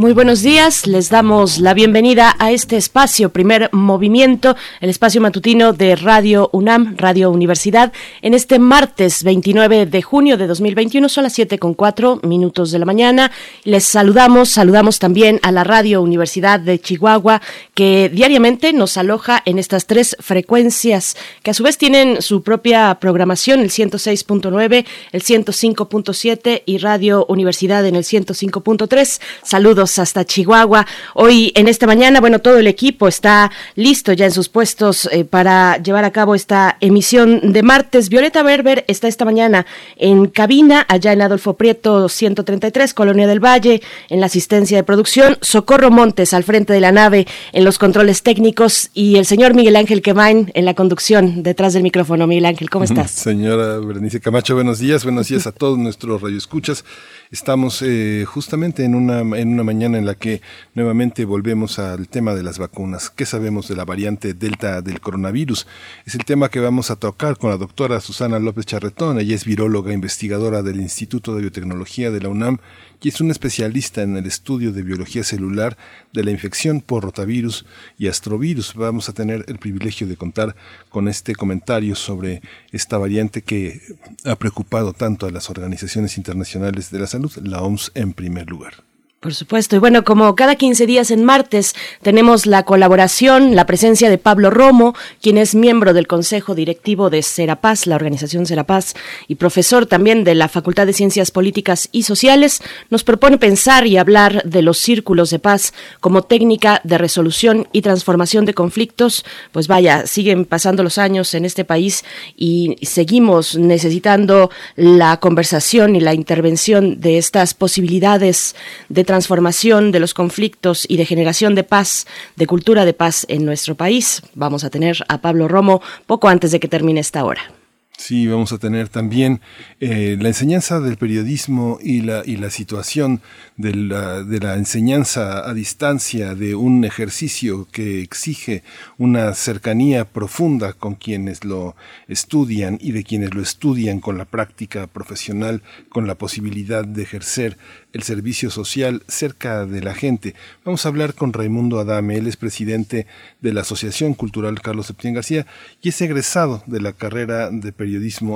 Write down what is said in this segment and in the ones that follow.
Muy buenos días, les damos la bienvenida a este espacio, primer movimiento, el espacio matutino de Radio UNAM, Radio Universidad, en este martes 29 de junio de 2021, son las 7 con 4 minutos de la mañana. Les saludamos, saludamos también a la Radio Universidad de Chihuahua, que diariamente nos aloja en estas tres frecuencias, que a su vez tienen su propia programación, el 106.9, el 105.7 y Radio Universidad en el 105.3. Saludos hasta Chihuahua. Hoy en esta mañana, bueno, todo el equipo está listo ya en sus puestos eh, para llevar a cabo esta emisión de martes. Violeta Berber está esta mañana en cabina, allá en Adolfo Prieto 133, Colonia del Valle, en la asistencia de producción. Socorro Montes al frente de la nave en los controles técnicos y el señor Miguel Ángel Quemain en la conducción detrás del micrófono. Miguel Ángel, ¿cómo estás? Señora Berenice Camacho, buenos días. Buenos días a todos nuestros radioescuchas. Estamos eh, justamente en una, en una mañana en la que nuevamente volvemos al tema de las vacunas. ¿Qué sabemos de la variante Delta del coronavirus? Es el tema que vamos a tocar con la doctora Susana López Charretón. Ella es viróloga investigadora del Instituto de Biotecnología de la UNAM y es un especialista en el estudio de biología celular de la infección por rotavirus y astrovirus. Vamos a tener el privilegio de contar con este comentario sobre esta variante que ha preocupado tanto a las organizaciones internacionales de la salud, la OMS en primer lugar. Por supuesto. Y bueno, como cada 15 días en martes tenemos la colaboración, la presencia de Pablo Romo, quien es miembro del Consejo Directivo de Serapaz, la organización Serapaz, y profesor también de la Facultad de Ciencias Políticas y Sociales, nos propone pensar y hablar de los círculos de paz como técnica de resolución y transformación de conflictos. Pues vaya, siguen pasando los años en este país y seguimos necesitando la conversación y la intervención de estas posibilidades de transformación de los conflictos y de generación de paz, de cultura de paz en nuestro país. Vamos a tener a Pablo Romo poco antes de que termine esta hora. Sí, vamos a tener también eh, la enseñanza del periodismo y la, y la situación de la, de la enseñanza a distancia, de un ejercicio que exige una cercanía profunda con quienes lo estudian y de quienes lo estudian con la práctica profesional, con la posibilidad de ejercer el servicio social cerca de la gente. Vamos a hablar con Raimundo Adame, él es presidente de la Asociación Cultural Carlos Septién García y es egresado de la carrera de periodismo,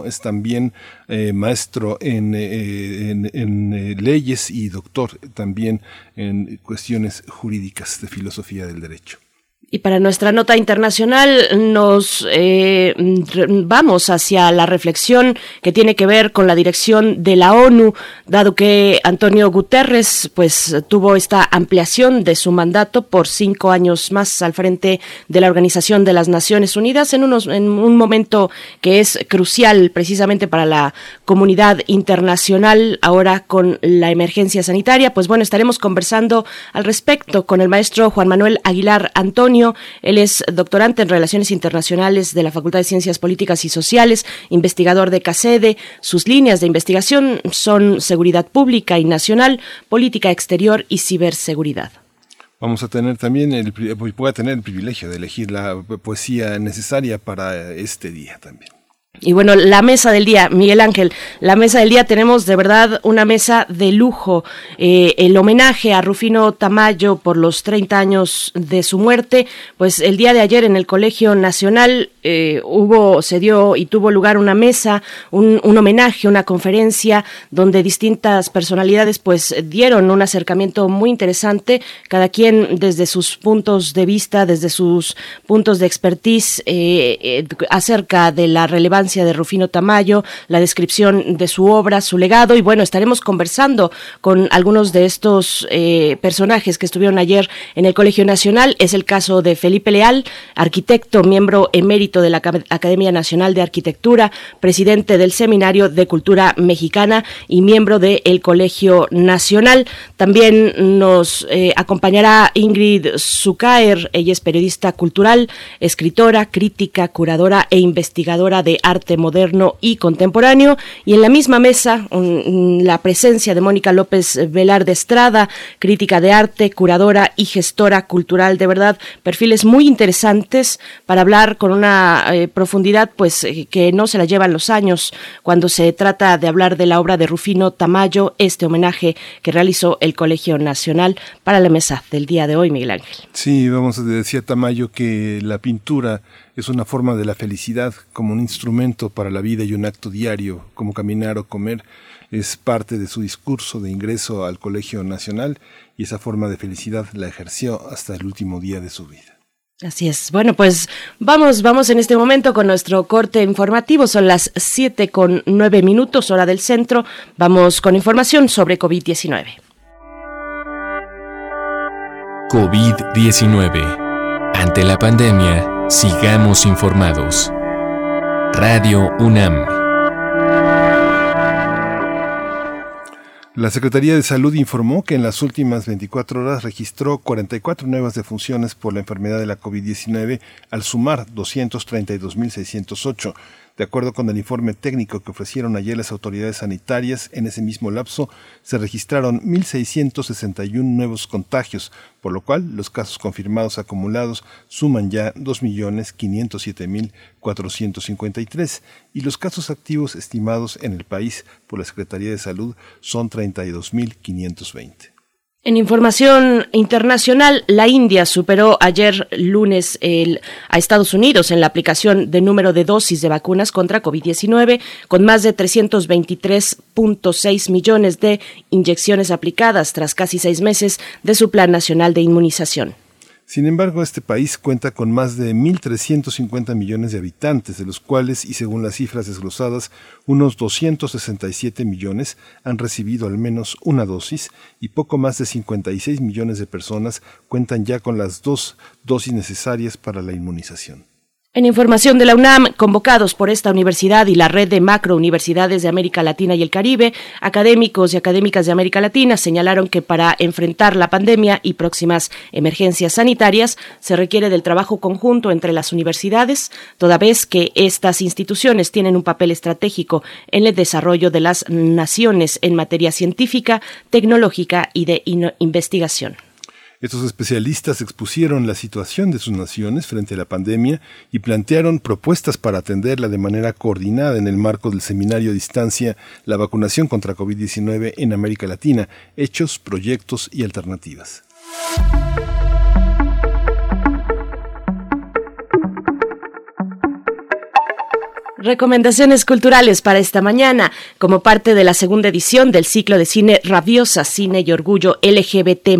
es también eh, maestro en, eh, eh, leyes y doctor también en cuestiones jurídicas de filosofía del derecho. Y para nuestra nota internacional nos eh, vamos hacia la reflexión que tiene que ver con la dirección de la ONU, dado que Antonio Guterres pues tuvo esta ampliación de su mandato por cinco años más al frente de la Organización de las Naciones Unidas en, unos, en un momento que es crucial precisamente para la comunidad internacional ahora con la emergencia sanitaria. Pues bueno, estaremos conversando al respecto con el maestro Juan Manuel Aguilar Antonio él es doctorante en Relaciones Internacionales de la Facultad de Ciencias Políticas y Sociales, investigador de CACEDE. Sus líneas de investigación son seguridad pública y nacional, política exterior y ciberseguridad. Vamos a tener también el, voy a tener el privilegio de elegir la poesía necesaria para este día también. Y bueno, la mesa del día, Miguel Ángel, la mesa del día tenemos de verdad una mesa de lujo. Eh, el homenaje a Rufino Tamayo por los 30 años de su muerte, pues el día de ayer en el Colegio Nacional eh, hubo, se dio y tuvo lugar una mesa, un, un, homenaje, una conferencia donde distintas personalidades pues dieron un acercamiento muy interesante, cada quien desde sus puntos de vista, desde sus puntos de expertise eh, acerca de la relevancia existencia de Rufino Tamayo, la descripción de su obra, su legado y bueno, estaremos conversando con algunos de estos eh, personajes que estuvieron ayer en el Colegio Nacional. Es el caso de Felipe Leal, arquitecto, miembro emérito de la Academia Nacional de Arquitectura, presidente del Seminario de Cultura Mexicana y miembro del Colegio Nacional. También nos eh, acompañará Ingrid Zucaer, ella es periodista cultural, escritora, crítica, curadora e investigadora de arte moderno y contemporáneo. Y en la misma mesa, la presencia de Mónica López Velar de Estrada, crítica de arte, curadora y gestora cultural. De verdad, perfiles muy interesantes para hablar con una eh, profundidad pues eh, que no se la llevan los años cuando se trata de hablar de la obra de Rufino Tamayo, este homenaje que realizó el Colegio Nacional para la mesa del día de hoy, Miguel Ángel. Sí, vamos, a decir Tamayo que la pintura es una forma de la felicidad como un instrumento para la vida y un acto diario, como caminar o comer. Es parte de su discurso de ingreso al Colegio Nacional y esa forma de felicidad la ejerció hasta el último día de su vida. Así es. Bueno, pues vamos, vamos en este momento con nuestro corte informativo. Son las 7 con 9 minutos, hora del centro. Vamos con información sobre COVID-19. COVID-19. Ante la pandemia, sigamos informados. Radio UNAM. La Secretaría de Salud informó que en las últimas 24 horas registró 44 nuevas defunciones por la enfermedad de la COVID-19 al sumar 232.608. De acuerdo con el informe técnico que ofrecieron ayer las autoridades sanitarias, en ese mismo lapso se registraron 1.661 nuevos contagios, por lo cual los casos confirmados acumulados suman ya 2.507.453 y los casos activos estimados en el país por la Secretaría de Salud son 32.520. En información internacional, la India superó ayer lunes el, a Estados Unidos en la aplicación de número de dosis de vacunas contra COVID-19, con más de 323.6 millones de inyecciones aplicadas tras casi seis meses de su Plan Nacional de Inmunización. Sin embargo, este país cuenta con más de 1.350 millones de habitantes, de los cuales, y según las cifras desglosadas, unos 267 millones han recibido al menos una dosis y poco más de 56 millones de personas cuentan ya con las dos dosis necesarias para la inmunización. En información de la UNAM, convocados por esta universidad y la red de macrouniversidades de América Latina y el Caribe, académicos y académicas de América Latina señalaron que para enfrentar la pandemia y próximas emergencias sanitarias se requiere del trabajo conjunto entre las universidades, toda vez que estas instituciones tienen un papel estratégico en el desarrollo de las naciones en materia científica, tecnológica y de investigación. Estos especialistas expusieron la situación de sus naciones frente a la pandemia y plantearon propuestas para atenderla de manera coordinada en el marco del seminario a distancia La vacunación contra COVID-19 en América Latina, hechos, proyectos y alternativas. Recomendaciones culturales para esta mañana, como parte de la segunda edición del ciclo de cine Rabiosa, Cine y Orgullo LGBT+,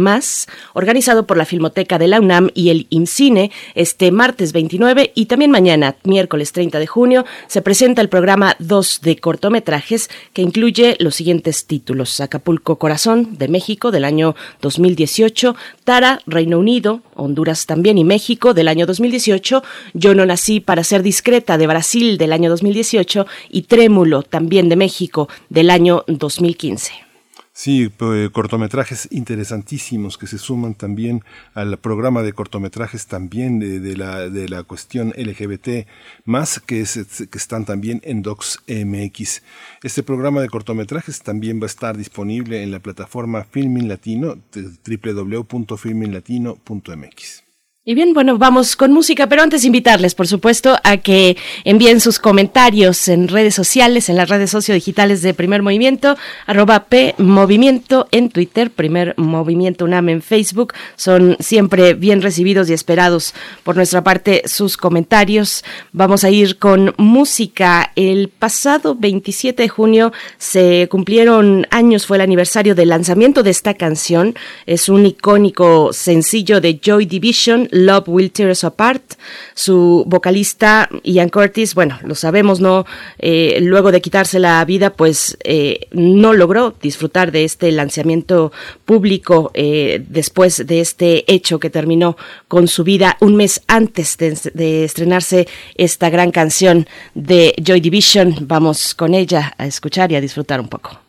organizado por la Filmoteca de la UNAM y el IMCINE, este martes 29 y también mañana, miércoles 30 de junio, se presenta el programa 2 de cortometrajes que incluye los siguientes títulos. Acapulco Corazón, de México, del año 2018, Tara, Reino Unido, Honduras también y México, del año 2018, Yo no nací para ser discreta, de Brasil, del año 2018 y Trémulo, también de México, del año 2015. Sí, cortometrajes interesantísimos que se suman también al programa de cortometrajes también de, la, de la cuestión LGBT, más que, que están también en Docs MX. Este programa de cortometrajes también va a estar disponible en la plataforma Filmin Latino, www.filminlatino.mx. Y bien, bueno, vamos con música, pero antes invitarles, por supuesto, a que envíen sus comentarios en redes sociales, en las redes sociodigitales de Primer Movimiento, arroba P Movimiento en Twitter, Primer Movimiento UNAM en Facebook. Son siempre bien recibidos y esperados por nuestra parte sus comentarios. Vamos a ir con música. El pasado 27 de junio se cumplieron años, fue el aniversario del lanzamiento de esta canción. Es un icónico sencillo de Joy Division Love Will Tear Us Apart. Su vocalista Ian Curtis, bueno, lo sabemos, ¿no? Eh, luego de quitarse la vida, pues eh, no logró disfrutar de este lanzamiento público eh, después de este hecho que terminó con su vida un mes antes de, de estrenarse esta gran canción de Joy Division. Vamos con ella a escuchar y a disfrutar un poco.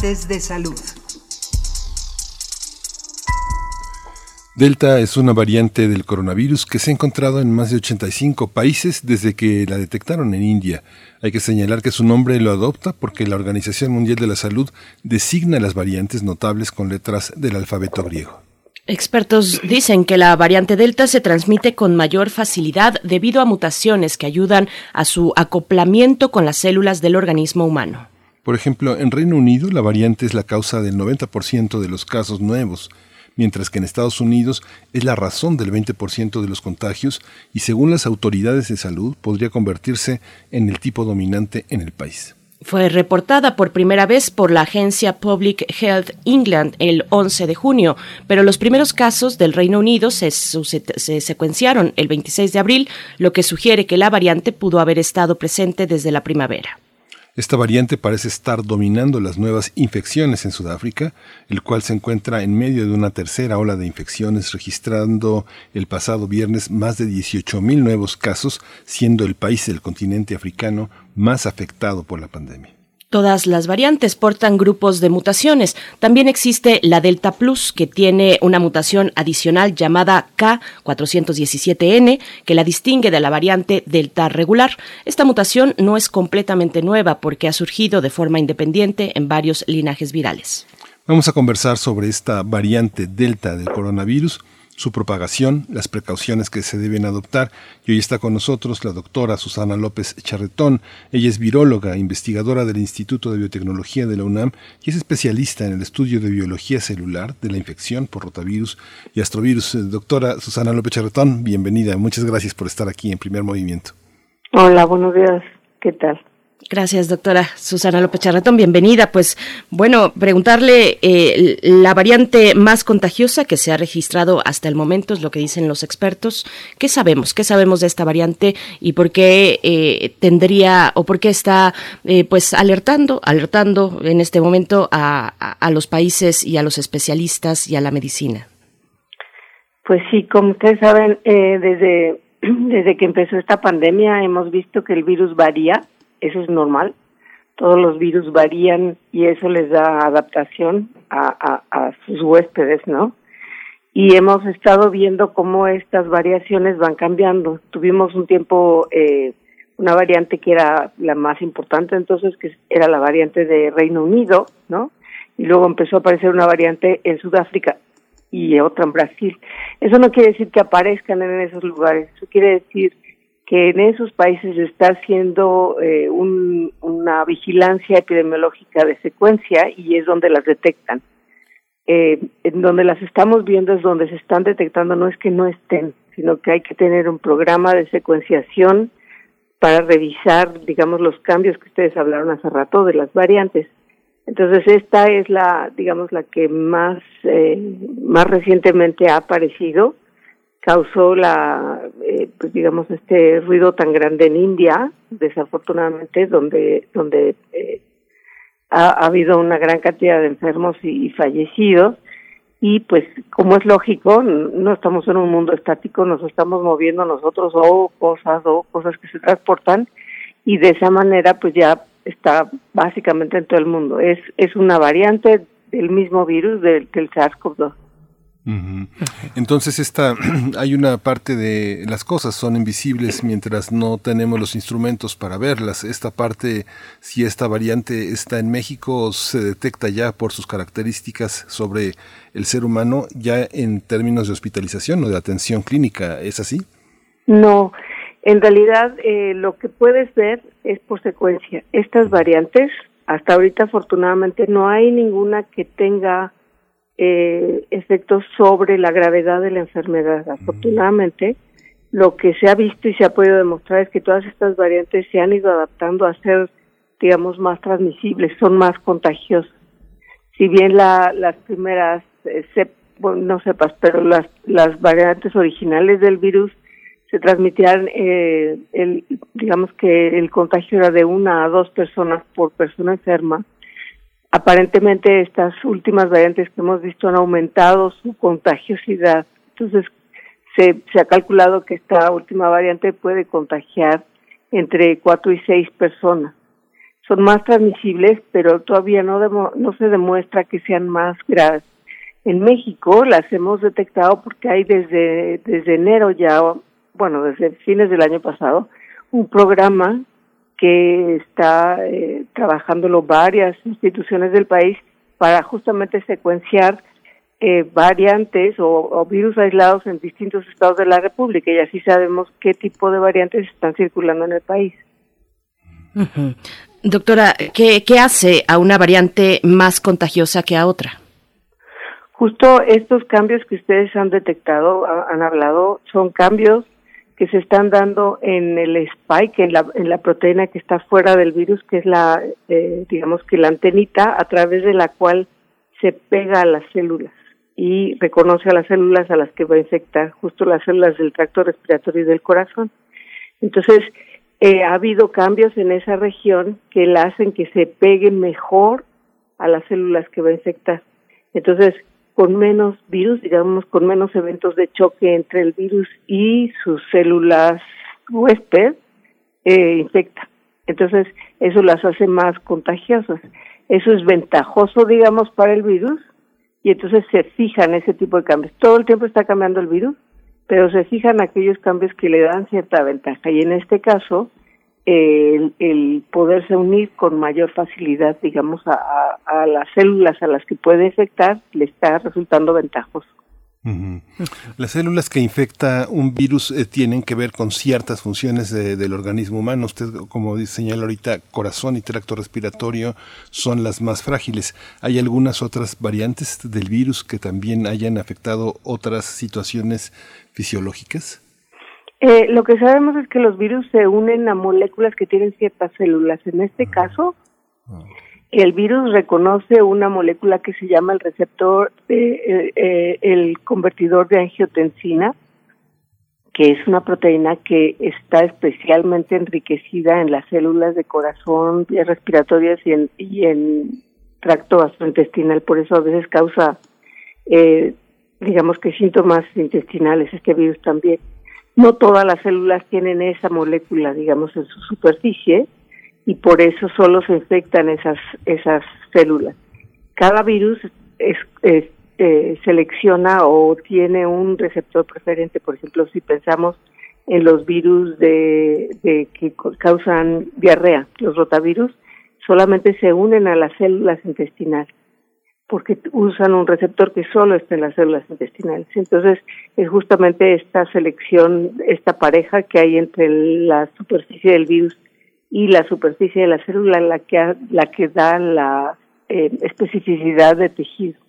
De salud. Delta es una variante del coronavirus que se ha encontrado en más de 85 países desde que la detectaron en India. Hay que señalar que su nombre lo adopta porque la Organización Mundial de la Salud designa las variantes notables con letras del alfabeto griego. Expertos dicen que la variante Delta se transmite con mayor facilidad debido a mutaciones que ayudan a su acoplamiento con las células del organismo humano. Por ejemplo, en Reino Unido la variante es la causa del 90% de los casos nuevos, mientras que en Estados Unidos es la razón del 20% de los contagios y según las autoridades de salud podría convertirse en el tipo dominante en el país. Fue reportada por primera vez por la agencia Public Health England el 11 de junio, pero los primeros casos del Reino Unido se, se, secuenciaron el 26 de abril, lo que sugiere que la variante pudo haber estado presente desde la primavera. Esta variante parece estar dominando las nuevas infecciones en Sudáfrica, el cual se encuentra en medio de una tercera ola de infecciones, registrando el pasado viernes más de 18.000 nuevos casos, siendo el país del continente africano más afectado por la pandemia. Todas las variantes portan grupos de mutaciones. También existe la Delta Plus, que tiene una mutación adicional llamada K417N, que la distingue de la variante Delta regular. Esta mutación no es completamente nueva porque ha surgido de forma independiente en varios linajes virales. Vamos a conversar sobre esta variante Delta del coronavirus su propagación, las precauciones que se deben adoptar. Y hoy está con nosotros la doctora Susana López Charretón. Ella es viróloga, investigadora del Instituto de Biotecnología de la UNAM y es especialista en el estudio de biología celular de la infección por rotavirus y astrovirus. Eh, doctora Susana López Charretón, bienvenida. Muchas gracias por estar aquí en primer movimiento. Hola, buenos días. ¿Qué tal? Gracias, doctora Susana López Charretón. Bienvenida. Pues bueno, preguntarle eh, la variante más contagiosa que se ha registrado hasta el momento, es lo que dicen los expertos. ¿Qué sabemos? ¿Qué sabemos de esta variante y por qué eh, tendría o por qué está eh, pues alertando, alertando en este momento a, los países y a los especialistas y a la medicina? Pues sí, como ustedes saben, desde, desde que empezó esta pandemia hemos visto que el virus varía eso es normal. Todos los virus varían y eso les da adaptación a, sus huéspedes, ¿no? Y hemos estado viendo cómo estas variaciones van cambiando. Tuvimos un tiempo eh, una variante que era la más importante entonces, que era la variante de Reino Unido, ¿no? Y luego empezó a aparecer una variante en Sudáfrica y otra en Brasil. Eso no quiere decir que aparezcan en esos lugares, eso quiere decir que en esos países se está haciendo eh, una vigilancia epidemiológica de secuencia y es donde las detectan. Eh, en donde las estamos viendo es donde se están detectando, no es que no estén, sino que hay que tener un programa de secuenciación para revisar, digamos, los cambios que ustedes hablaron hace rato de las variantes. Entonces esta es la, digamos, la que más, eh, más recientemente ha aparecido causó la, eh, pues digamos, este ruido tan grande en India, desafortunadamente, donde, donde eh, ha, habido una gran cantidad de enfermos y, fallecidos. Y pues, como es lógico, no estamos en un mundo estático, nos estamos moviendo nosotros o cosas o cosas que se transportan y de esa manera pues ya está básicamente en todo el mundo. Es, es una variante del mismo virus del, del SARS-CoV-2. Entonces esta hay una parte de las cosas son invisibles mientras no tenemos los instrumentos para verlas. Esta parte, si esta variante está en México, se detecta ya por sus características sobre el ser humano ya en términos de hospitalización o de atención clínica. ¿Es así? No, en realidad eh, lo que puedes ver es por secuencia. Estas variantes, hasta ahorita afortunadamente no hay ninguna que tenga eh, efectos sobre la gravedad de la enfermedad. Mm. Afortunadamente, lo que se ha visto y se ha podido demostrar es que todas estas variantes se han ido adaptando a ser, digamos, más transmisibles, son más contagiosas. Si bien la, las primeras, eh, no sepas, pero las, las variantes originales del virus se transmitían, eh, el, digamos que el contagio era de una a dos personas por persona enferma, aparentemente estas últimas variantes que hemos visto han aumentado su contagiosidad. Entonces, se, se ha calculado que esta última variante puede contagiar entre cuatro y seis personas. Son más transmisibles, pero todavía no, no se demuestra que sean más graves. En México las hemos detectado porque hay desde, desde enero ya, bueno, desde fines del año pasado, un programa que está eh, trabajándolo varias instituciones del país para justamente secuenciar eh, variantes o, virus aislados en distintos estados de la República y así sabemos qué tipo de variantes están circulando en el país. Doctora, ¿qué, ¿qué hace a una variante más contagiosa que a otra? Justo estos cambios que ustedes han detectado, han hablado, son cambios que se están dando en el spike, en la, proteína que está fuera del virus, que es la, eh, digamos que la antenita a través de la cual se pega a las células y reconoce a las células a las que va a infectar, justo las células del tracto respiratorio y del corazón. Entonces, eh, ha habido cambios en esa región que la hacen que se pegue mejor a las células que va a infectar. Entonces, con menos virus, digamos, con menos eventos de choque entre el virus y sus células huésped, eh, infecta. Entonces, eso las hace más contagiosas. Eso es ventajoso, digamos, para el virus, y entonces se fijan ese tipo de cambios. Todo el tiempo está cambiando el virus, pero se fijan aquellos cambios que le dan cierta ventaja. Y en este caso, el, el, poderse unir con mayor facilidad, digamos, a, las células a las que puede infectar, le está resultando ventajoso. Las células que infecta un virus eh, tienen que ver con ciertas funciones del organismo humano. Usted, como señala ahorita, corazón y tracto respiratorio son las más frágiles. ¿Hay algunas otras variantes del virus que también hayan afectado otras situaciones fisiológicas? Eh, lo que sabemos es que los virus se unen a moléculas que tienen ciertas células. En este caso, ah el virus reconoce una molécula que se llama el receptor, eh, eh, el convertidor de angiotensina, que es una proteína que está especialmente enriquecida en las células de corazón, vías respiratorias y en, y en tracto gastrointestinal. Por eso a veces causa, eh, digamos que síntomas intestinales este virus también. No todas las células tienen esa molécula, digamos, en su superficie, y por eso solo se infectan esas, esas células. Cada virus eh, selecciona o tiene un receptor preferente, por ejemplo, si pensamos en los virus de, de que causan diarrea, los rotavirus, solamente se unen a las células intestinales porque usan un receptor que solo está en las células intestinales. Entonces, es justamente esta selección, esta pareja que hay entre la superficie del virus y la superficie de la célula la que, la que da la eh, especificidad de tejido.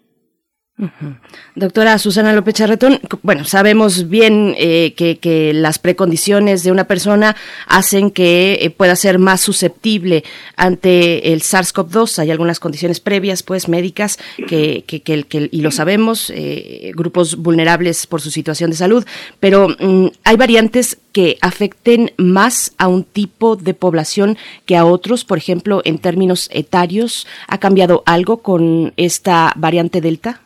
Doctora Susana López Charretón, bueno, sabemos bien eh, que, las precondiciones de una persona hacen que eh, pueda ser más susceptible ante el SARS-CoV-2. Hay algunas condiciones previas, pues, médicas, que, que, y lo sabemos, eh, grupos vulnerables por su situación de salud, pero mm, hay variantes que afecten más a un tipo de población que a otros, por ejemplo, en términos etarios. ¿Ha cambiado algo con esta variante Delta?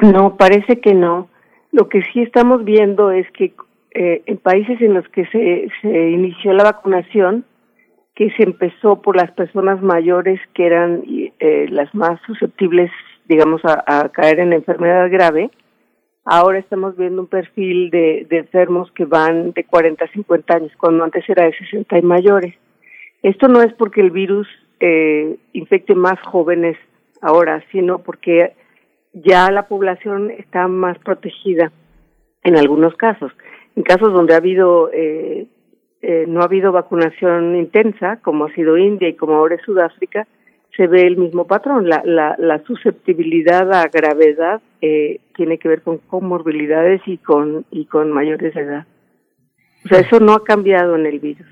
No, parece que no. Lo que sí estamos viendo es que eh, en países en los que se, se inició la vacunación, que se empezó por las personas mayores que eran eh, las más susceptibles, digamos, a, caer en enfermedad grave, ahora estamos viendo un perfil de, de enfermos que van de 40 a 50 años, cuando antes era de 60 y mayores. Esto no es porque el virus eh, infecte más jóvenes ahora, sino porque ya la población está más protegida en algunos casos. En casos donde ha habido eh, eh, no ha habido vacunación intensa, como ha sido India y como ahora es Sudáfrica, se ve el mismo patrón. La, la, la susceptibilidad a gravedad eh, tiene que ver con comorbilidades y con y con mayores de edad. O sea, eso no ha cambiado en el virus.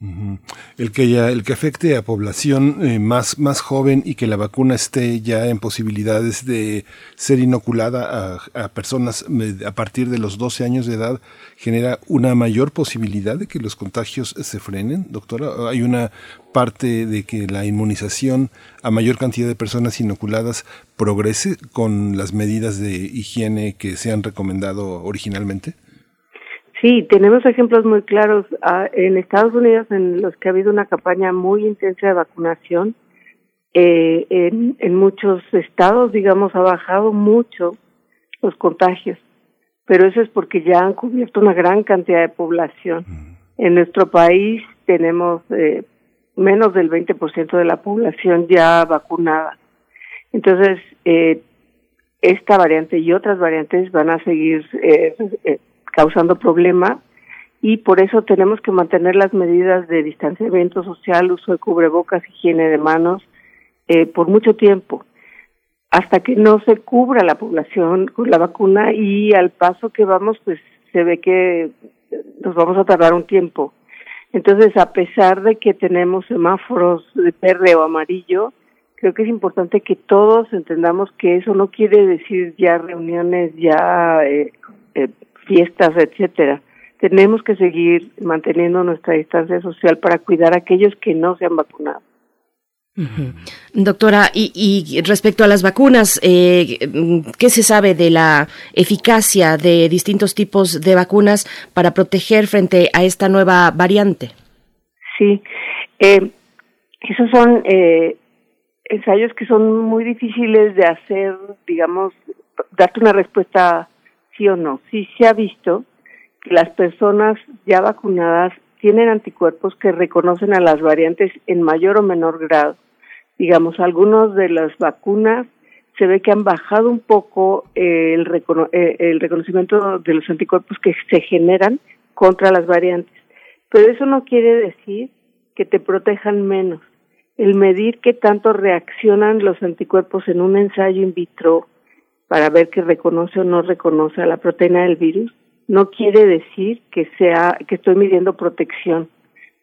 El que ya, el que afecte a población eh, más, más joven y que la vacuna esté ya en posibilidades de ser inoculada a, a, personas a partir de los 12 años de edad genera una mayor posibilidad de que los contagios se frenen, doctora. Hay una parte de que la inmunización a mayor cantidad de personas inoculadas progrese con las medidas de higiene que se han recomendado originalmente. Sí, tenemos ejemplos muy claros ah, en Estados Unidos en los que ha habido una campaña muy intensa de vacunación. Eh, en, en muchos estados, digamos, ha bajado mucho los contagios, pero eso es porque ya han cubierto una gran cantidad de población. En nuestro país tenemos eh, menos del 20% de la población ya vacunada. Entonces, eh, esta variante y otras variantes van a seguir eh, eh causando problemas y por eso tenemos que mantener las medidas de distanciamiento social, uso de cubrebocas, higiene de manos eh, por mucho tiempo, hasta que no se cubra la población con la vacuna y al paso que vamos, pues se ve que nos vamos a tardar un tiempo. Entonces, a pesar de que tenemos semáforos de verde o amarillo, creo que es importante que todos entendamos que eso no quiere decir ya reuniones, ya eh, eh, fiestas, etcétera. Tenemos que seguir manteniendo nuestra distancia social para cuidar a aquellos que no se han vacunado. Doctora, y, respecto a las vacunas, eh, ¿qué se sabe de la eficacia de distintos tipos de vacunas para proteger frente a esta nueva variante? Sí, eh, esos son eh, ensayos que son muy difíciles de hacer, digamos, darte una respuesta sí o no. Sí se ha visto que las personas ya vacunadas tienen anticuerpos que reconocen a las variantes en mayor o menor grado. Digamos, algunos de las vacunas se ve que han bajado un poco el, eh, el reconocimiento de los anticuerpos que se generan contra las variantes. Pero eso no quiere decir que te protejan menos. El medir qué tanto reaccionan los anticuerpos en un ensayo in vitro para ver que reconoce o no reconoce a la proteína del virus no quiere decir que sea que estoy midiendo protección,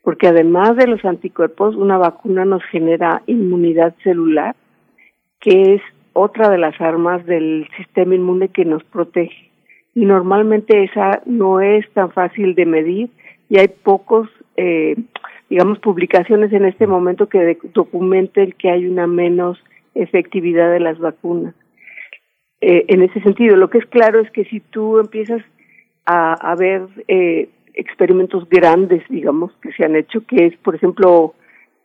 porque además de los anticuerpos, una vacuna nos genera inmunidad celular, que es otra de las armas del sistema inmune que nos protege. Y normalmente esa no es tan fácil de medir y hay pocos, eh, digamos, publicaciones en este momento que documenten que hay una menos efectividad de las vacunas. Eh, en ese sentido, lo que es claro es que si tú empiezas a, a ver eh, experimentos grandes, digamos, que se han hecho, que es, por ejemplo,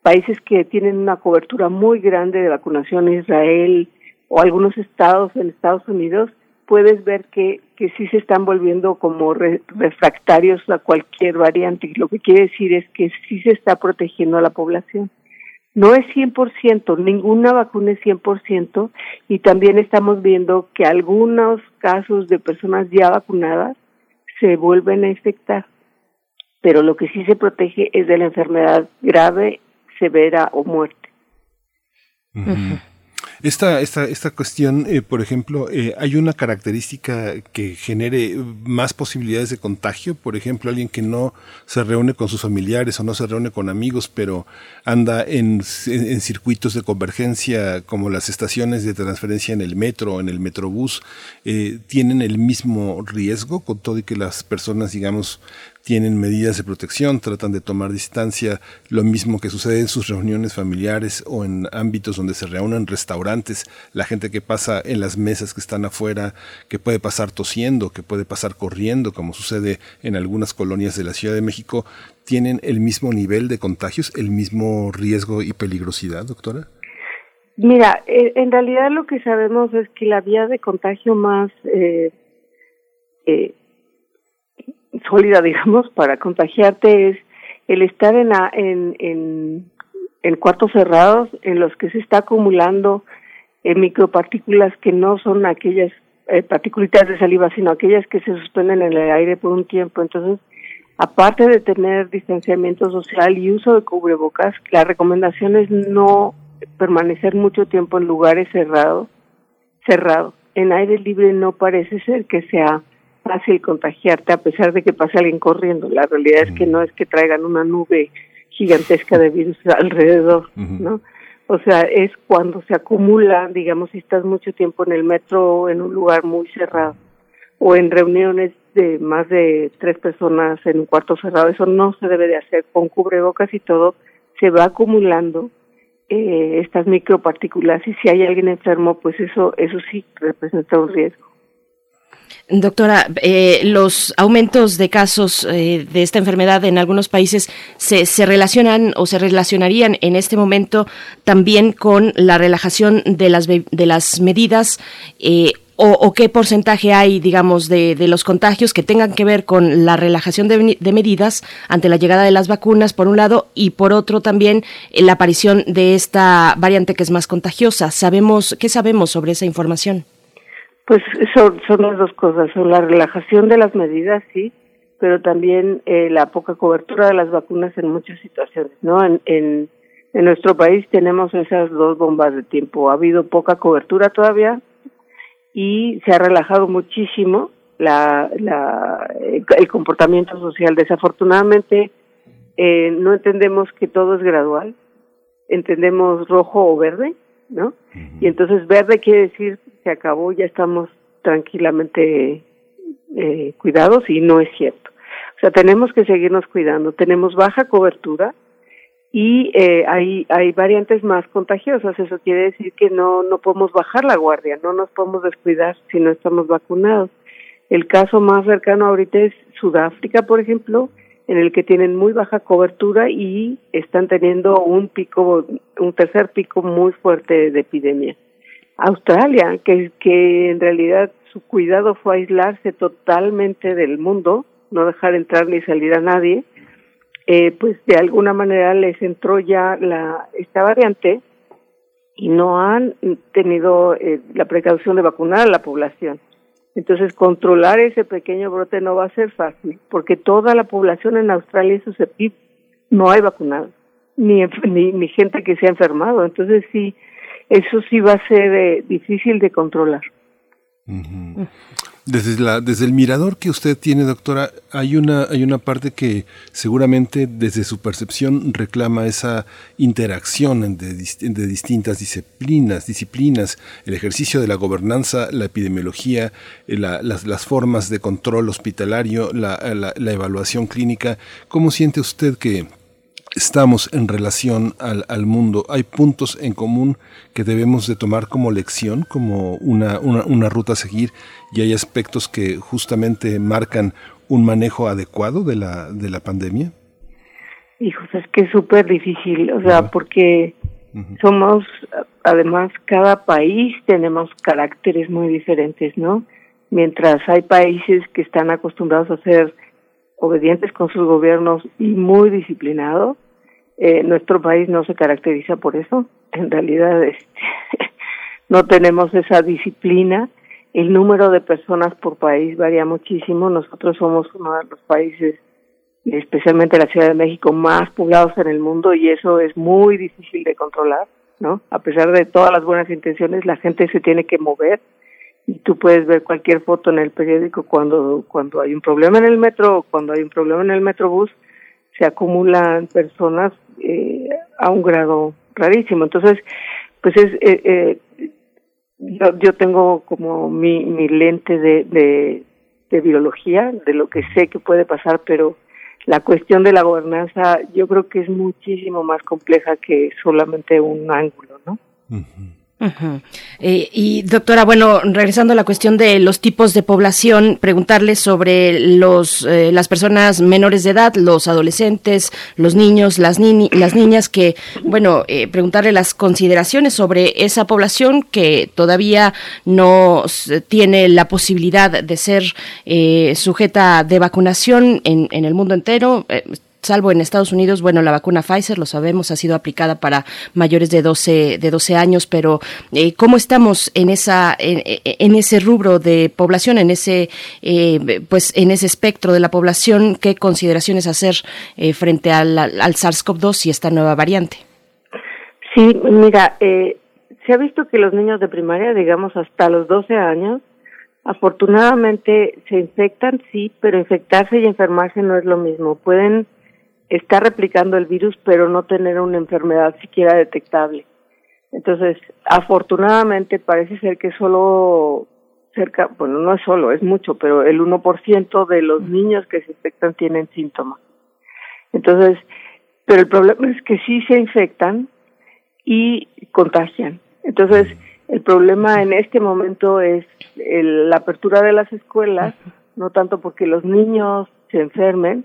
países que tienen una cobertura muy grande de vacunación, Israel, o algunos estados en Estados Unidos, puedes ver que, que sí se están volviendo como refractarios a cualquier variante. Y lo que quiere decir es que sí se está protegiendo a la población. No es 100%, ninguna vacuna es 100% y también estamos viendo que algunos casos de personas ya vacunadas se vuelven a infectar. Pero lo que sí se protege es de la enfermedad grave, severa o muerte. Esta, esta, esta cuestión, eh, por ejemplo, eh, ¿hay una característica que genere más posibilidades de contagio? Por ejemplo, alguien que no se reúne con sus familiares o no se reúne con amigos, pero anda en, en, circuitos de convergencia como las estaciones de transferencia en el metro o en el metrobús, eh, ¿tienen el mismo riesgo con todo y que las personas, digamos, tienen medidas de protección, tratan de tomar distancia, lo mismo que sucede en sus reuniones familiares o en ámbitos donde se reúnen restaurantes, la gente que pasa en las mesas que están afuera, que puede pasar tosiendo, que puede pasar corriendo, como sucede en algunas colonias de la Ciudad de México, ¿tienen el mismo nivel de contagios, el mismo riesgo y peligrosidad, doctora? Mira, eh, en realidad lo que sabemos es que la vía de contagio más eh, eh, sólida, digamos, para contagiarte es el estar en, en, en, cuartos cerrados en los que se está acumulando eh, micropartículas que no son aquellas eh, partículas de saliva, sino aquellas que se suspenden en el aire por un tiempo. Entonces, aparte de tener distanciamiento social y uso de cubrebocas, la recomendación es no permanecer mucho tiempo en lugares cerrados. Cerrado. En aire libre no parece ser que sea fácil contagiarte a pesar de que pase alguien corriendo. La realidad es que no es que traigan una nube gigantesca de virus alrededor, ¿no? O sea, es cuando se acumula, digamos, si estás mucho tiempo en el metro o en un lugar muy cerrado o en reuniones de más de tres personas en un cuarto cerrado, eso no se debe de hacer con cubrebocas y todo, se va acumulando eh, estas micropartículas y si hay alguien enfermo, pues eso, eso sí representa un riesgo. Doctora, eh, los aumentos de casos eh, de esta enfermedad en algunos países se, se, relacionan o se relacionarían en este momento también con la relajación de las, de las medidas eh, o, qué porcentaje hay, digamos, de, de, los contagios que tengan que ver con la relajación de, de, medidas ante la llegada de las vacunas, por un lado, y por otro también la aparición de esta variante que es más contagiosa. Sabemos, ¿qué sabemos sobre esa información? Pues son, son las dos cosas, son la relajación de las medidas, sí, pero también eh, la poca cobertura de las vacunas en muchas situaciones, ¿no? En, en, en nuestro país tenemos esas dos bombas de tiempo. Ha habido poca cobertura todavía y se ha relajado muchísimo la, la, el comportamiento social. Desafortunadamente, eh, no entendemos que todo es gradual, entendemos rojo o verde, ¿no? Y entonces verde quiere decir se acabó, ya estamos tranquilamente eh, cuidados y no es cierto. O sea, tenemos que seguirnos cuidando. Tenemos baja cobertura y eh, hay, hay variantes más contagiosas. Eso quiere decir que no, no podemos bajar la guardia, no nos podemos descuidar si no estamos vacunados. El caso más cercano ahorita es Sudáfrica, por ejemplo, en el que tienen muy baja cobertura y están teniendo un pico, un tercer pico muy fuerte de epidemia. Australia, que, en realidad su cuidado fue aislarse totalmente del mundo, no dejar entrar ni salir a nadie, eh, pues de alguna manera les entró ya la esta variante y no han tenido eh, la precaución de vacunar a la población. Entonces, controlar ese pequeño brote no va a ser fácil, porque toda la población en Australia es susceptible. No hay vacunados, ni, ni, ni gente que se ha enfermado. Entonces, sí, eso sí va a ser eh, difícil de controlar. Desde, la, desde el mirador que usted tiene, doctora, hay una, hay una parte que seguramente desde su percepción reclama esa interacción de, de distintas disciplinas, disciplinas, el ejercicio de la gobernanza, la epidemiología, eh, la, las, las, formas de control hospitalario, la, la, la evaluación clínica. ¿Cómo siente usted que estamos en relación al, al, mundo. Hay puntos en común que debemos de tomar como lección, como una, una, una, ruta a seguir, y hay aspectos que justamente marcan un manejo adecuado de la, de la pandemia. Hijos, es que es súper difícil, o sea, uh -huh. porque uh -huh. somos, además, cada país tenemos caracteres muy diferentes, ¿no? Mientras hay países que están acostumbrados a ser obedientes con sus gobiernos y muy disciplinados. Eh, nuestro país no se caracteriza por eso. En realidad no tenemos esa disciplina. El número de personas por país varía muchísimo. Nosotros somos uno de los países, especialmente la Ciudad de México, más poblados en el mundo y eso es muy difícil de controlar, ¿no? A pesar de todas las buenas intenciones, la gente se tiene que mover y tú puedes ver cualquier foto en el periódico cuando cuando hay un problema en el metro o cuando hay un problema en el metrobús se acumulan personas eh, a un grado rarísimo entonces pues es eh, eh, yo, yo tengo como mi, mi lente de, de de biología de lo que sé que puede pasar pero la cuestión de la gobernanza yo creo que es muchísimo más compleja que solamente un ángulo no uh. Uh eh, y doctora, bueno, regresando a la cuestión de los tipos de población, preguntarle sobre los eh, las personas menores de edad, los adolescentes, los niños, las, las niñas, que, bueno, eh, preguntarle las consideraciones sobre esa población que todavía no tiene la posibilidad de ser eh, sujeta de vacunación en, en el mundo entero salvo en Estados Unidos, bueno, la vacuna Pfizer, lo sabemos, ha sido aplicada para mayores de 12, de 12 años, pero eh, ¿cómo estamos en, esa, en, en, ese rubro de población, en ese, eh, pues, en ese espectro de la población? ¿Qué consideraciones hacer eh, frente al, al SARS-CoV-2 y esta nueva variante? Sí, mira, eh, se ha visto que los niños de primaria, digamos hasta los 12 años, afortunadamente se infectan, sí, pero infectarse y enfermarse no es lo mismo. Pueden está replicando el virus, pero no tener una enfermedad siquiera detectable. Entonces, afortunadamente parece ser que solo cerca, bueno, no es solo, es mucho, pero el 1% de los niños que se infectan tienen síntomas. Entonces, pero el problema es que sí se infectan y contagian. Entonces, el problema en este momento es el, la apertura de las escuelas, no tanto porque los niños se enfermen,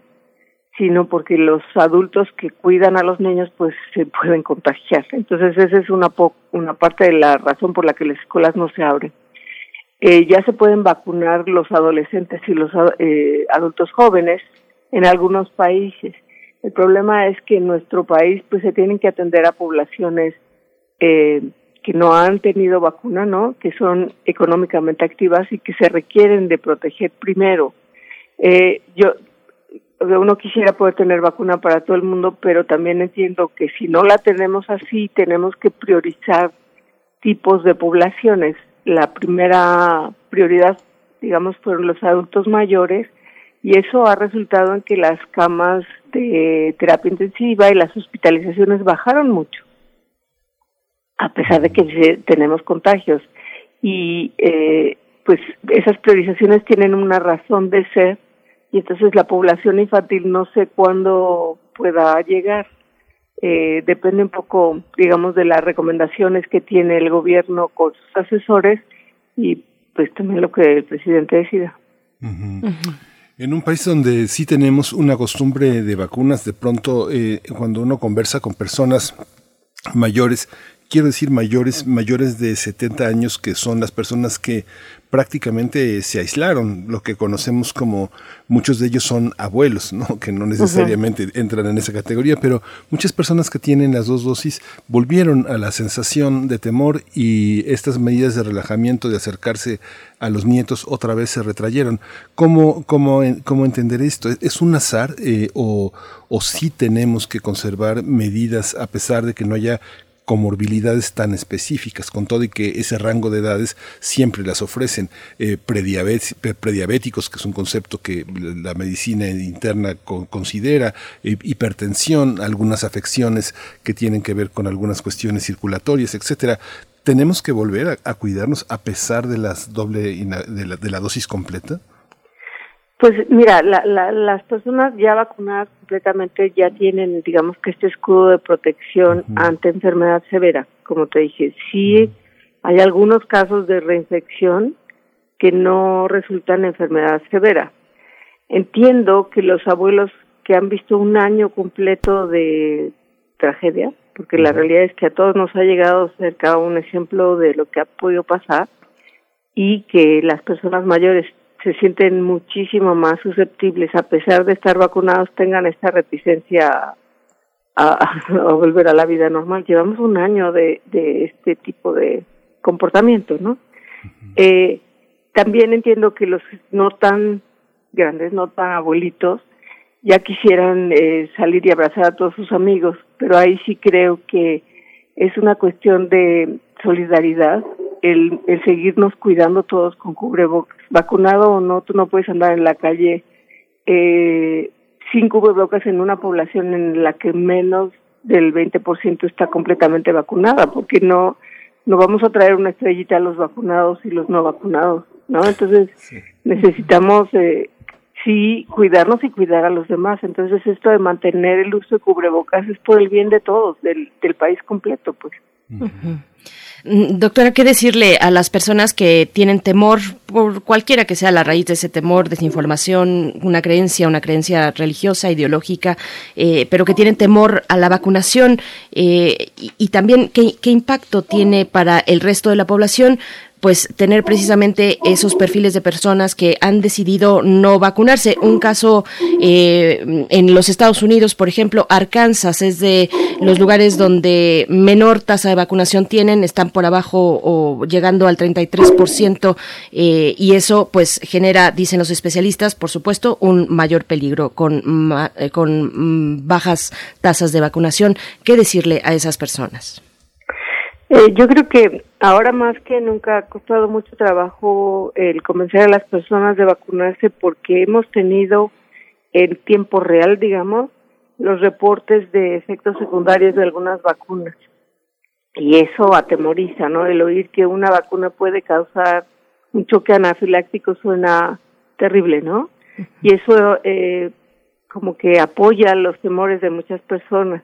sino porque los adultos que cuidan a los niños pues se pueden contagiar. Entonces esa es una, po una parte de la razón por la que las escuelas no se abren. Eh, ya se pueden vacunar los adolescentes y los eh, adultos jóvenes en algunos países. El problema es que en nuestro país pues se tienen que atender a poblaciones eh, que no han tenido vacuna, ¿no? Que son económicamente activas y que se requieren de proteger primero. Eh, yo uno quisiera poder tener vacuna para todo el mundo, pero también entiendo que si no la tenemos así, tenemos que priorizar tipos de poblaciones. La primera prioridad, digamos, fueron los adultos mayores y eso ha resultado en que las camas de terapia intensiva y las hospitalizaciones bajaron mucho, a pesar de que tenemos contagios. Y eh, pues esas priorizaciones tienen una razón de ser y entonces la población infantil no sé cuándo pueda llegar. Eh, depende un poco, digamos, de las recomendaciones que tiene el gobierno con sus asesores y pues también lo que el presidente decida. Uh -huh. Uh -huh. En un país donde sí tenemos una costumbre de vacunas, de pronto eh, cuando uno conversa con personas mayores quiero decir mayores, mayores de 70 años, que son las personas que prácticamente se aislaron, lo que conocemos como muchos de ellos son abuelos, ¿no? que no necesariamente entran en esa categoría, pero muchas personas que tienen las dos dosis volvieron a la sensación de temor y estas medidas de relajamiento, de acercarse a los nietos, otra vez se retrayeron. ¿Cómo, cómo, cómo entender esto? ¿Es un azar eh, o, o sí tenemos que conservar medidas a pesar de que no haya comorbilidades tan específicas, con todo y que ese rango de edades siempre las ofrecen. Eh, prediabéticos, que es un concepto que la medicina interna considera, eh, hipertensión, algunas afecciones que tienen que ver con algunas cuestiones circulatorias, etcétera. Tenemos que volver a, cuidarnos a pesar de las doble de la dosis completa. Pues mira, las personas ya vacunadas completamente ya tienen, digamos que este escudo de protección ante enfermedad severa. Como te dije, sí hay algunos casos de reinfección que no resultan enfermedad severa. Entiendo que los abuelos que han visto un año completo de tragedia, porque la realidad es que a todos nos ha llegado cerca un ejemplo de lo que ha podido pasar y que las personas mayores se sienten muchísimo más susceptibles, a pesar de estar vacunados, tengan esta reticencia a, volver a la vida normal. Llevamos un año de, de este tipo de comportamiento, ¿no? eh, también entiendo que los no tan grandes, no tan abuelitos, ya quisieran eh, salir y abrazar a todos sus amigos, pero ahí sí creo que es una cuestión de solidaridad el, el seguirnos cuidando todos con cubrebocas. Vacunado o no, tú no puedes andar en la calle eh, sin cubrebocas en una población en la que menos del 20% está completamente vacunada, porque no no vamos a traer una estrellita a los vacunados y los no vacunados, ¿no? Entonces necesitamos eh, sí cuidarnos y cuidar a los demás. Entonces esto de mantener el uso de cubrebocas es por el bien de todos, del, del país completo, pues. Doctora, ¿qué decirle a las personas que tienen temor, por cualquiera que sea la raíz de ese temor, desinformación, una creencia, una creencia religiosa, ideológica, eh, pero que tienen temor a la vacunación eh, y, también qué impacto tiene para el resto de la población? Pues tener precisamente esos perfiles de personas que han decidido no vacunarse. Un caso eh, en los Estados Unidos, por ejemplo, Arkansas es de los lugares donde menor tasa de vacunación tienen, están por abajo o llegando al 33% eh, y eso pues genera, dicen los especialistas, por supuesto, un mayor peligro con, eh, con mm, bajas tasas de vacunación. ¿Qué decirle a esas personas? Eh, yo creo que ahora más que nunca ha costado mucho trabajo el convencer a las personas de vacunarse porque hemos tenido en tiempo real, digamos, los reportes de efectos secundarios de algunas vacunas. Y eso atemoriza, ¿no? El oír que una vacuna puede causar un choque anafiláctico suena terrible, ¿no? Y eso eh, como que apoya los temores de muchas personas.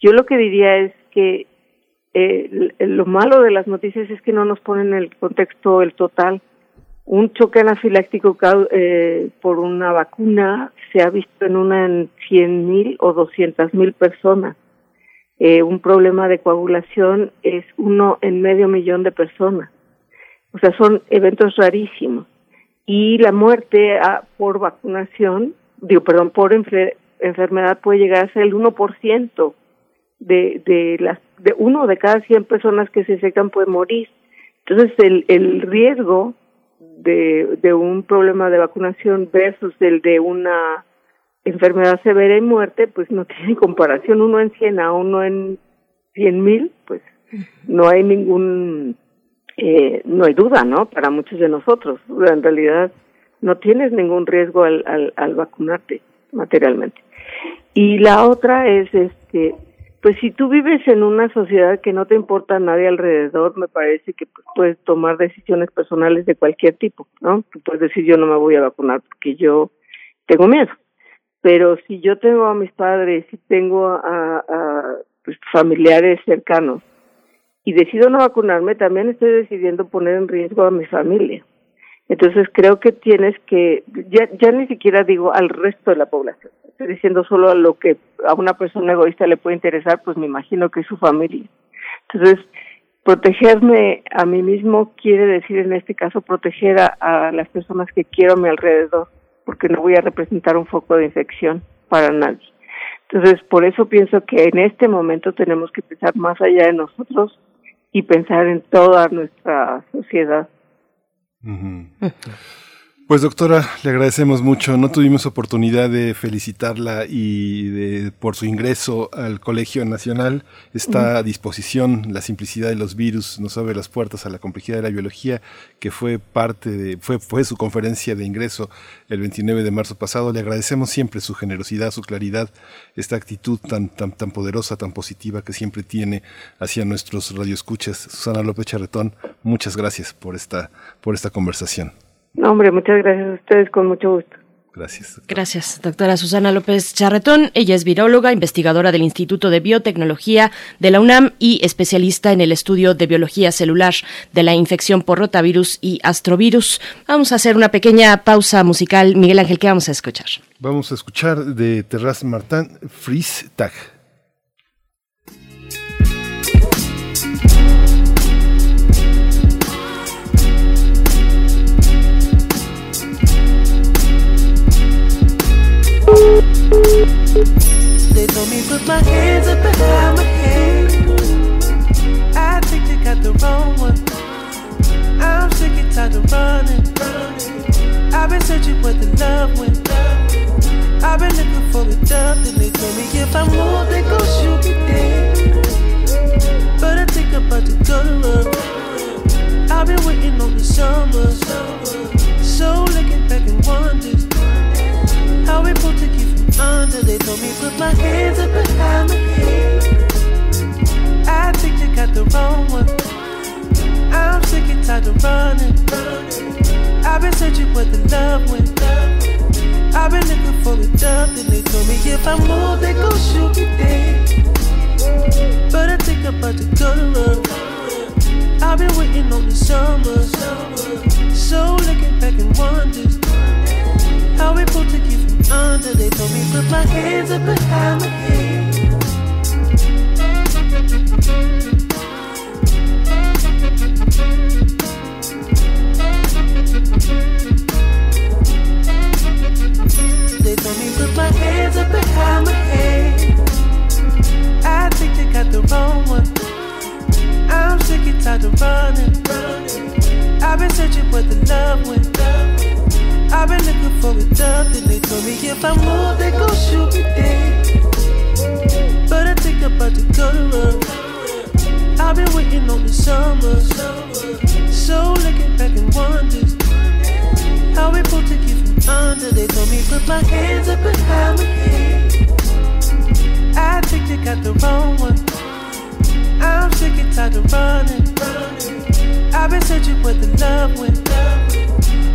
Yo lo que diría es que eh, lo malo de las noticias es que no nos ponen el contexto el total. Un choque anafiláctico eh, por una vacuna se ha visto en una en cien mil o doscientas mil personas. Eh, un problema de coagulación es uno en medio millón de personas. O sea, son eventos rarísimos. Y la muerte ah, por vacunación, digo, perdón, por enfermedad puede llegar a ser el 1% de, de las de uno de cada 100 personas que se infectan puede morir. Entonces, el, el riesgo de, de un problema de vacunación versus el de una enfermedad severa y muerte, pues no tiene comparación. Uno en 100 a uno en 100 mil, pues no hay ningún, eh, no hay duda, ¿no? Para muchos de nosotros. En realidad, no tienes ningún riesgo al, al, al vacunarte materialmente. Y la otra es, este, pues si tú vives en una sociedad que no te importa a nadie alrededor, me parece que pues, puedes tomar decisiones personales de cualquier tipo, ¿no? puedes decir yo no me voy a vacunar porque yo tengo miedo. Pero si yo tengo a mis padres, si tengo a, a pues, familiares cercanos y decido no vacunarme, también estoy decidiendo poner en riesgo a mi familia. Entonces creo que tienes que, ya, ya ni siquiera digo al resto de la población, estoy diciendo solo a lo que a una persona egoísta le puede interesar, pues me imagino que es su familia. Entonces, protegerme a mí mismo quiere decir en este caso proteger a, las personas que quiero a mi alrededor, porque no voy a representar un foco de infección para nadie. Entonces, por eso pienso que en este momento tenemos que pensar más allá de nosotros y pensar en toda nuestra sociedad. 嗯哼。Pues doctora, le agradecemos mucho. No tuvimos oportunidad de felicitarla y de, por su ingreso al Colegio Nacional. Está a disposición la simplicidad de los virus, nos abre las puertas a la complejidad de la biología, que fue parte de, fue, fue su conferencia de ingreso el 29 de marzo pasado. Le agradecemos siempre su generosidad, su claridad, esta actitud tan, tan, tan poderosa, tan positiva que siempre tiene hacia nuestros radioescuchas. Susana López Charretón, muchas gracias por esta, por esta conversación. No, hombre, muchas gracias a ustedes, con mucho gusto. Gracias. Gracias, doctora Susana López Charretón. Ella es viróloga, investigadora del Instituto de Biotecnología de la UNAM y especialista en el estudio de biología celular de la infección por rotavirus y astrovirus. Vamos a hacer una pequeña pausa musical. Miguel Ángel, ¿qué vamos a escuchar? Vamos a escuchar de Terraz Martin, Freeze Tag. They told me put my hands up behind my head. I think they got the wrong one. I'm sick and tired of running. I've been searching where the love went. I've been looking for the dove, and they told me if I move, they gon' shoot me dead. But I think I'm about to go. I've been waiting on the summer, so looking back and wonders how we pulled to keep under. They told me put my hands up behind my head. I think they got the wrong one. I'm sick and tired of running. I've been searching where the love went. I've been looking for a dove, then they told me if I move, they gon' shoot me dead. But I think I'm about to go to love. I've been waiting on the summer, so looking back and wonders how we pulled to keep under. They told me put my hands up behind my head. They told me put my hands up behind my head. I think they got the wrong one. I'm sick and tired of running. I've been searching for the love went. I've been looking for a dove, and they told me if I move, they gon' shoot me dead. But I think I'm about to go to. I've been waiting on the summer, so looking back and wonders how we pulled to keep from under. They told me put my hands up behind my head. I think they got the wrong one. I'm sick and tired of running. I've been searching where the love went.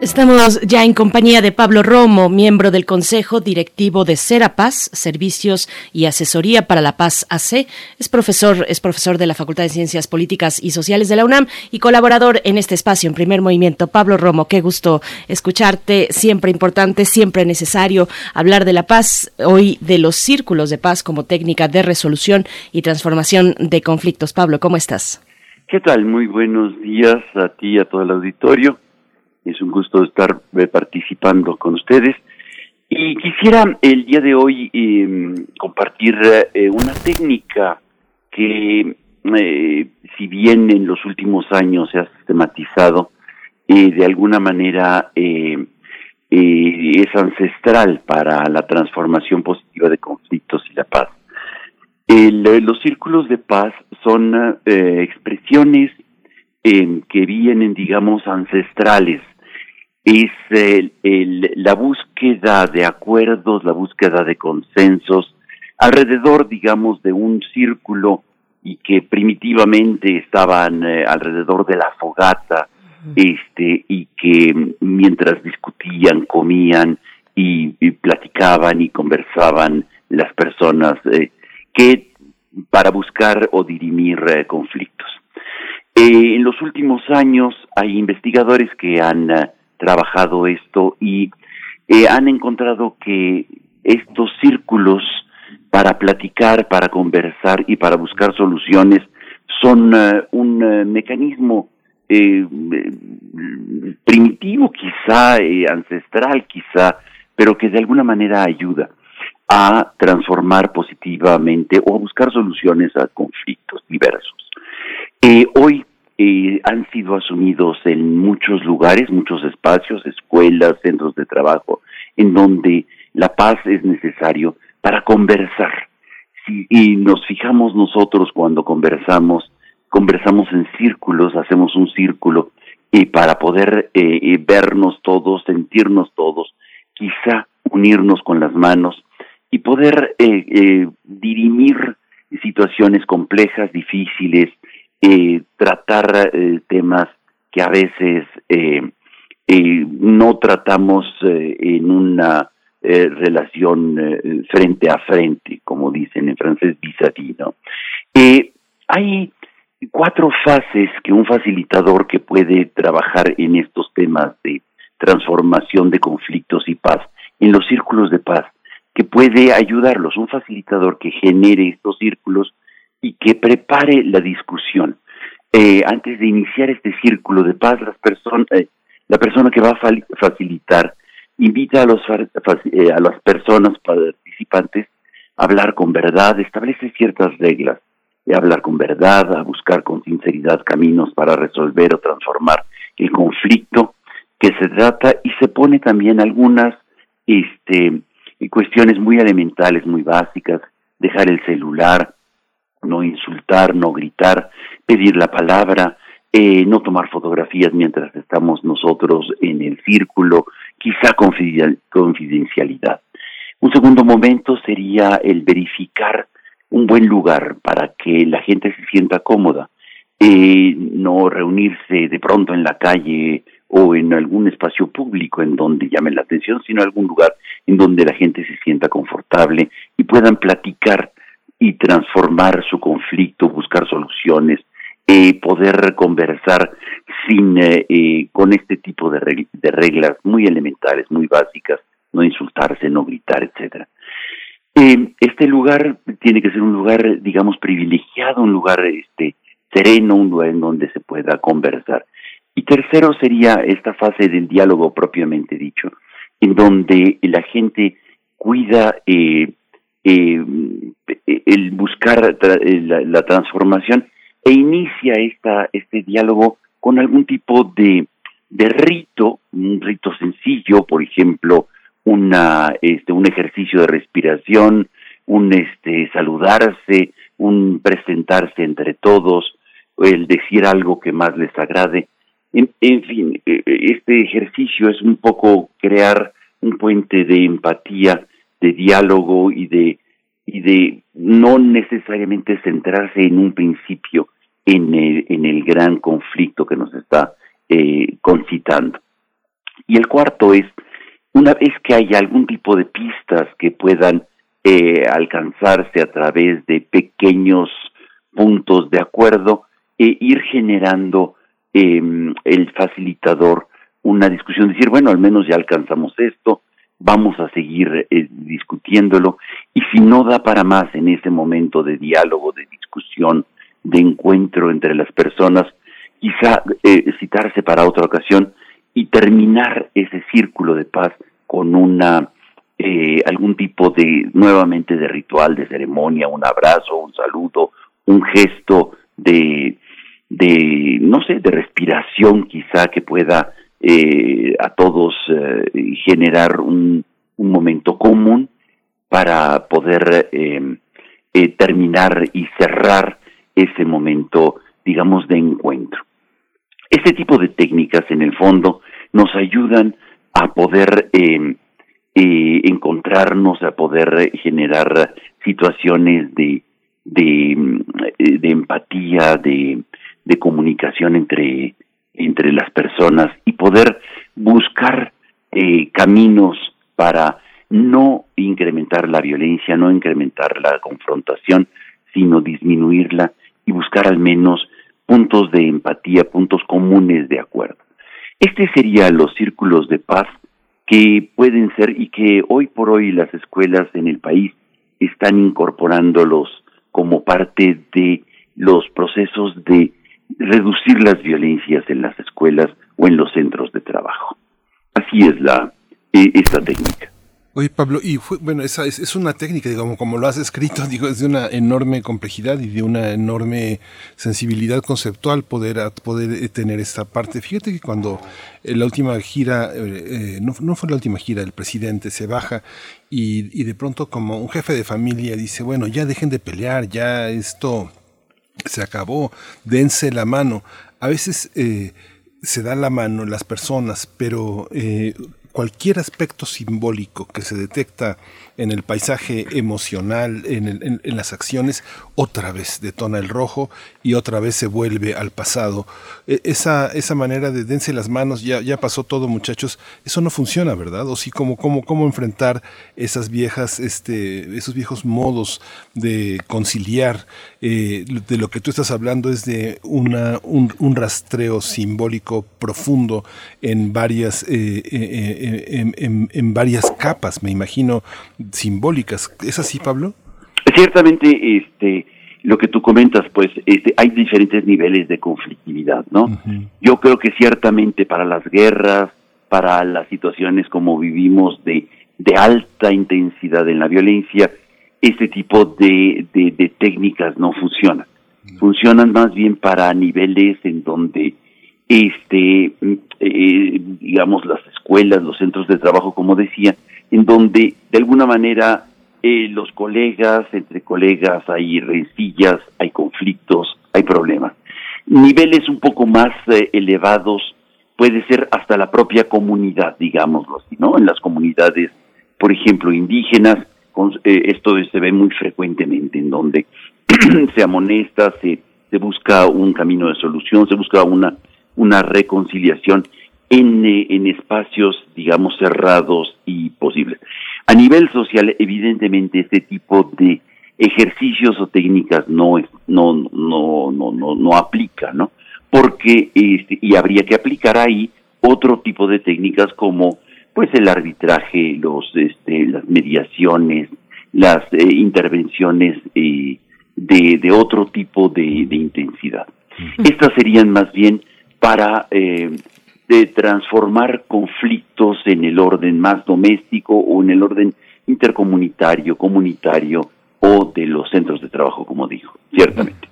Estamos ya en compañía de Pablo Romo, miembro del Consejo Directivo de Serapaz, Servicios y Asesoría para la Paz AC. Es profesor, es profesor de la Facultad de Ciencias Políticas y Sociales de la UNAM y colaborador en este espacio en Primer Movimiento. Pablo Romo, qué gusto escucharte. Siempre importante, siempre necesario hablar de la paz. Hoy de los círculos de paz como técnica de resolución y transformación de conflictos. Pablo, ¿cómo estás? ¿Qué tal? Muy buenos días a ti y a todo el auditorio. Es un gusto estar eh, participando con ustedes. Y quisiera el día de hoy em, compartir eh, una técnica que, eh, si bien en los últimos años se ha sistematizado, de alguna manera es ancestral para la transformación positiva de conflictos y la paz. los círculos de paz son expresiones que vienen, digamos, ancestrales es el, la búsqueda de acuerdos, la búsqueda de consensos alrededor, digamos, de un círculo y que primitivamente estaban eh, alrededor de la fogata, este, y que mientras discutían, comían y, platicaban y conversaban las personas eh, que para buscar o dirimir eh, conflictos. En los últimos años hay investigadores que han trabajado esto y han encontrado que estos círculos para platicar, para conversar y para buscar soluciones son un mecanismo primitivo quizá, ancestral quizá, pero que de alguna manera ayuda a transformar positivamente o a buscar soluciones a conflictos diversos. Eh, hoy han sido asumidos en muchos lugares, muchos espacios, escuelas, centros de trabajo, en donde la paz es necesario para conversar. Y nos fijamos nosotros cuando conversamos, conversamos en círculos, hacemos un círculo y para poder eh, vernos todos, sentirnos todos, quizá unirnos con las manos y poder eh, eh, dirimir situaciones complejas, difíciles, eh, tratar temas que a veces no tratamos en una relación frente a frente, como dicen en francés, vis-à-vis, hay cuatro fases que un facilitador que puede trabajar en estos temas de transformación de conflictos y paz, en los círculos de paz, que puede ayudarlos, un facilitador que genere estos círculos y que prepare la discusión. Eh, antes de iniciar este círculo de paz, las personas, eh, la persona que va a facilitar invita a, los, eh, a las personas participantes a hablar con verdad, establece ciertas reglas, de hablar con verdad, a buscar con sinceridad caminos para resolver o transformar el conflicto, que se trata y se pone también algunas este, cuestiones muy elementales, muy básicas, dejar el celular, no insultar, no gritar, pedir la palabra, eh, no tomar fotografías mientras estamos nosotros en el círculo, quizá confidencialidad. Un segundo momento sería el verificar un buen lugar para que la gente se sienta cómoda, eh, no reunirse de pronto en la calle o en algún espacio público en donde llame la atención, sino algún lugar en donde la gente se sienta confortable y puedan platicar y transformar su conflicto, buscar soluciones, eh, poder conversar sin eh, eh, con este tipo de, reglas muy elementales, muy básicas, no insultarse, no gritar, etcétera. este lugar tiene que ser un lugar, digamos, privilegiado, un lugar este sereno, un lugar en donde se pueda conversar. Y tercero sería esta fase del diálogo propiamente dicho, en donde la gente cuida eh, eh, el buscar eh, la, transformación e inicia esta, este diálogo con algún tipo de, de rito, un rito sencillo, por ejemplo, una, este, un ejercicio de respiración, un este, saludarse, un presentarse entre todos, el decir algo que más les agrade, en, fin, e, e, este ejercicio es un poco crear un puente de empatía, de diálogo y de, y de no necesariamente centrarse en un principio en el, en el gran conflicto que nos está eh, concitando. Y el cuarto es, una vez que haya algún tipo de pistas que puedan eh, alcanzarse a través de pequeños puntos de acuerdo, e ir generando eh, el facilitador una discusión, decir, bueno, al menos ya alcanzamos esto, vamos a seguir eh, discutiéndolo, y si no da para más en ese momento de diálogo, de discusión, de encuentro entre las personas, quizá eh, citarse para otra ocasión y terminar ese círculo de paz con una eh, algún tipo de nuevamente de ritual, de ceremonia, un abrazo, un saludo, un gesto de de, no sé, de respiración quizá que pueda eh, a todos eh, generar un, un, momento común para poder em, eh, terminar y cerrar ese momento, digamos, de encuentro. Este tipo de técnicas, en el fondo, nos ayudan a poder em, encontrarnos, a poder generar situaciones de, de, de empatía, de, de comunicación entre, entre las personas y poder buscar eh, caminos para no incrementar la violencia, no incrementar la confrontación, sino disminuirla y buscar al menos puntos de empatía, puntos comunes de acuerdo. Este serían los círculos de paz que pueden ser y que hoy por hoy las escuelas en el país están incorporándolos como parte de los procesos de reducir las violencias en las escuelas o en los centros de trabajo. Así es la eh, esta técnica. Oye, Pablo, y fue, bueno, esa es, es, una técnica, digamos, como lo has escrito, digo, es de una enorme complejidad y de una enorme sensibilidad conceptual poder, poder eh, tener esta parte. Fíjate que cuando en la última gira, eh, no, no, fue la última gira, el presidente se baja y, y de pronto como un jefe de familia dice, bueno, ya dejen de pelear, ya esto se acabó, dense la mano. A veces eh, se da la mano las personas, pero eh, cualquier aspecto simbólico que se detecta en el paisaje emocional, en, las acciones, otra vez detona el rojo y otra vez se vuelve al pasado. E, esa, esa manera de dense las manos, ya, ya pasó todo muchachos, eso no funciona, ¿verdad? O sí, como cómo, cómo enfrentar esas viejas, este, esos viejos modos de conciliar. Eh, de lo que tú estás hablando es de una, un, rastreo simbólico profundo en varias, eh, eh, en varias capas, me imagino, simbólicas. ¿Es así, Pablo? Ciertamente, este, lo que tú comentas, pues este, hay diferentes niveles de conflictividad, ¿no? Yo creo que ciertamente para las guerras, para las situaciones como vivimos de, de alta intensidad en la violencia, este tipo de, de, técnicas no funcionan. Funcionan más bien para niveles en donde, este, eh, digamos, las escuelas, los centros de trabajo, como decía, en donde de alguna manera eh, los colegas, entre colegas hay rencillas, hay conflictos, hay problemas. Niveles un poco más eh, elevados puede ser hasta la propia comunidad, digámoslo así, ¿no? En las comunidades, por ejemplo, indígenas, eh, esto se ve muy frecuentemente, en donde se amonesta, se, se busca un camino de solución, se busca una, una reconciliación en, eh, en espacios, digamos, cerrados y posibles. A nivel social, evidentemente, este tipo de ejercicios o técnicas no no no no no no aplica, ¿no? Porque este, y habría que aplicar ahí otro tipo de técnicas como pues el arbitraje, los este las mediaciones, las eh, intervenciones eh, de, de otro tipo de, de intensidad. Estas serían más bien para eh, de transformar conflictos en el orden más doméstico o en el orden intercomunitario, comunitario o de los centros de trabajo, como dijo, ciertamente.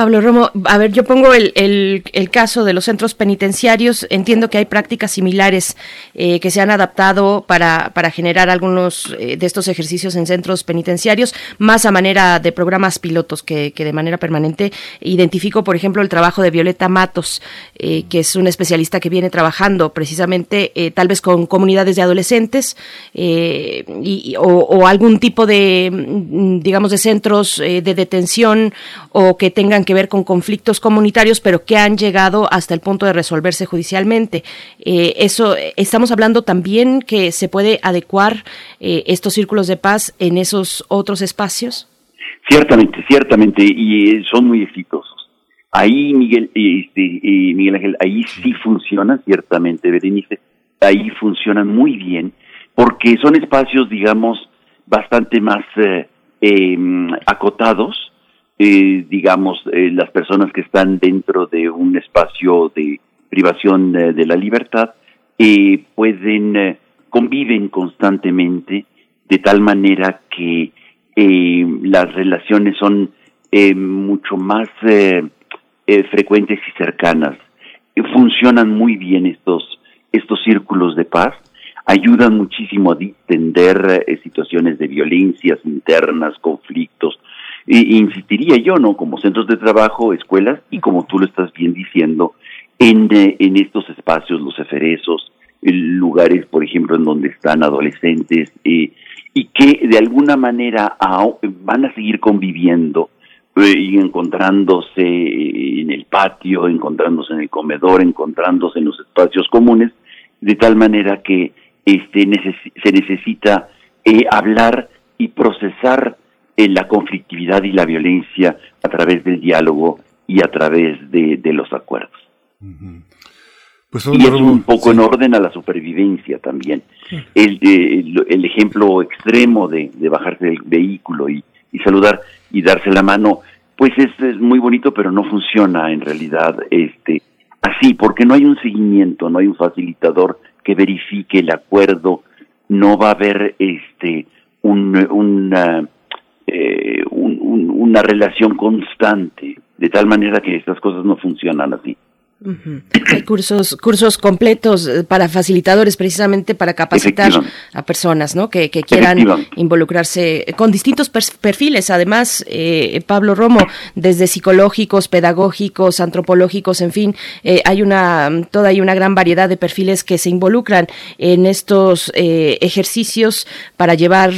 Pablo Romo, a ver, yo pongo el, el, caso de los centros penitenciarios. Entiendo que hay prácticas similares eh, que se han adaptado para, para generar algunos eh, de estos ejercicios en centros penitenciarios, más a manera de programas pilotos que, que de manera permanente. Identifico, por ejemplo, el trabajo de Violeta Matos, eh, que es una especialista que viene trabajando precisamente tal vez con comunidades de adolescentes o, o, algún tipo de, mm, digamos, de centros de detención o que tengan que ver con conflictos comunitarios, pero que han llegado hasta el punto de resolverse judicialmente. Eh, eso estamos hablando también que se puede adecuar eh, estos círculos de paz en esos otros espacios. Ciertamente, ciertamente, y eh, son muy exitosos. Ahí, Miguel, este, Miguel Ángel, ahí sí funcionan, ciertamente, Berenice, ahí funcionan muy bien, porque son espacios, digamos, bastante más em, acotados, eh, digamos, eh, las personas que están dentro de un espacio de privación eh, de la libertad pueden, eh, conviven constantemente de tal manera que las relaciones son mucho más frecuentes y cercanas. funcionan muy bien estos, estos círculos de paz, ayudan muchísimo a distender situaciones de violencias internas, conflictos, insistiría yo, ¿no? Como centros de trabajo, escuelas y como tú lo estás bien diciendo, en, eh, en estos espacios, los eferesos, lugares, por ejemplo, en donde están adolescentes eh, y que de alguna manera van a seguir conviviendo eh, y encontrándose en el patio, encontrándose en el comedor, encontrándose en los espacios comunes, de tal manera que este, se necesita eh, hablar y procesar eh, la conflictividad y la violencia a través del diálogo y a través de, los acuerdos. Pues y es un poco en orden a la supervivencia también. El, el, ejemplo extremo de, bajarse del vehículo y, saludar y darse la mano, pues es, es, muy bonito, pero no funciona en realidad este así, porque no hay un seguimiento, no hay un facilitador que verifique el acuerdo, no va a haber este un, una, eh, una relación constante, de tal manera que estas cosas no funcionan así. Hay cursos, cursos completos eh, para facilitadores, precisamente para capacitar a personas ¿no? que, quieran involucrarse con distintos perfiles. Además, eh, Pablo Romo, desde psicológicos, pedagógicos, antropológicos, en fin, eh, hay una toda hay una gran variedad de perfiles que se involucran en estos ejercicios para llevar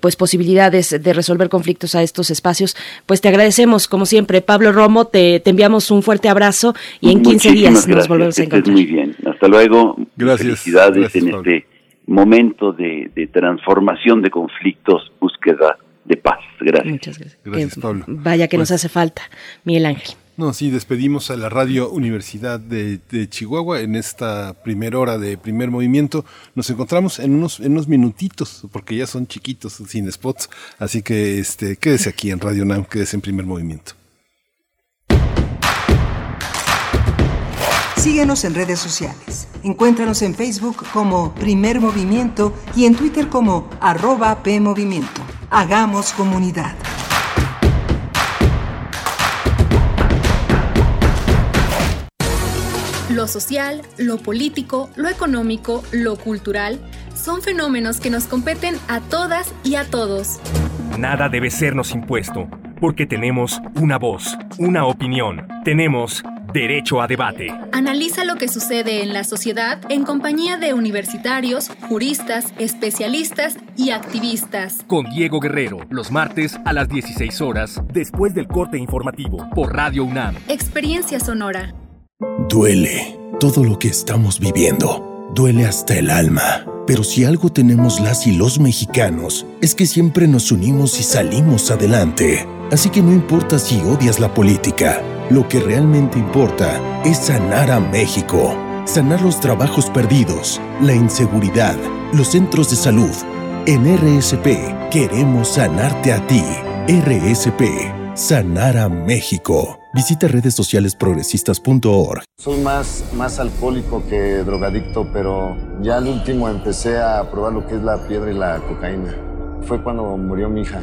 pues posibilidades de resolver conflictos a estos espacios. Pues te agradecemos, como siempre, Pablo Romo, te, te enviamos un fuerte abrazo y en 15 días nos volvemos a encontrar. Muy bien, hasta luego. Gracias. Felicidades en este momento de, transformación de conflictos, búsqueda de paz. Gracias. Muchas gracias. gracias Pablo. Vaya que nos pues hace falta, Miguel Ángel. No, sí, despedimos a la Radio Universidad de, Chihuahua en esta primera hora de primer movimiento. Nos encontramos en unos, en unos minutitos, porque ya son chiquitos, sin spots. Así que este, quédese aquí en Radio NAM, quédese en primer movimiento. Síguenos en redes sociales. Encuéntranos en Facebook como Primer Movimiento y en Twitter como arroba PMovimiento. Hagamos comunidad. Lo social, lo político, lo económico, lo cultural son fenómenos que nos competen a todas y a todos. Nada debe sernos impuesto, porque tenemos una voz, una opinión, tenemos Derecho a debate. Analiza lo que sucede en la sociedad en compañía de universitarios, juristas, especialistas y activistas. Con Diego Guerrero, los martes a las 16 horas, después del corte informativo, por Radio UNAM. Experiencia sonora. Duele todo lo que estamos viviendo. Duele hasta el alma. Pero si algo tenemos las y los mexicanos, es que siempre nos unimos y salimos adelante. Así que no importa si odias la política lo que realmente importa es sanar a México, sanar los trabajos perdidos, la inseguridad, los centros de salud. En RSP queremos sanarte a ti. RSP, sanar a México. Visita redes sociales progresistas.org. Soy más, más alcohólico que drogadicto, pero ya al último empecé a probar lo que es la piedra y la cocaína. Fue cuando murió mi hija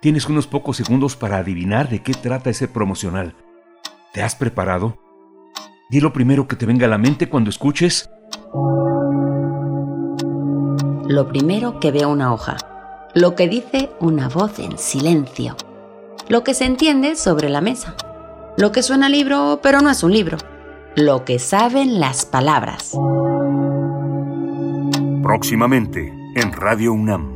Tienes unos pocos segundos para adivinar de qué trata ese promocional. ¿Te has preparado? Di lo primero que te venga a la mente cuando escuches. Lo primero que veo una hoja. Lo que dice una voz en silencio. Lo que se entiende sobre la mesa. Lo que suena libro, pero no es un libro. Lo que saben las palabras. Próximamente en Radio UNAM.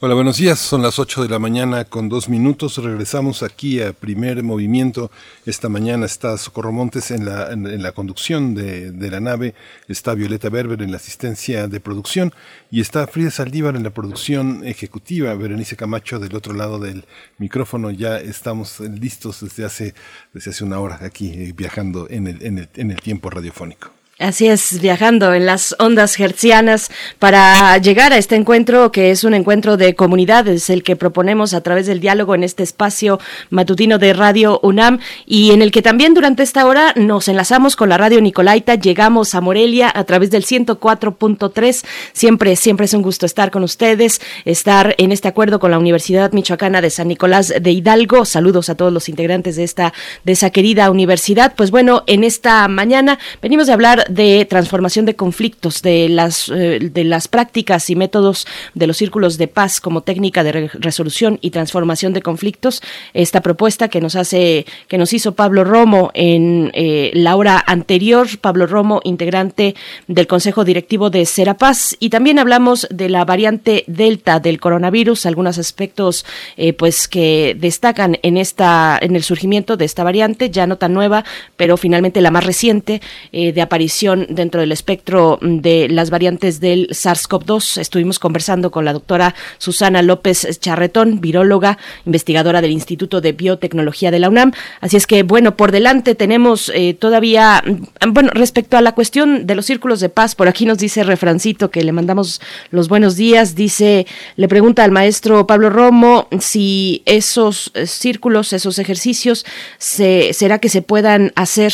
Hola, buenos días. Son las 8 de la mañana con dos minutos. Regresamos aquí a primer movimiento. Esta mañana está Socorro Montes en la, en, la conducción de, de, la nave, está Violeta Berber en la asistencia de producción y está Frida Saldívar en la producción ejecutiva, Berenice Camacho del otro lado del micrófono. Ya estamos listos desde hace, desde hace una hora aquí eh, viajando en el, en, el, en el tiempo radiofónico. Así es, viajando en las ondas hertzianas para llegar a este encuentro que es un encuentro de comunidades, el que proponemos a través del diálogo en este espacio matutino de Radio UNAM y en el que también durante esta hora nos enlazamos con la Radio Nicolaita, llegamos a Morelia a través del 104.3. Siempre, siempre es un gusto estar con ustedes, estar en este acuerdo con la Universidad Michoacana de San Nicolás de Hidalgo. Saludos a todos los integrantes de esta, de esa querida universidad. Pues bueno, en esta mañana venimos a hablar de transformación de conflictos, de las, eh, de las prácticas y métodos de los círculos de paz como técnica de resolución y transformación de conflictos. Esta propuesta que nos hace, que nos hizo Pablo Romo en eh, la hora anterior, Pablo Romo, integrante del Consejo Directivo de Serapaz, y también hablamos de la variante Delta del coronavirus, algunos aspectos eh, pues que destacan en esta, en el surgimiento de esta variante, ya no tan nueva, pero finalmente la más reciente de aparición dentro del espectro de las variantes del SARS-CoV-2. Estuvimos conversando con la doctora Susana López Charretón, viróloga, investigadora del Instituto de Biotecnología de la UNAM. Así es que, bueno, por delante tenemos eh, todavía, mm, bueno, respecto a la cuestión de los círculos de paz, por aquí nos dice Refrancito que le mandamos los buenos días, dice, le pregunta al maestro Pablo Romo si esos eh, círculos, esos ejercicios, se, será que se puedan hacer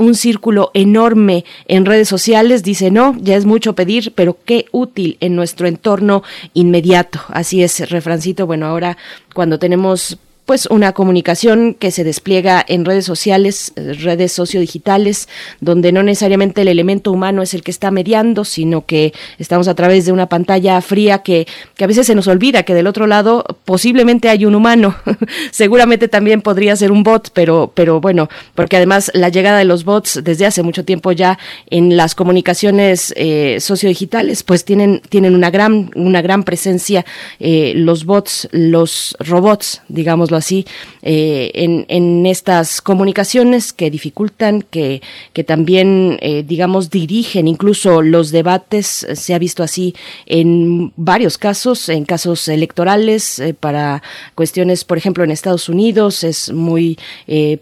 un círculo enorme en redes sociales, dice, no, ya es mucho pedir, pero qué útil en nuestro entorno inmediato. Así es, refrancito. Bueno, ahora cuando tenemos pues una comunicación que se despliega en redes sociales, eh, redes sociodigitales, donde no necesariamente el elemento humano es el que está mediando, sino que estamos a través de una pantalla fría que, que a veces se nos olvida que del otro lado posiblemente hay un humano. Seguramente también podría ser un bot, pero, pero bueno, porque además la llegada de los bots desde hace mucho tiempo ya en las comunicaciones eh, sociodigitales, pues tienen, tienen una gran, una gran presencia eh, los bots, los robots, digámoslo así, eh, en, estas comunicaciones que dificultan, que, que también, eh, digamos, dirigen incluso los debates. Se ha visto así en varios casos, en casos electorales, eh, para cuestiones, por ejemplo, en Estados Unidos, es muy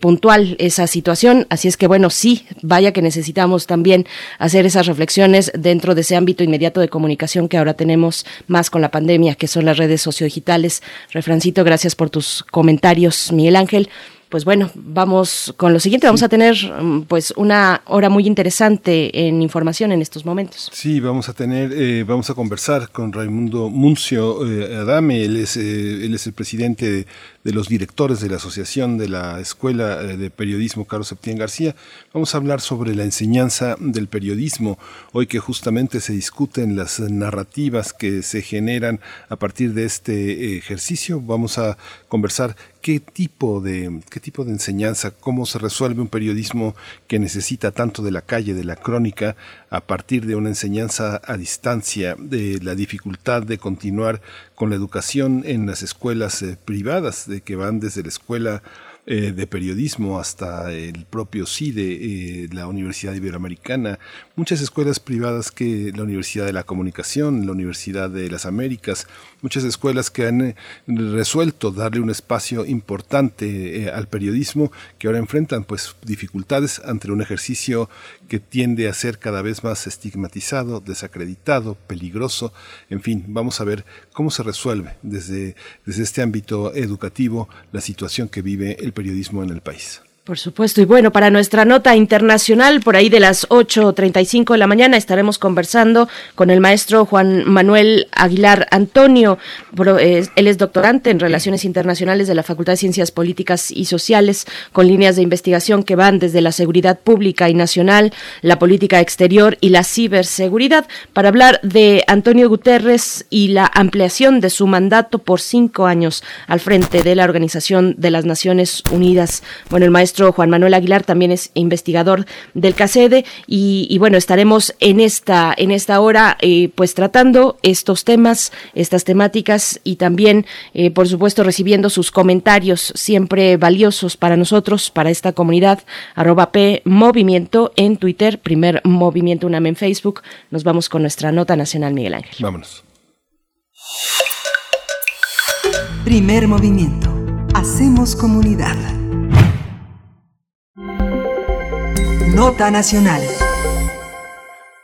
puntual esa situación. Así es que, bueno, sí, vaya que necesitamos también hacer esas reflexiones dentro de ese ámbito inmediato de comunicación que ahora tenemos más con la pandemia, que son las redes sociodigitales. Refrancito, gracias por tus comentarios comentarios, Miguel Ángel. Pues bueno, vamos con lo siguiente. Vamos a tener mm, pues una hora muy interesante en información en estos momentos. Sí, vamos a tener, eh, vamos a conversar con Raimundo Muncio eh, Adame. Él es, eh, él es el presidente de, los directores de la Asociación de la Escuela eh, de Periodismo Carlos Septién García. Vamos a hablar sobre la enseñanza del periodismo, hoy que justamente se discuten las narrativas que se generan a partir de este ejercicio. Vamos a conversar qué tipo de qué tipo de enseñanza, cómo se resuelve un periodismo que necesita tanto de la calle, de la crónica, a partir de una enseñanza a distancia, de la dificultad de continuar con la educación en las escuelas eh, privadas, de que van desde la escuela eh, de periodismo hasta el propio CIDE, eh, la Universidad Iberoamericana, muchas escuelas privadas que la Universidad de la Comunicación, la Universidad de las Américas, muchas escuelas que han resuelto darle un espacio importante al periodismo que ahora enfrentan pues dificultades ante un ejercicio que tiende a ser cada vez más estigmatizado, desacreditado, peligroso. En fin, vamos a ver cómo se resuelve desde, desde este ámbito educativo la situación que vive el periodismo en el país. Por supuesto. Y bueno, para nuestra nota internacional, por ahí de las 8.35 de la mañana estaremos conversando con el maestro Juan Manuel Aguilar Antonio. Él es doctorante en Relaciones Internacionales de la Facultad de Ciencias Políticas y Sociales, con líneas de investigación que van desde la seguridad pública y nacional, la política exterior y la ciberseguridad, para hablar de Antonio Guterres y la ampliación de su mandato por cinco años al frente de la Organización de las Naciones Unidas. Bueno, el maestro Juan Manuel Aguilar también es investigador del CACEDE y, bueno, estaremos en esta, en esta hora eh, pues tratando estos temas, estas temáticas y también, eh, por supuesto, recibiendo sus comentarios siempre valiosos para nosotros, para esta comunidad, arroba P Movimiento en Twitter, primer Movimiento UNAM en Facebook. Nos vamos con nuestra nota nacional, Miguel Ángel. Vámonos. Primer movimiento. Hacemos comunidad. Nota Nacional.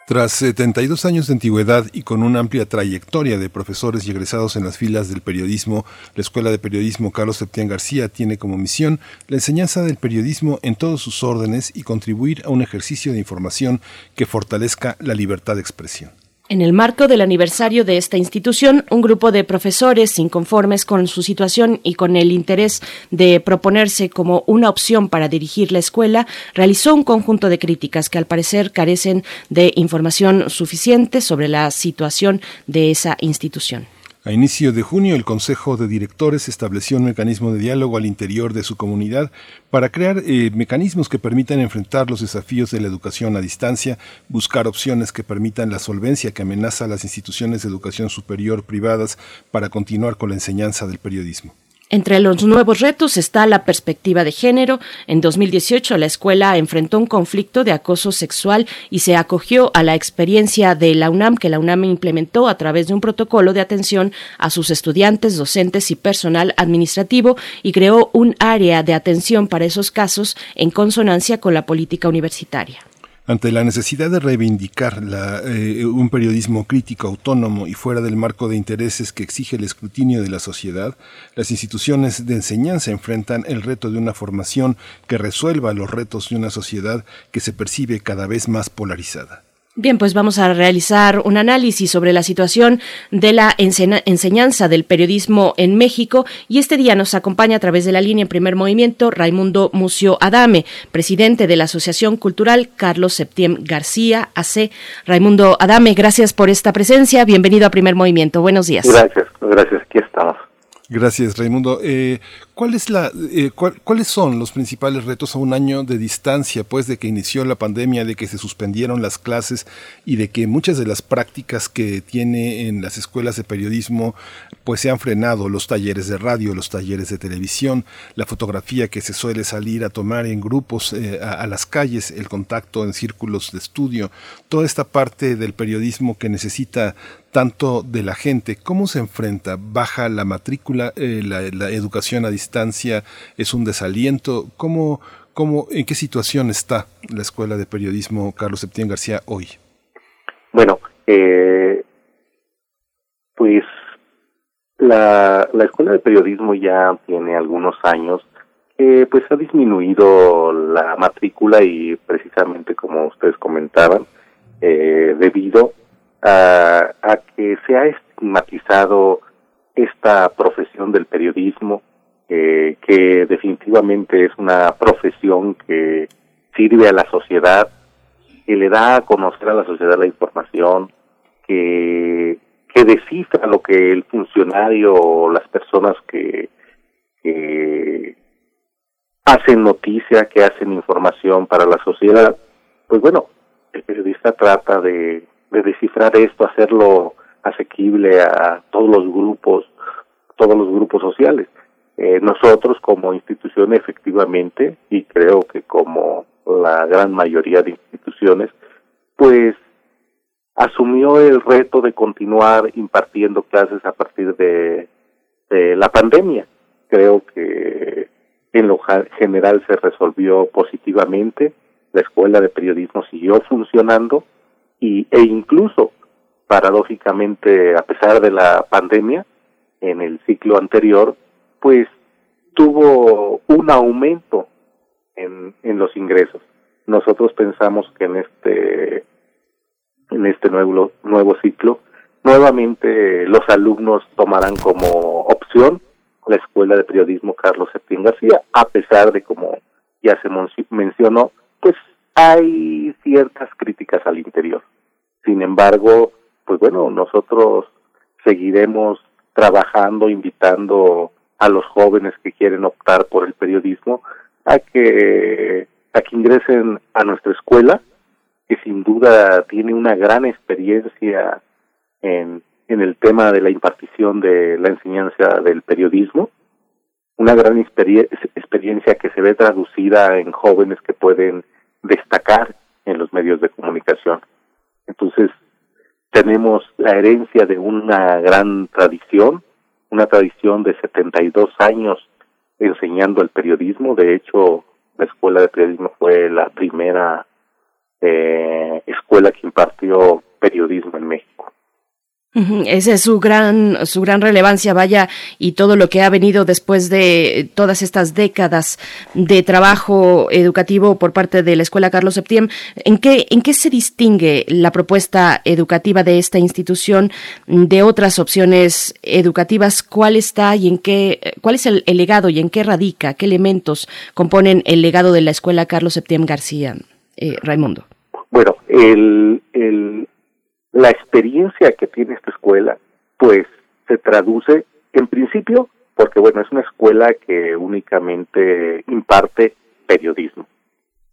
Tras 72 años de antigüedad y con una amplia trayectoria de profesores y egresados en las filas del periodismo, la Escuela de Periodismo Carlos Septién García tiene como misión la enseñanza del periodismo en todos sus órdenes y contribuir a un ejercicio de información que fortalezca la libertad de expresión. En el marco del aniversario de esta institución, un grupo de profesores inconformes con su situación y con el interés de proponerse como una opción para dirigir la escuela, realizó un conjunto de críticas que al parecer carecen de información suficiente sobre la situación de esa institución. A inicio de junio, el Consejo de Directores estableció un mecanismo de diálogo al interior de su comunidad para crear eh, mecanismos que permitan enfrentar los desafíos de la educación a distancia, buscar opciones que permitan la solvencia que amenaza a las instituciones de educación superior privadas para continuar con la enseñanza del periodismo. Entre los nuevos retos está la perspectiva de género. En 2018 la escuela enfrentó un conflicto de acoso sexual y se acogió a la experiencia de la UNAM que la UNAM implementó a través de un protocolo de atención a sus estudiantes, docentes y personal administrativo y creó un área de atención para esos casos en consonancia con la política universitaria. Ante la necesidad de reivindicar eh, un periodismo crítico, autónomo y fuera del marco de intereses que exige el escrutinio de la sociedad, las instituciones de enseñanza enfrentan el reto de una formación que resuelva los retos de una sociedad que se percibe cada vez más polarizada. Bien, pues vamos a realizar un análisis sobre la situación de la enseñanza del periodismo en México y este día nos acompaña a través de la línea en primer movimiento Raimundo Mucio Adame, presidente de la Asociación Cultural Carlos Septiem García AC. Raimundo Adame, gracias por esta presencia, bienvenido a primer movimiento, buenos días. Gracias, gracias, aquí estamos. Gracias, Raimundo. Eh, ¿cuál es la, eh, ¿Cuáles son los principales retos a un año de distancia, pues, de que inició la pandemia, de que se suspendieron las clases y de que muchas de las prácticas que tiene en las escuelas de periodismo, pues, se han frenado? Los talleres de radio, los talleres de televisión, la fotografía que se suele salir a tomar en grupos eh, a las calles, el contacto en círculos de estudio, toda esta parte del periodismo que necesita tanto de la gente. ¿Cómo se enfrenta? ¿Baja la matrícula? Eh, la, educación a distancia es un desaliento? ¿Cómo, cómo, ¿En qué situación está la Escuela de Periodismo Carlos Septién García hoy? Bueno, eh, pues la, la Escuela de Periodismo ya tiene algunos años que pues ha disminuido la matrícula y precisamente como ustedes comentaban, eh, debido a, que se ha estigmatizado esta profesión del periodismo, eh, que definitivamente es una profesión que sirve a la sociedad, que le da a conocer a la sociedad la información, que, que descifra lo que el funcionario o las personas que, que hacen noticia, que hacen información para la sociedad, pues bueno, el periodista trata de de descifrar esto, hacerlo asequible a todos los grupos, todos los grupos sociales. Eh, nosotros como institución efectivamente, y creo que como la gran mayoría de instituciones, pues asumió el reto de continuar impartiendo clases a partir de, de la pandemia. Creo que en lo general se resolvió positivamente, la escuela de periodismo siguió funcionando y, e incluso, paradójicamente, a pesar de la pandemia, en el ciclo anterior, pues tuvo un aumento en, en los ingresos. Nosotros pensamos que en este en este nuevo nuevo ciclo nuevamente los alumnos tomarán como opción la Escuela de Periodismo Carlos Septién García, a pesar de como ya se mencionó, pues hay ciertas críticas al interior. Sin embargo, pues bueno, nosotros seguiremos trabajando, invitando a los jóvenes que quieren optar por el periodismo a que a que ingresen a nuestra escuela, que sin duda tiene una gran experiencia en, en el tema de la impartición de la enseñanza del periodismo, una gran experiencia que se ve traducida en jóvenes que pueden destacar en los medios de comunicación. Entonces, tenemos la herencia de una gran tradición, una tradición de 72 años enseñando el periodismo. De hecho, la Escuela de Periodismo fue la primera eh, escuela que impartió periodismo en México. Esa es su gran, su gran relevancia, vaya, y todo lo que ha venido después de todas estas décadas de trabajo educativo por parte de la Escuela Carlos Septién. ¿En qué, en qué se distingue la propuesta educativa de esta institución de otras opciones educativas? ¿Cuál está y en qué, cuál es el, legado y en qué radica? ¿Qué elementos componen el legado de la Escuela Carlos Septién García, eh, Raimundo? Bueno, el, el, la experiencia que tiene esta escuela, pues se traduce en principio, porque bueno, es una escuela que únicamente imparte periodismo.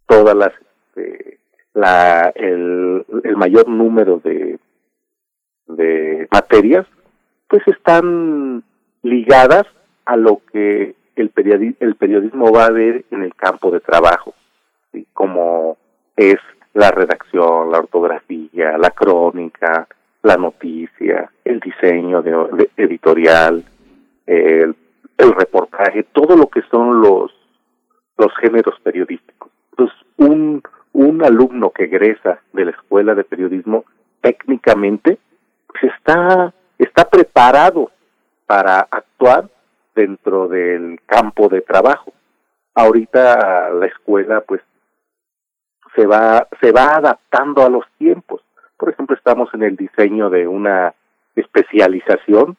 Todas las, eh, la, el, el mayor número de, de materias, pues están ligadas a lo que el, el periodismo va a ver en el campo de trabajo, como es la redacción, la ortografía, la crónica, la noticia, el diseño de, editorial, el, reportaje, todo lo que son los los géneros periodísticos. Entonces, un, un alumno que egresa de la escuela de periodismo técnicamente pues está está preparado para actuar dentro del campo de trabajo. Ahorita la escuela pues se va, se va adaptando a los tiempos. Por ejemplo, estamos en el diseño de una especialización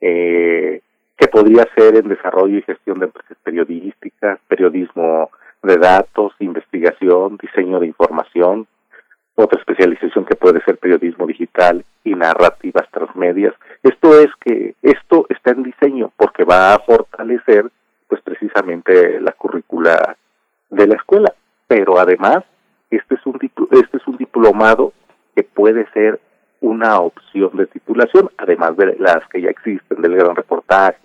eh, que podría ser en desarrollo y gestión de empresas periodísticas, periodismo de datos, investigación, diseño de información, otra especialización que puede ser periodismo digital y narrativas transmedias. Esto es que esto está en diseño porque va a fortalecer pues precisamente la currícula de la escuela, pero además este es un este es un diplomado que puede ser una opción de titulación, además de las que ya existen, del gran reportaje,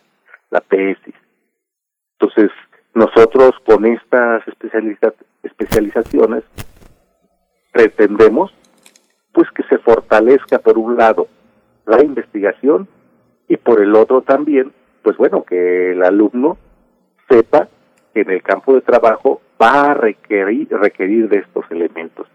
la tesis. Entonces, nosotros con estas especializaciones pretendemos pues que se fortalezca por un lado la investigación y por el otro también, pues bueno, que el alumno sepa en el campo de trabajo va a requerir, requerir de estos elementos.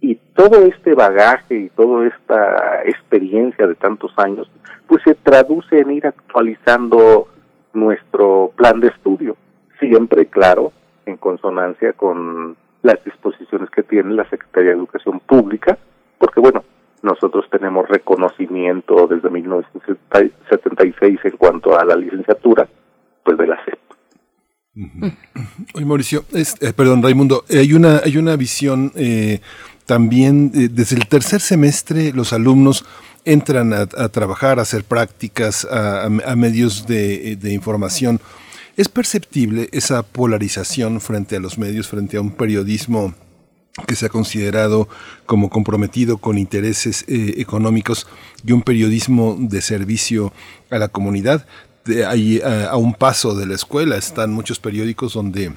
Y todo este bagaje y toda esta experiencia de tantos años, pues se traduce en ir actualizando nuestro plan de estudio, siempre, claro, en consonancia con las disposiciones que tiene la Secretaría de Educación Pública, porque bueno, nosotros tenemos reconocimiento desde 1976 en cuanto a la licenciatura, pues de la CEP. Oye, Mauricio, eh, perdón, Raimundo, hay una, hay una visión eh, también, eh, desde el tercer semestre los alumnos entran a, trabajar, a hacer prácticas, a, medios de, información. ¿Es perceptible esa polarización frente a los medios, frente a un periodismo que se ha considerado como comprometido con intereses económicos y un periodismo de servicio a la comunidad? Ahí a, un paso de la escuela están muchos periódicos donde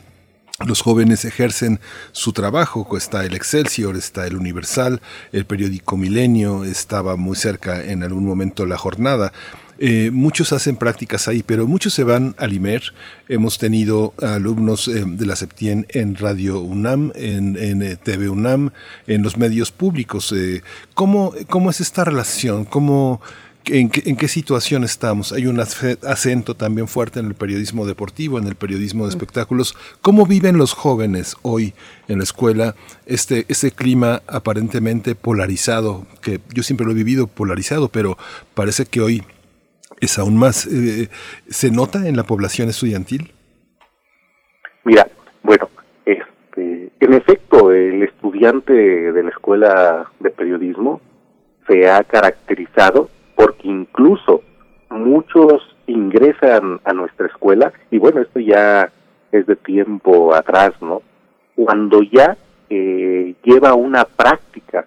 los jóvenes ejercen su trabajo, está el Excelsior, está el Universal, el periódico Milenio, estaba muy cerca en algún momento la jornada. Eh, muchos hacen prácticas ahí, pero muchos se van al IMER. Hemos tenido alumnos eh, de la Septien en Radio UNAM, en, en eh, TV UNAM, en los medios públicos. ¿cómo, ¿Cómo es esta relación? ¿Cómo, ¿En qué, situación estamos? Hay un acento también fuerte en el periodismo deportivo, en el periodismo de espectáculos. ¿Cómo viven los jóvenes hoy en la escuela este, este clima aparentemente polarizado, que yo siempre lo he vivido polarizado, pero parece que hoy es aún más. Eh, ¿Se nota en la población estudiantil? Mira, bueno, este, en efecto, el estudiante de la escuela de periodismo se ha caracterizado porque incluso muchos ingresan a nuestra escuela, y bueno, esto ya es de tiempo atrás, ¿no? Cuando ya eh, lleva una práctica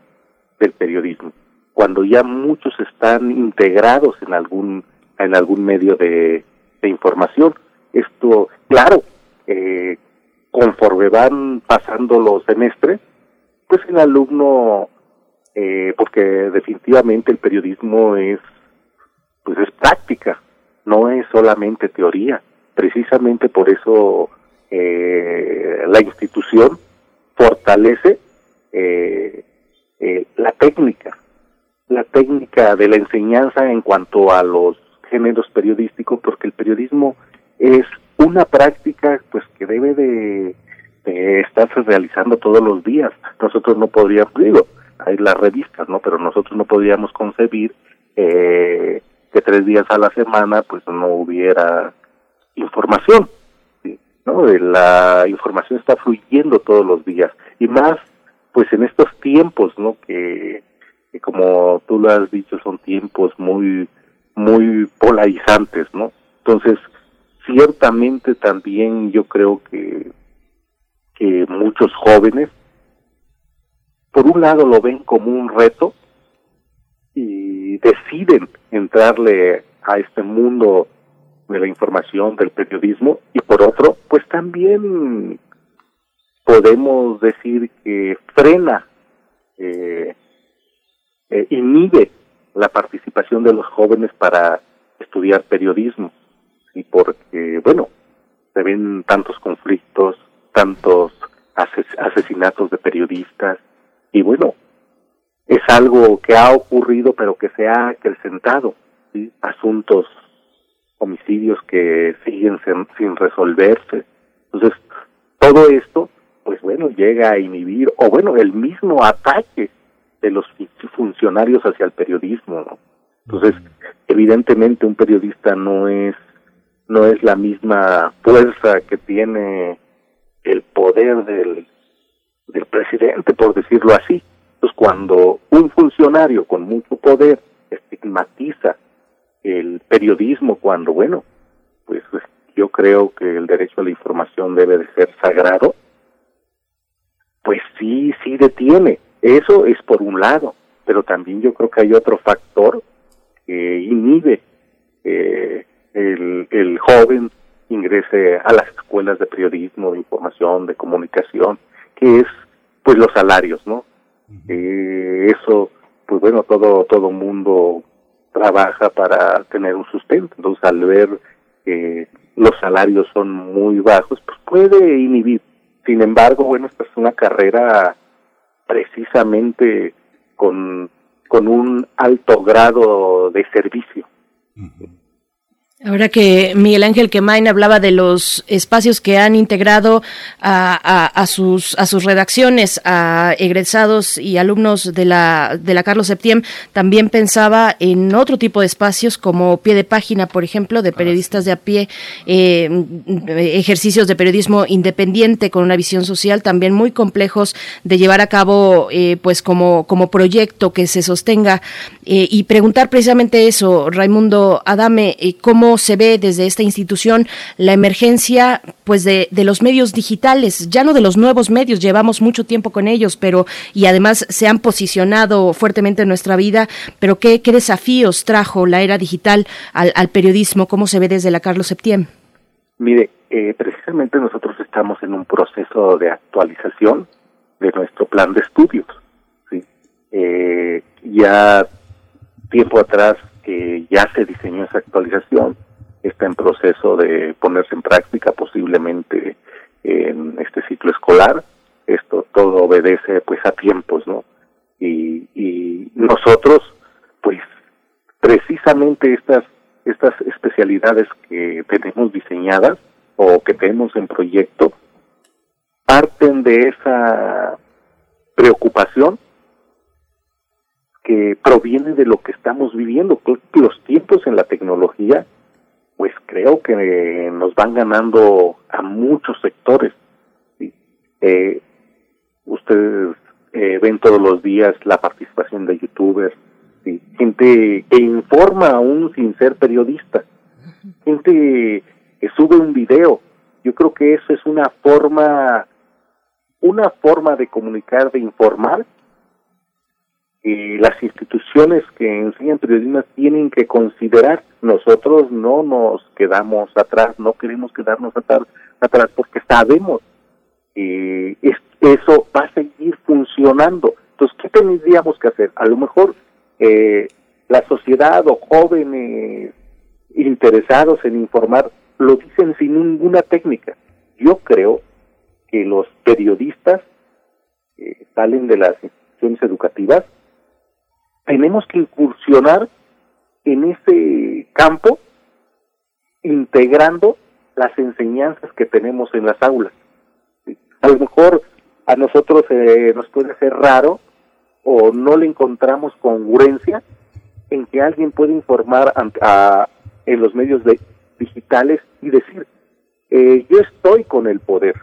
del periodismo, cuando ya muchos están integrados en algún en algún medio de, información. Esto, claro, eh, conforme van pasando los semestres, pues el alumno eh, porque definitivamente el periodismo es, pues es práctica, no es solamente teoría. Precisamente por eso eh, la institución fortalece eh, eh, la técnica, la técnica de la enseñanza en cuanto a los géneros periodísticos, porque el periodismo es una práctica pues que debe de, de estarse realizando todos los días. Nosotros no podríamos, digo, hay las revistas, ¿no? Pero nosotros no podríamos concebir eh, que tres días a la semana pues no hubiera información, ¿sí? ¿no? La información está fluyendo todos los días y más pues en estos tiempos, ¿no? Que, que como tú lo has dicho son tiempos muy muy polarizantes, ¿no? Entonces, ciertamente también yo creo que que muchos jóvenes por un lado lo ven como un reto y deciden entrarle a este mundo de la información, del periodismo, y por otro, pues también podemos decir que frena, eh, eh, inhibe la participación de los jóvenes para estudiar periodismo, y porque, bueno, se ven tantos conflictos, tantos asesinatos de periodistas, y bueno, es algo que ha ocurrido pero que se ha acrecentado, ¿sí? asuntos, homicidios que siguen sin, sin resolverse. Entonces, todo esto, pues bueno, llega a inhibir, o bueno, el mismo ataque de los funcionarios hacia el periodismo, ¿no? Entonces, evidentemente un periodista no es no es la misma fuerza que tiene el poder del del presidente, por decirlo así. Entonces, cuando un funcionario con mucho poder estigmatiza el periodismo, cuando, bueno, pues yo creo que el derecho a la información debe de ser sagrado, pues sí, sí detiene. Eso es por un lado, pero también yo creo que hay otro factor que inhibe eh, el, el joven ingrese a las escuelas de periodismo, de información, de comunicación, que es pues los salarios, ¿no? Eh, eso, pues bueno, todo todo mundo trabaja para tener un sustento, entonces al ver que los salarios son muy bajos, pues puede inhibir. Sin embargo, bueno, esta es una carrera precisamente con, con un alto grado de servicio. Ahora que Miguel Ángel Quemain hablaba de los espacios que han integrado a, a, sus, a sus redacciones, a egresados y alumnos de la, de la Carlos Septién, también pensaba en otro tipo de espacios como pie de página, por ejemplo, de periodistas de a pie, eh, ejercicios de periodismo independiente con una visión social también muy complejos de llevar a cabo eh, pues como, como proyecto que se sostenga. Eh, y preguntar precisamente eso, Raimundo Adame, cómo se ve desde esta institución la emergencia pues de, los medios digitales, ya no de los nuevos medios, llevamos mucho tiempo con ellos, pero y además se han posicionado fuertemente en nuestra vida, pero qué, qué desafíos trajo la era digital al, periodismo, cómo se ve desde la Carlos Septién. Mire, eh, precisamente nosotros estamos en un proceso de actualización de nuestro plan de estudios. Eh, ya tiempo atrás ya se diseñó esa actualización, está en proceso de ponerse en práctica posiblemente en este ciclo escolar. Esto todo obedece pues a tiempos, ¿no? Y, nosotros, pues precisamente estas, estas especialidades que tenemos diseñadas o que tenemos en proyecto, parten de esa preocupación que proviene de lo que estamos viviendo. Los tiempos en la tecnología pues creo que nos van ganando a muchos sectores. Eh, ustedes eh, ven todos los días la participación de youtubers, ¿sí? gente que informa aún sin ser periodista, gente que sube un video. Yo creo que eso es una forma, una forma de comunicar, de informar las instituciones que enseñan periodismo tienen que considerar. Nosotros no nos quedamos atrás, no queremos quedarnos atrás, atrás porque sabemos que eso va a seguir funcionando. Entonces, ¿qué tendríamos que hacer? A lo mejor eh, la sociedad o jóvenes interesados en informar lo dicen sin ninguna técnica. Yo creo que los periodistas eh, salen de las instituciones educativas, tenemos que incursionar en ese campo integrando las enseñanzas que tenemos en las aulas. A lo mejor a nosotros eh, nos puede ser raro o no le encontramos congruencia en que alguien puede informar en los medios digitales y decir, eh, yo estoy con el poder.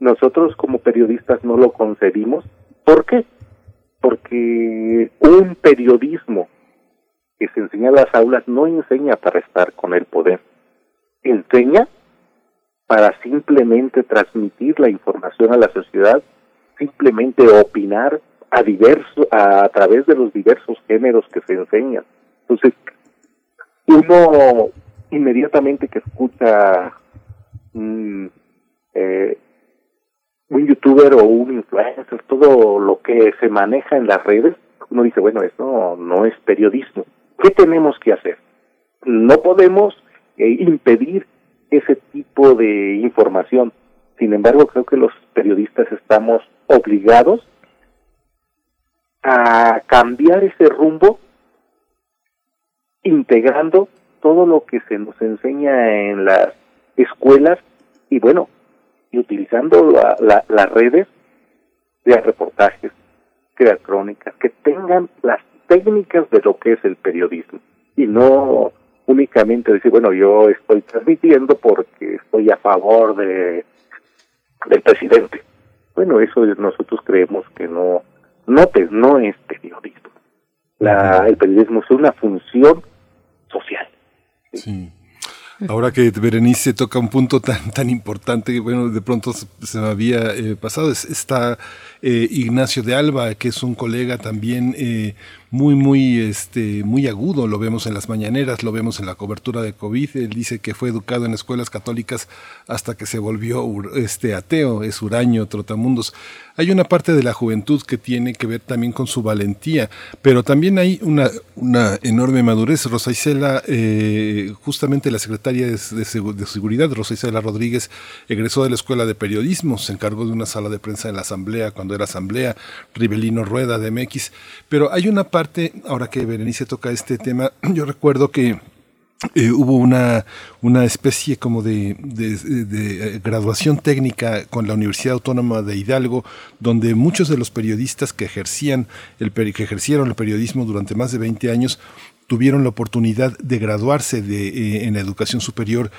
Nosotros como periodistas no lo concebimos. ¿Por qué? Porque un periodismo que se enseña en las aulas no enseña para estar con el poder, enseña para simplemente transmitir la información a la sociedad, simplemente opinar a diverso, a, través de los diversos géneros que se enseñan. Entonces, uno inmediatamente que escucha eh, un youtuber o un influencer, todo lo que se maneja en las redes, uno dice, bueno, eso no es periodismo. ¿Qué tenemos que hacer? No podemos eh, impedir ese tipo de información. Sin embargo, creo que los periodistas estamos obligados a cambiar ese rumbo integrando todo lo que se nos enseña en las escuelas y bueno, y utilizando las redes, crear reportajes, crear crónicas, que tengan las técnicas de lo que es el periodismo y no únicamente decir, bueno, yo estoy transmitiendo porque estoy a favor de del presidente. Bueno, eso nosotros creemos que no no, no es periodismo. La, el periodismo es una función social. Sí. Ahora que Berenice toca un punto tan, tan importante, bueno, de pronto se me había eh, pasado, está eh, Ignacio de Alba, que es un colega también eh, muy, muy, este, muy agudo, lo vemos en las mañaneras, lo vemos en la cobertura de COVID, él dice que fue educado en escuelas católicas hasta que se volvió este, ateo, es huraño, trotamundos. Hay una parte de la juventud que tiene que ver también con su valentía, pero también hay una, una enorme madurez. Rosa Isela, eh, justamente la secretaria de, de, Seguridad, Rosa Isela Rodríguez, egresó de la Escuela de Periodismo, se encargó de una sala de prensa en la Asamblea, cuando era Asamblea, Rivelino Rueda de MX, pero hay una parte ahora que Berenice toca este tema, yo recuerdo que eh, hubo una, una especie como de, de, graduación técnica con la Universidad Autónoma de Hidalgo, donde muchos de los periodistas que ejercían el, que ejercieron el periodismo durante más de 20 años tuvieron la oportunidad de graduarse eh, en la educación superior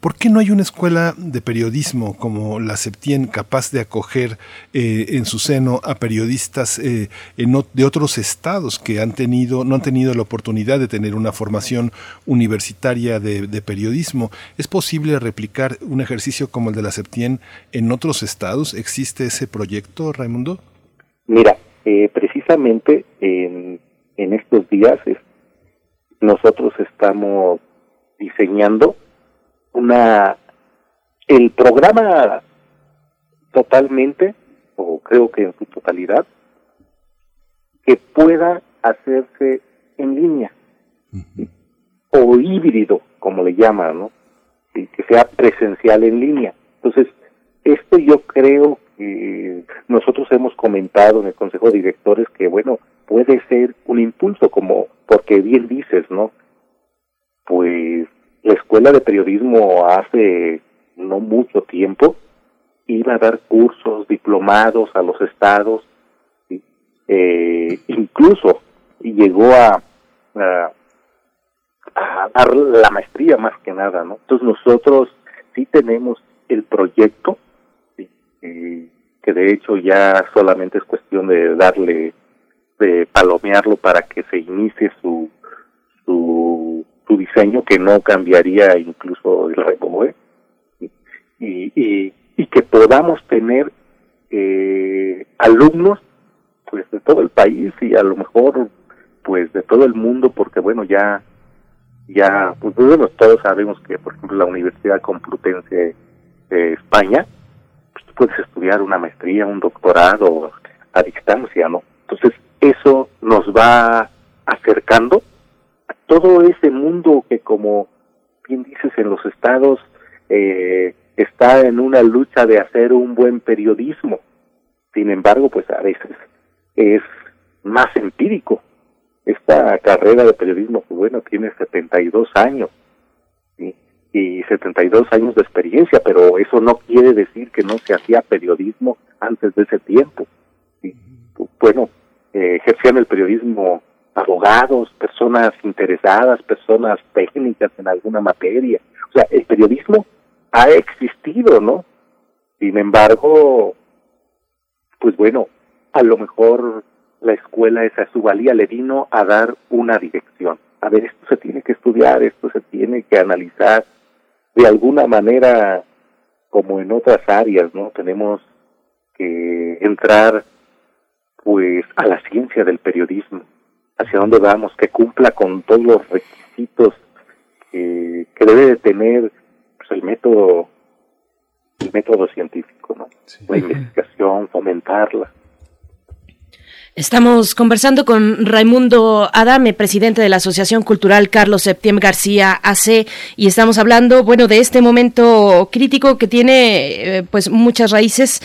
¿Por qué no hay una escuela de periodismo como la Septien capaz de acoger eh, en su seno a periodistas eh, de otros estados que han tenido, no han tenido la oportunidad de tener una formación universitaria de, periodismo? ¿Es posible replicar un ejercicio como el de la Septien en otros estados? ¿Existe ese proyecto, Raimundo? Mira, eh, precisamente en, en estos días nosotros estamos diseñando una el programa totalmente o creo que en su totalidad que pueda hacerse en línea. O híbrido como le llaman no y que sea presencial en línea. Entonces esto yo creo que nosotros hemos comentado en el consejo de directores que bueno puede ser un impulso como porque bien dices no pues la escuela de periodismo hace no mucho tiempo iba a dar cursos diplomados a los estados, eh, incluso llegó a, a, dar la maestría más que nada, ¿no? Entonces nosotros sí tenemos el proyecto, eh, que de hecho ya solamente es cuestión de darle, de palomearlo para que se inicie su, su diseño que no cambiaría incluso el remover y, y, y que podamos tener eh, alumnos pues de todo el país y a lo mejor pues de todo el mundo porque bueno ya ya pues bueno, todos sabemos que por ejemplo la Universidad Complutense de España pues puedes estudiar una maestría un doctorado a distancia no entonces eso nos va acercando todo ese mundo que como bien dices en los estados eh, está en una lucha de hacer un buen periodismo. Sin embargo, pues a veces es más empírico. Esta carrera de periodismo, bueno, tiene 72 años ¿sí? y 72 años de experiencia, pero eso no quiere decir que no se hacía periodismo antes de ese tiempo. Bueno, eh, ejercían el periodismo abogados, personas interesadas, personas técnicas en alguna materia. O sea, el periodismo ha existido, ¿no? Sin embargo, pues bueno, a lo mejor la escuela esa su valía le vino a dar una dirección. A ver, esto se tiene que estudiar, esto se tiene que analizar de alguna manera como en otras áreas, ¿no? Tenemos que entrar pues a la ciencia del periodismo, hacia dónde vamos, que cumpla con todos los requisitos que debe de tener pues, el método el método científico, ¿no? La investigación, fomentarla. Estamos conversando con Raimundo Adame, presidente de la Asociación Cultural Carlos Septiembre García AC, y estamos hablando, bueno, de este momento crítico que tiene, eh, pues, muchas raíces,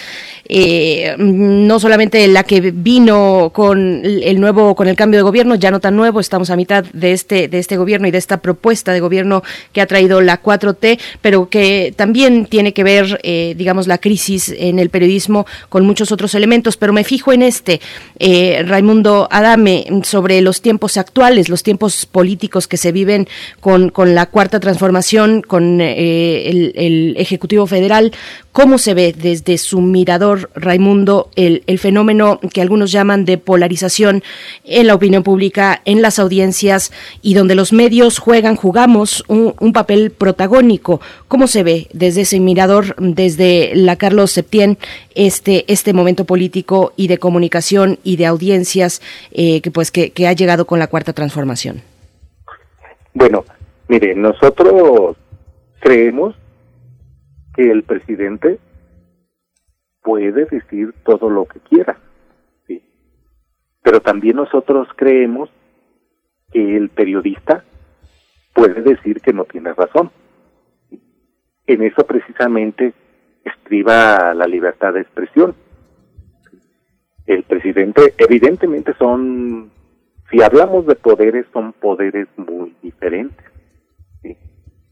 eh, no solamente la que vino con el nuevo, con el cambio de gobierno, ya no tan nuevo, estamos a mitad de este, de este gobierno y de esta propuesta de gobierno que ha traído la 4T, pero que también tiene que ver, eh, digamos, la crisis en el periodismo con muchos otros elementos, pero me fijo en este. Eh, Raimundo Adame, sobre los tiempos actuales, los tiempos políticos que se viven con, con la cuarta transformación, con eh, el, Ejecutivo Federal. ¿Cómo se ve desde su mirador, Raimundo, el, el, fenómeno que algunos llaman de polarización en la opinión pública, en las audiencias y donde los medios juegan, jugamos un, papel protagónico? ¿Cómo se ve desde ese mirador, desde la Carlos Septién, este, este momento político y de comunicación y de audiencias eh, que pues que, que ha llegado con la cuarta transformación? Bueno, mire, nosotros creemos que el presidente puede decir todo lo que quiera, ¿sí? pero también nosotros creemos que el periodista puede decir que no tiene razón. En eso precisamente estriba la libertad de expresión el presidente, evidentemente son, si hablamos de poderes, son poderes muy diferentes.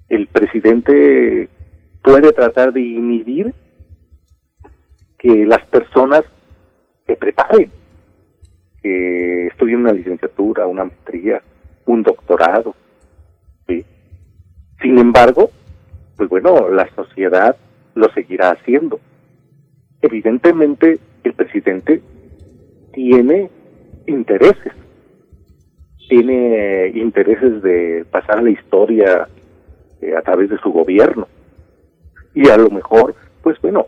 El presidente puede tratar de inhibir que las personas se preparen, que estudien una licenciatura, una maestría, un doctorado. ¿sí? Sin embargo, pues bueno, la sociedad lo seguirá haciendo. Evidentemente, el presidente tiene intereses, tiene intereses de pasar la historia eh, a través de su gobierno. Y a lo mejor, pues bueno,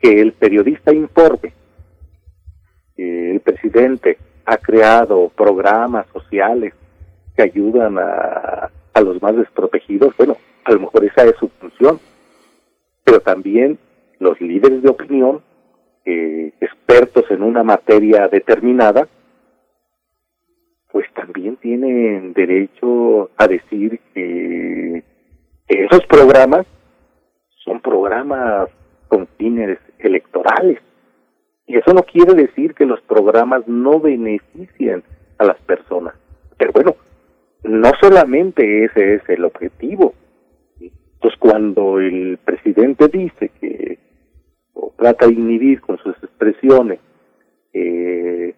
que el periodista informe el presidente ha creado programas sociales que ayudan a, a los más desprotegidos, bueno, a lo mejor esa es su función. Pero también los líderes de opinión expertos en una materia determinada, pues también tienen derecho a decir que esos programas son programas con fines electorales. Y eso no quiere decir que los programas no beneficien a las personas. Pero bueno, no solamente ese es el objetivo. Entonces, cuando el presidente dice que trata de inhibir con sus expresiones eh,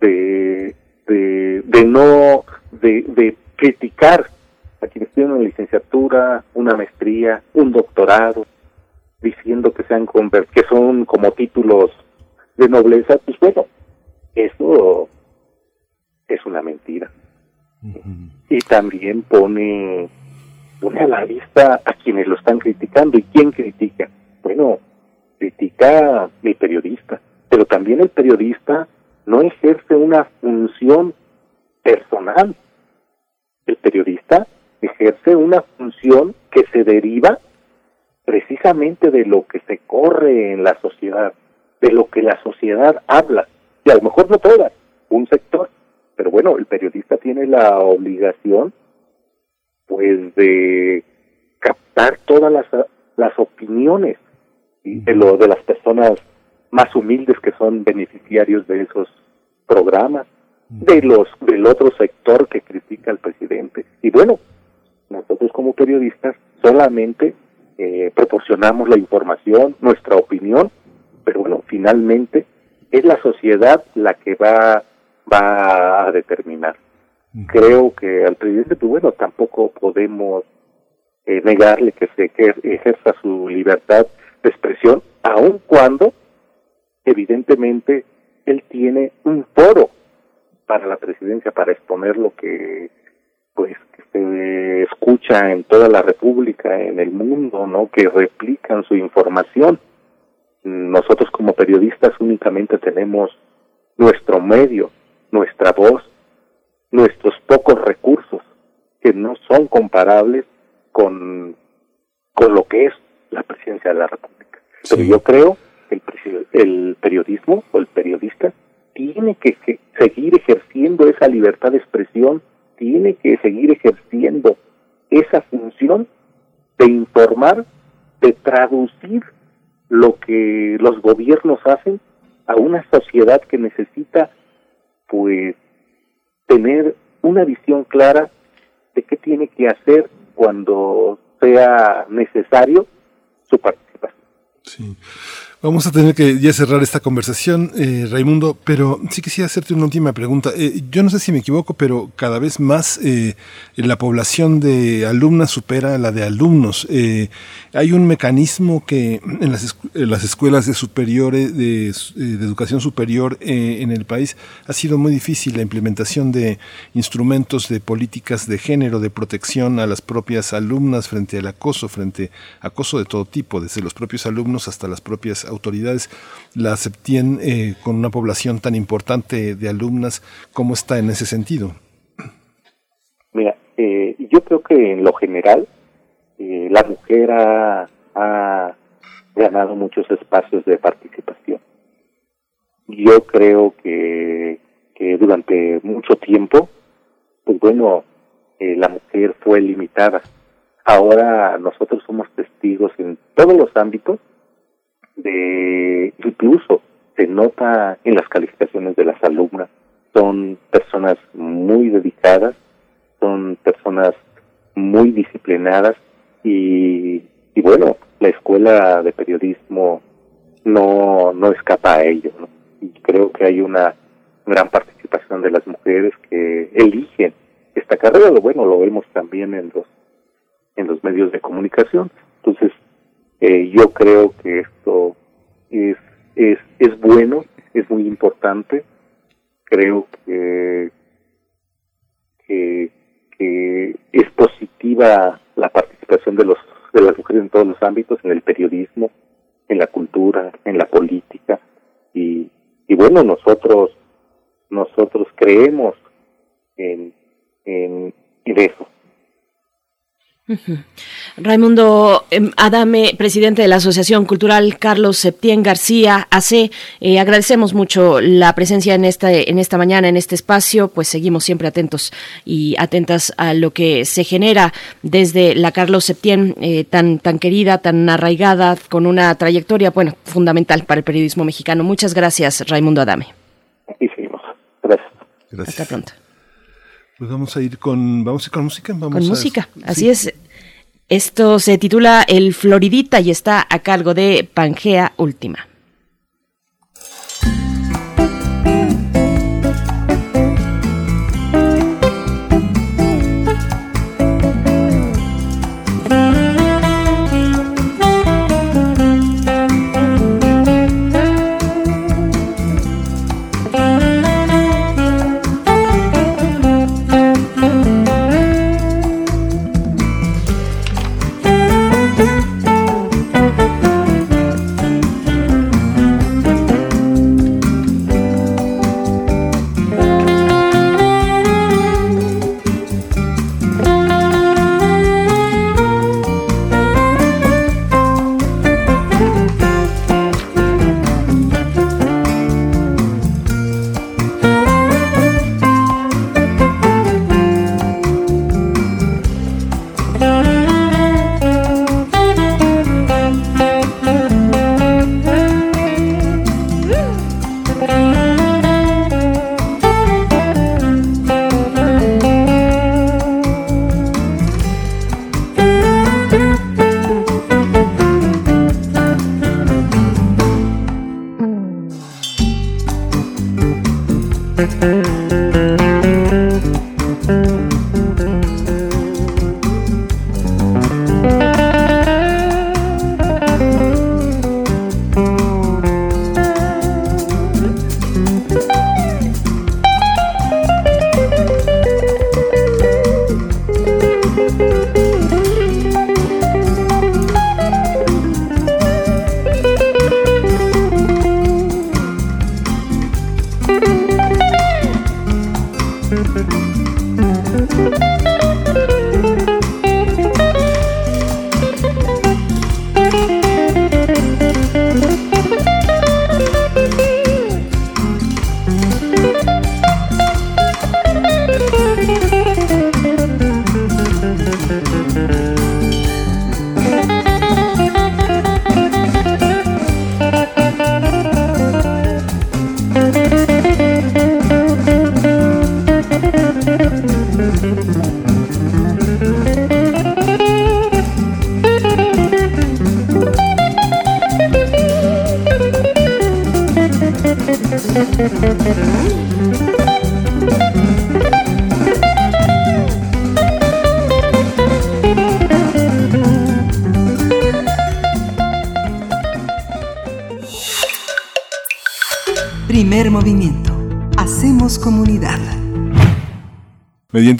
de, de, de, no de, de criticar a quienes tienen una licenciatura, una maestría, un doctorado, diciendo que sean que son como títulos de nobleza, pues bueno, eso es una mentira. Y también pone, pone a la vista a quienes lo están criticando. ¿Y quién critica? Bueno, critica el periodista, pero también el periodista no ejerce una función personal. El periodista ejerce una función que se deriva precisamente de lo que se corre en la sociedad, de lo que la sociedad habla, y a lo mejor no todas, un sector, pero bueno, el periodista tiene la obligación pues de captar todas las, las opiniones de lo de las personas más humildes que son beneficiarios de esos programas, de los del otro sector que critica al presidente. Y bueno, nosotros como periodistas solamente eh, proporcionamos la información, nuestra opinión, pero bueno, finalmente es la sociedad la que va, va a determinar. Creo que al presidente, pues bueno, tampoco podemos eh, negarle que se ejerza su libertad de expresión, aun cuando evidentemente él tiene un foro para la presidencia para exponer lo que pues que se escucha en toda la república en el mundo no que replican su información. Nosotros como periodistas únicamente tenemos nuestro medio nuestra voz nuestros pocos recursos que no son comparables con con lo que es la presidencia de la república. Pero yo creo el, el periodismo o el periodista tiene que, seguir ejerciendo esa libertad de expresión, tiene que seguir ejerciendo esa función de informar, de traducir lo que los gobiernos hacen a una sociedad que necesita pues tener una visión clara de qué tiene que hacer cuando sea necesario su participación. Sí. Vamos a tener que ya cerrar esta conversación, eh, Raimundo, pero sí quisiera hacerte una última pregunta. Eh, yo no sé si me equivoco, pero cada vez más eh, la población de alumnas supera la de alumnos. hay un mecanismo que en las, las escuelas de, superiores, de, de educación superior en el país ha sido muy difícil la implementación de instrumentos de políticas de género, de protección a las propias alumnas frente al acoso, frente a acoso de todo tipo, desde los propios alumnos hasta las propias autoridades, la SEPTIEN eh, con una población tan importante de alumnas, ¿cómo está en ese sentido? Mira, eh, yo creo que en lo general eh, la mujer ha, ganado muchos espacios de participación. Yo creo que, que durante mucho tiempo, pues bueno, la mujer fue limitada. Ahora nosotros somos testigos en todos los ámbitos de incluso se nota en las calificaciones de las alumnas. Son personas muy dedicadas, son personas muy disciplinadas y, y bueno, la escuela de periodismo no, no escapa a ello. Y creo que hay una gran participación de las mujeres que eligen esta carrera. Lo bueno, lo vemos también en los, en los medios de comunicación. Entonces, eh, yo creo que esto es, es, es bueno, es muy importante. Creo que, que, es positiva la participación de los de las mujeres en todos los ámbitos, en el periodismo, en la cultura, en la política. Y, y bueno nosotros nosotros creemos en, en, en eso Raimundo em, Adame, presidente de la Asociación Cultural Carlos Septién García, AC, eh, agradecemos mucho la presencia en esta, en esta mañana, en este espacio, pues seguimos siempre atentos y atentas a lo que se genera desde la Carlos Septién, eh, tan, tan querida, tan arraigada, con una trayectoria, bueno, fundamental para el periodismo mexicano. Muchas gracias, Raimundo Adame. Aquí seguimos. Gracias. Hasta pronto. Pues vamos a ir con, vamos a ir con música. Vamos con música, así es. Esto se titula El Floridita y está a cargo de Pangea Última.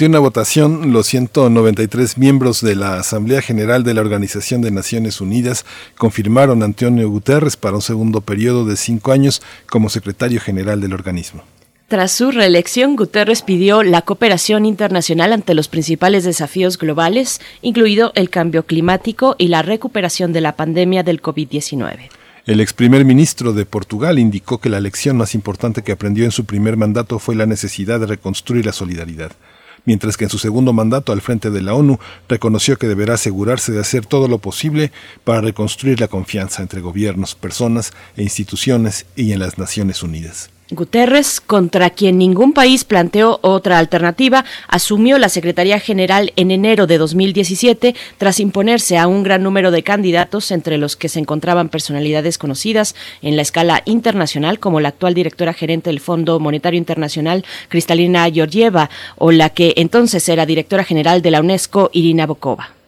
Mediante una votación, los 193 miembros de la Asamblea General de la Organización de Naciones Unidas confirmaron a Antonio Guterres para un segundo periodo de cinco años como secretario general del organismo. Tras su reelección, Guterres pidió la cooperación internacional ante los principales desafíos globales, incluido el cambio climático y la recuperación de la pandemia del COVID-19. El ex primer ministro de Portugal indicó que la lección más importante que aprendió en su primer mandato fue la necesidad de reconstruir la solidaridad, mientras que en su segundo mandato al frente de la ONU reconoció que deberá asegurarse de hacer todo lo posible para reconstruir la confianza entre gobiernos, personas e instituciones y en las Naciones Unidas. Guterres, contra quien ningún país planteó otra alternativa, asumió la Secretaría General en enero de 2017 tras imponerse a un gran número de candidatos, entre los que se encontraban personalidades conocidas en la escala internacional, como la actual directora gerente del Fondo Monetario Internacional, Cristalina Georgieva, o la que entonces era directora general de la UNESCO, Irina Bokova.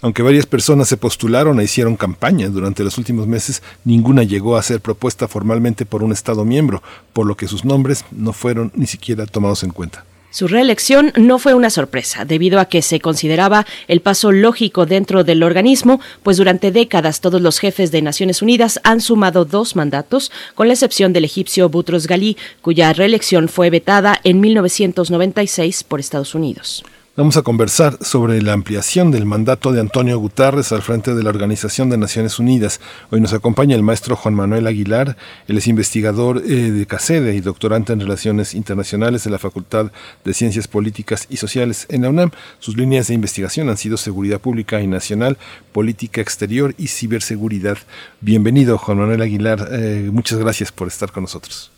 Aunque varias personas se postularon e hicieron campaña durante los últimos meses, ninguna llegó a ser propuesta formalmente por un Estado miembro, por lo que sus nombres no fueron ni siquiera tomados en cuenta. Su reelección no fue una sorpresa, debido a que se consideraba el paso lógico dentro del organismo, pues durante décadas todos los jefes de Naciones Unidas han sumado dos mandatos, con la excepción del egipcio Boutros Ghali, cuya reelección fue vetada en 1996 por Estados Unidos. Vamos a conversar sobre la ampliación del mandato de Antonio Guterres al frente de la Organización de Naciones Unidas. Hoy nos acompaña el maestro Juan Manuel Aguilar, él es investigador eh, de CACEDE y doctorante en Relaciones Internacionales de la Facultad de Ciencias Políticas y Sociales en la UNAM. Sus líneas de investigación han sido seguridad pública y nacional, política exterior y ciberseguridad. Bienvenido, Juan Manuel Aguilar. Eh, muchas gracias por estar con nosotros.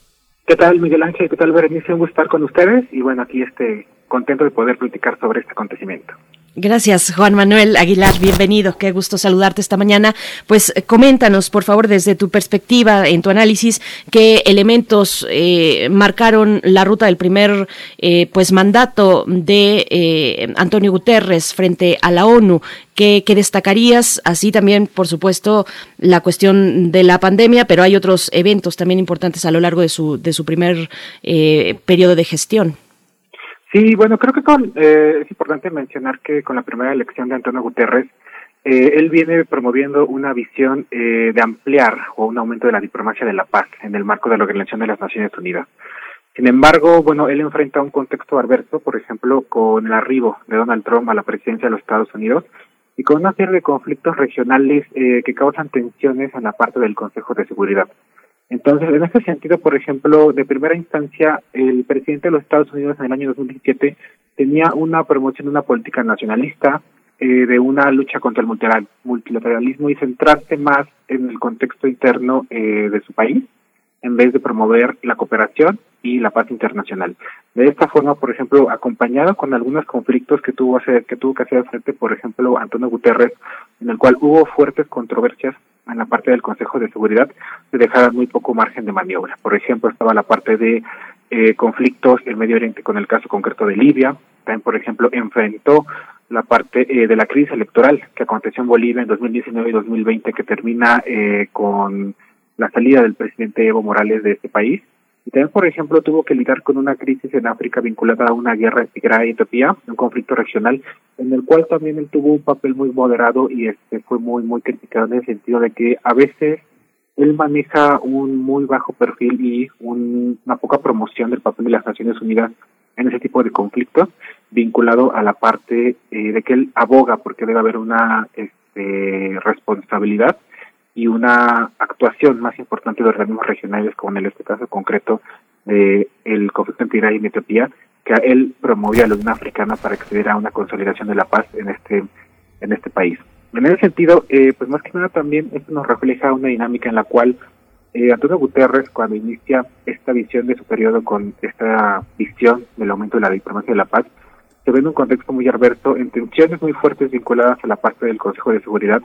¿Qué tal, Miguel Ángel? ¿Qué tal, Berenice? Un gusto estar con ustedes y bueno, aquí este contento de poder platicar sobre este acontecimiento. Gracias, Juan Manuel Aguilar. Bienvenido. Qué gusto saludarte esta mañana. Pues eh, coméntanos, por favor, desde tu perspectiva, en tu análisis, qué elementos eh, marcaron la ruta del primer eh, pues mandato de Antonio Guterres frente a la ONU. ¿Qué, ¿Qué, destacarías? Así también, por supuesto, la cuestión de la pandemia, pero hay otros eventos también importantes a lo largo de su, de su primer periodo de gestión. Sí, bueno, creo que con, eh, es importante mencionar que con la primera elección de Antonio Guterres, eh, él viene promoviendo una visión eh, de ampliar o un aumento de la diplomacia de la paz en el marco de la Organización de las Naciones Unidas. Sin embargo, bueno, él enfrenta un contexto adverso, por ejemplo, con el arribo de Donald Trump a la presidencia de los Estados Unidos y con una serie de conflictos regionales eh, que causan tensiones en la parte del Consejo de Seguridad. Entonces, en este sentido, por ejemplo, de primera instancia, el presidente de los Estados Unidos en el año 2017 tenía una promoción de una política nacionalista, eh, de una lucha contra el multilateralismo y centrarse más en el contexto interno eh, de su país, en vez de promover la cooperación y la paz internacional. De esta forma, por ejemplo, acompañado con algunos conflictos que tuvo, que tuvo que hacer frente, por ejemplo, Antonio Guterres, en el cual hubo fuertes controversias en la parte del Consejo de Seguridad se dejaba muy poco margen de maniobra. Por ejemplo, estaba la parte de eh, conflictos en Medio Oriente con el caso concreto de Libia. También, por ejemplo, enfrentó la parte eh, de la crisis electoral que aconteció en Bolivia en 2019 y 2020, que termina eh, con la salida del presidente Evo Morales de este país. Y también, por ejemplo, tuvo que lidiar con una crisis en África vinculada a una guerra en Tigray y Etiopía, un conflicto regional, en el cual también él tuvo un papel muy moderado y este fue muy, muy criticado en el sentido de que a veces él maneja un muy bajo perfil y una poca promoción del papel de las Naciones Unidas en ese tipo de conflictos, vinculado a la parte eh, de que él aboga porque debe haber una este, responsabilidad y una actuación más importante de organismos regionales, como en este caso concreto de el conflicto en Tigray y en Etiopía, que él promovía a la Unión Africana para acceder a una consolidación de la paz en este en este país. En ese sentido, eh, pues más que nada también esto nos refleja una dinámica en la cual eh, Antonio Guterres, cuando inicia esta visión de su periodo con esta visión del aumento de la diplomacia de la paz, se ve en un contexto muy adverso, en tensiones muy fuertes vinculadas a la parte del Consejo de Seguridad,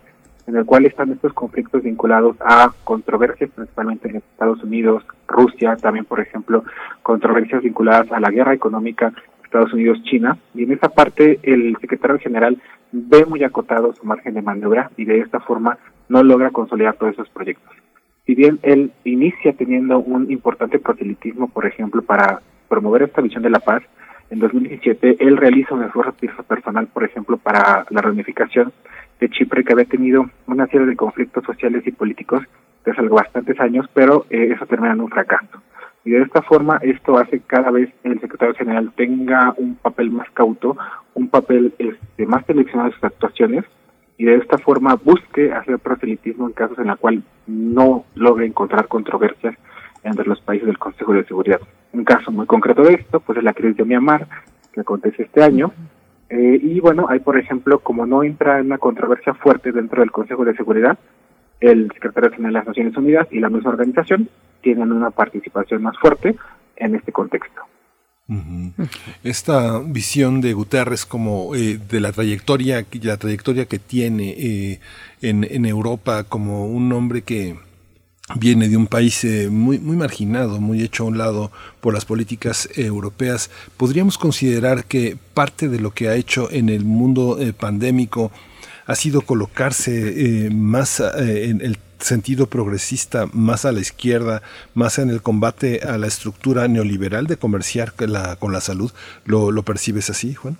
en el cual están estos conflictos vinculados a controversias principalmente en Estados Unidos, Rusia, también por ejemplo controversias vinculadas a la guerra económica Estados Unidos-China, y en esa parte el secretario general ve muy acotado su margen de maniobra y de esta forma no logra consolidar todos esos proyectos. Si bien él inicia teniendo un importante proselitismo, por ejemplo, para promover esta visión de la paz, en 2017 él realiza un esfuerzo personal, por ejemplo, para la reunificación de Chipre, que había tenido una serie de conflictos sociales y políticos desde bastantes años, pero eh, eso termina en un fracaso. Y de esta forma esto hace que cada vez el secretario general tenga un papel más cauto, un papel este, más seleccionado de sus actuaciones y de esta forma busque hacer proselitismo en casos en la cual no logre encontrar controversias entre los países del Consejo de Seguridad. Un caso muy concreto de esto pues es la crisis de Myanmar que acontece este año eh, y bueno, hay por ejemplo, como no entra en una controversia fuerte dentro del Consejo de Seguridad, el secretario general de las Naciones Unidas y la misma organización tienen una participación más fuerte en este contexto. Esta visión de Guterres como eh, de la trayectoria, la trayectoria que tiene eh, en, en, Europa como un hombre que viene de un país eh, muy, muy marginado, muy hecho a un lado por las políticas europeas, podríamos considerar que parte de lo que ha hecho en el mundo pandémico ha sido colocarse más en el sentido progresista más a la izquierda, más en el combate a la estructura neoliberal de comerciar con la, con la salud. ¿Lo, ¿Lo percibes así, Juan?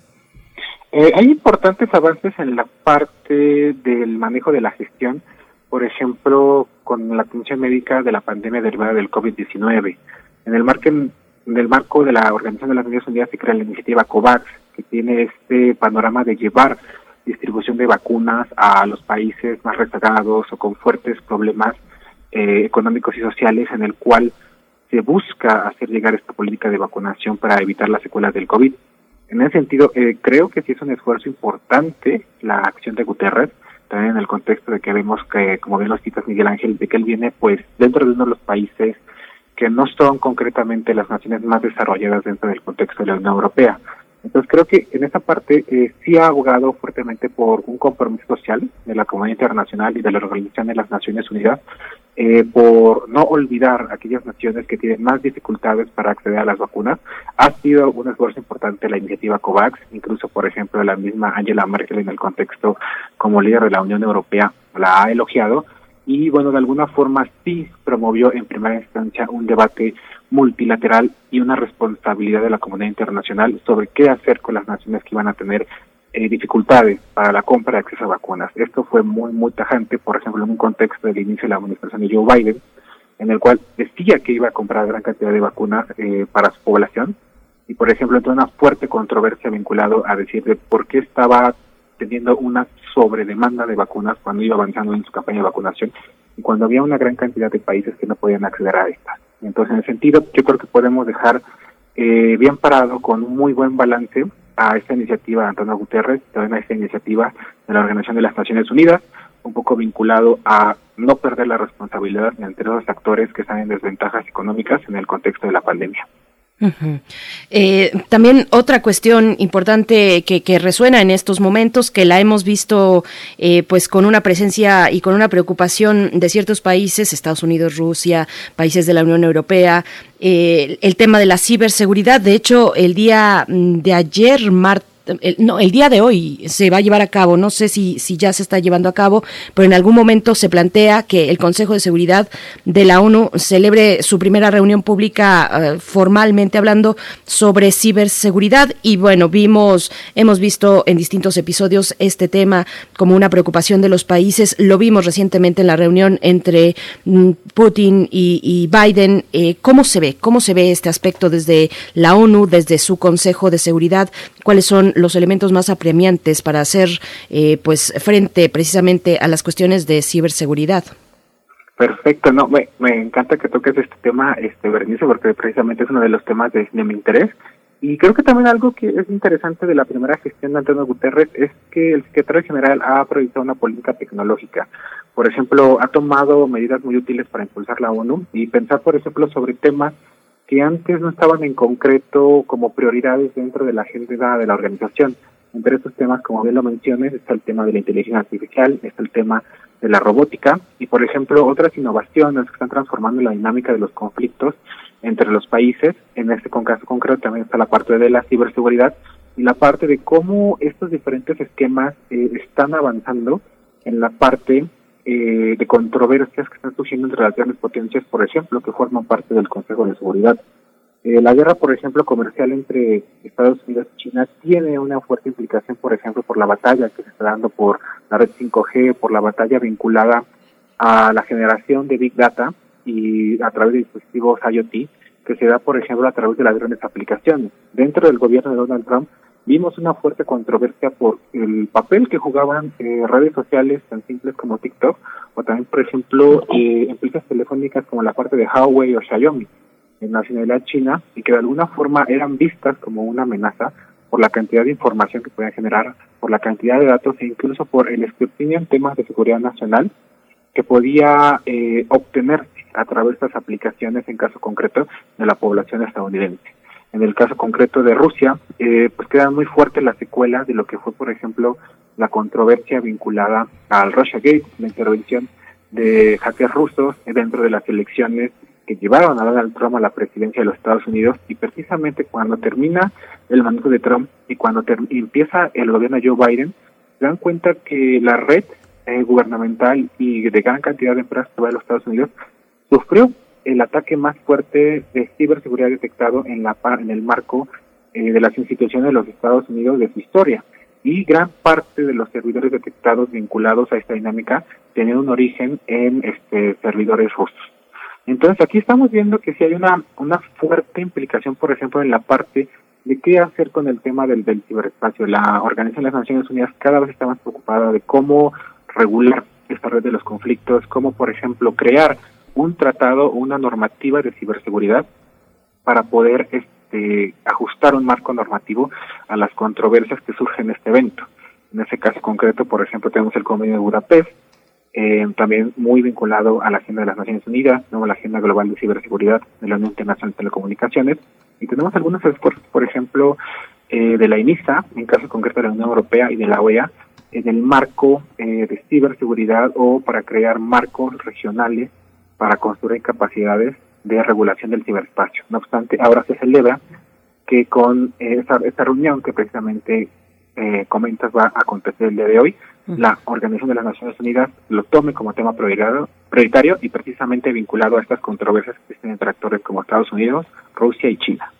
Eh, hay importantes avances en la parte del manejo de la gestión, por ejemplo, con la atención médica de la pandemia derivada del COVID-19. En el marco en el marco de la Organización de las Naciones Unidas se crea la iniciativa COVAX, que tiene este panorama de llevar distribución de vacunas a los países más rezagados o con fuertes problemas eh, económicos y sociales en el cual se busca hacer llegar esta política de vacunación para evitar las secuelas del COVID. En ese sentido, eh, creo que sí es un esfuerzo importante la acción de Guterres, también en el contexto de que vemos que, como bien lo citas Miguel Ángel, de que él viene pues dentro de uno de los países que no son concretamente las naciones más desarrolladas dentro del contexto de la Unión Europea. Entonces creo que en esa parte eh, sí ha abogado fuertemente por un compromiso social de la comunidad internacional y de la Organización de las Naciones Unidas eh, por no olvidar aquellas naciones que tienen más dificultades para acceder a las vacunas. Ha sido un esfuerzo importante la iniciativa COVAX, incluso por ejemplo la misma Angela Merkel en el contexto como líder de la Unión Europea la ha elogiado y bueno, de alguna forma sí promovió en primera instancia un debate multilateral y una responsabilidad de la comunidad internacional sobre qué hacer con las naciones que iban a tener eh, dificultades para la compra de acceso a vacunas. Esto fue muy, muy tajante, por ejemplo, en un contexto del inicio de la administración de Joe Biden, en el cual decía que iba a comprar gran cantidad de vacunas eh, para su población, y por ejemplo, entró una fuerte controversia vinculado a decir de por qué estaba teniendo una sobredemanda de vacunas cuando iba avanzando en su campaña de vacunación y cuando había una gran cantidad de países que no podían acceder a estas. Entonces, en ese sentido, yo creo que podemos dejar eh, bien parado con un muy buen balance a esta iniciativa de Antonio Guterres, también a esta iniciativa de la Organización de las Naciones Unidas, un poco vinculado a no perder la responsabilidad entre los actores que están en desventajas económicas en el contexto de la pandemia. Eh, también otra cuestión importante que, resuena en estos momentos, que la hemos visto eh, pues con una presencia y con una preocupación de ciertos países, Estados Unidos, Rusia, países de la Unión Europea, eh, el tema de la ciberseguridad. De hecho, el día mm, de ayer, martes, el, no, el día de hoy se va a llevar a cabo, no sé si, si ya se está llevando a cabo, pero en algún momento se plantea que el Consejo de Seguridad de la ONU celebre su primera reunión pública eh, formalmente hablando sobre ciberseguridad y bueno, vimos, hemos visto en distintos episodios este tema como una preocupación de los países, lo vimos recientemente en la reunión entre mm, Putin y, Biden, eh, ¿cómo se ve? ¿Cómo se ve este aspecto desde la ONU, desde su Consejo de Seguridad? ¿Cuáles son los elementos más apremiantes para hacer eh, pues frente precisamente a las cuestiones de ciberseguridad. Perfecto, no, me, me encanta que toques este tema, este Bernice, porque precisamente es uno de los temas de, mi interés. Y creo que también algo que es interesante de la primera gestión de Antonio Guterres es que el secretario general ha proyectado una política tecnológica. Por ejemplo, ha tomado medidas muy útiles para impulsar la ONU y pensar, por ejemplo, sobre temas que antes no estaban en concreto como prioridades dentro de la agenda de la organización. Entre estos temas, como bien lo mencioné, está el tema de la inteligencia artificial, está el tema de la robótica y, por ejemplo, otras innovaciones que están transformando la dinámica de los conflictos entre los países. En este caso concreto también está la parte de la ciberseguridad y la parte de cómo estos diferentes esquemas eh, están avanzando en la parte eh, de controversias que están surgiendo entre las grandes potencias, por ejemplo, que forman parte del Consejo de Seguridad. Eh, la guerra, por ejemplo, comercial entre Estados Unidos y China tiene una fuerte implicación, por ejemplo, por la batalla que se está dando por la red 5G, por la batalla vinculada a la generación de Big Data y a través de dispositivos IoT, que se da, por ejemplo, a través de las grandes aplicaciones. Dentro del gobierno de Donald Trump vimos una fuerte controversia por el papel que jugaban eh, redes sociales tan simples como TikTok o también, por ejemplo, eh, empresas telefónicas como la parte de Huawei o Xiaomi en nacionalidad china y que de alguna forma eran vistas como una amenaza por la cantidad de información que podían generar, por la cantidad de datos e incluso por el escrutinio en temas de seguridad nacional que podía eh, obtenerse a través de estas aplicaciones en caso concreto de la población estadounidense. En el caso concreto de Rusia, eh, pues quedan muy fuertes las secuelas de lo que fue, por ejemplo, la controversia vinculada al Russia Gate, la intervención de hackers rusos dentro de las elecciones que llevaron a Donald Trump a la presidencia de los Estados Unidos y precisamente cuando termina el mandato de Trump y cuando empieza el gobierno de Joe Biden, se dan cuenta que la red eh, gubernamental y de gran cantidad de empresas de los Estados Unidos sufrió el ataque más fuerte de ciberseguridad detectado en, la, en el marco eh, de las instituciones de los Estados Unidos de su historia. Y gran parte de los servidores detectados vinculados a esta dinámica tienen un origen en este, servidores rusos. Entonces aquí estamos viendo que si hay una, una fuerte implicación, por ejemplo, en la parte de qué hacer con el tema del, del ciberespacio. La Organización de las Naciones Unidas cada vez está más preocupada de cómo regular esta red de los conflictos, cómo, por ejemplo, crear un tratado o una normativa de ciberseguridad para poder este, ajustar un marco normativo a las controversias que surgen en este evento. En ese caso concreto, por ejemplo, tenemos el convenio de Budapest, eh, también muy vinculado a la agenda de las Naciones Unidas, ¿no? la agenda global de ciberseguridad de la Unión Internacional de Telecomunicaciones, y tenemos algunos esfuerzos, por ejemplo, eh, de la INISA, en caso concreto de la Unión Europea y de la OEA, en el marco eh, de ciberseguridad o para crear marcos regionales para construir capacidades de regulación del ciberespacio. No obstante, ahora se celebra que con esta, esta reunión que precisamente eh, comentas va a acontecer el día de hoy, la Organización de las Naciones Unidas lo tome como tema prioritario, prioritario y precisamente vinculado a estas controversias que existen entre actores como Estados Unidos, Rusia y China.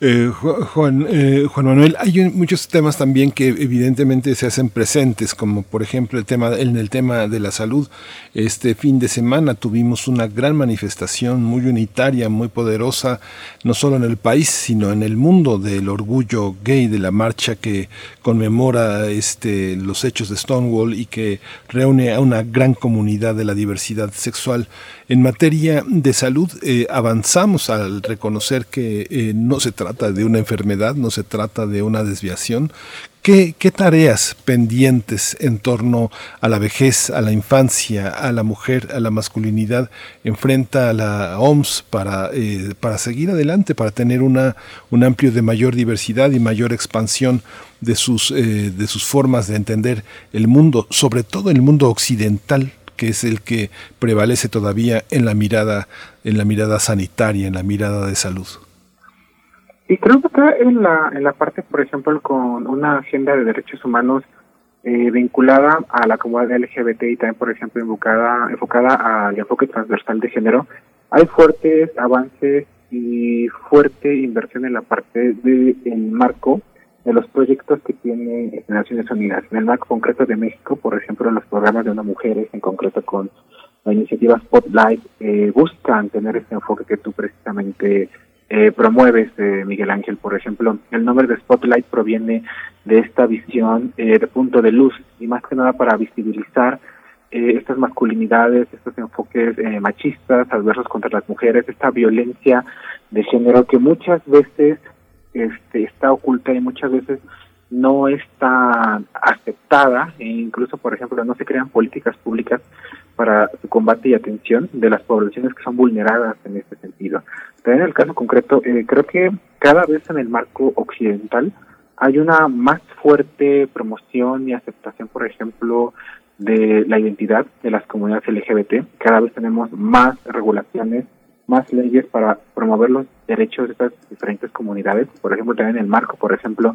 Eh, Juan, eh, Juan Manuel, hay muchos temas también que evidentemente se hacen presentes, como por ejemplo el tema, en el tema de la salud. Este fin de semana tuvimos una gran manifestación muy unitaria, muy poderosa, no solo en el país, sino en el mundo del orgullo gay, de la marcha que conmemora este, los hechos de Stonewall y que reúne a una gran comunidad de la diversidad sexual. En materia de salud, eh, avanzamos al reconocer que no se trata de una enfermedad, no se trata de una desviación. ¿Qué, ¿Qué tareas pendientes en torno a la vejez, a la infancia, a la mujer, a la masculinidad enfrenta a la OMS para, eh, para seguir adelante, para tener una, un amplio de mayor diversidad y mayor expansión de sus, eh, de sus formas de entender el mundo, sobre todo el mundo occidental que es el que prevalece todavía en la mirada en la mirada sanitaria, en la mirada de salud. Y creo que acá en la, en la parte, por ejemplo, con una agenda de derechos humanos eh, vinculada a la comunidad LGBT y también, por ejemplo, enfocada, enfocada al enfoque transversal de género, hay fuertes avances y fuerte inversión en la parte del el marco de los proyectos que tiene Naciones Unidas. En el marco concreto de México, por ejemplo, los programas de una mujeres, en concreto con la iniciativa Spotlight, eh, buscan tener ese enfoque que tú precisamente eh, promueves, eh, Miguel Ángel, por ejemplo. El nombre de Spotlight proviene de esta visión eh, de punto de luz y más que nada para visibilizar eh, estas masculinidades, estos enfoques eh, machistas, adversos contra las mujeres, esta violencia de género que muchas veces este, está oculta y muchas veces no está aceptada e incluso, por ejemplo, no se crean políticas públicas para su combate y atención de las poblaciones que son vulneradas en este sentido. También en el caso concreto, eh, creo que cada vez en el marco occidental hay una más fuerte promoción y aceptación, por ejemplo, de la identidad de las comunidades LGBT. Cada vez tenemos más regulaciones, más leyes para promover los derechos de estas diferentes comunidades. Por ejemplo, también en el marco, por ejemplo,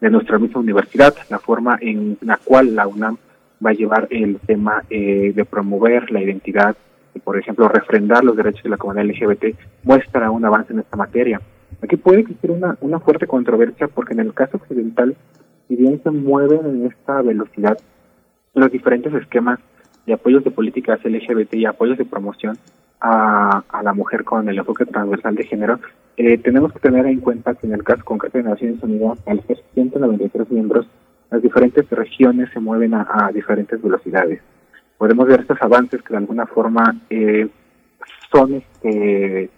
de nuestra misma universidad, la forma en la cual la UNAM va a llevar el tema eh, de promover la identidad y, por ejemplo, refrendar los derechos de la comunidad LGBT, muestra un avance en esta materia. Aquí puede existir una, una fuerte controversia porque en el caso occidental, si bien se mueven en esta velocidad los diferentes esquemas de apoyos de políticas LGBT y apoyos de promoción a, a la mujer con el enfoque transversal de género, eh, tenemos que tener en cuenta que en el caso concreto de Naciones Unidas, al ser 193 miembros, las diferentes regiones se mueven a, diferentes velocidades. Podemos ver estos avances que de alguna forma eh, son, este,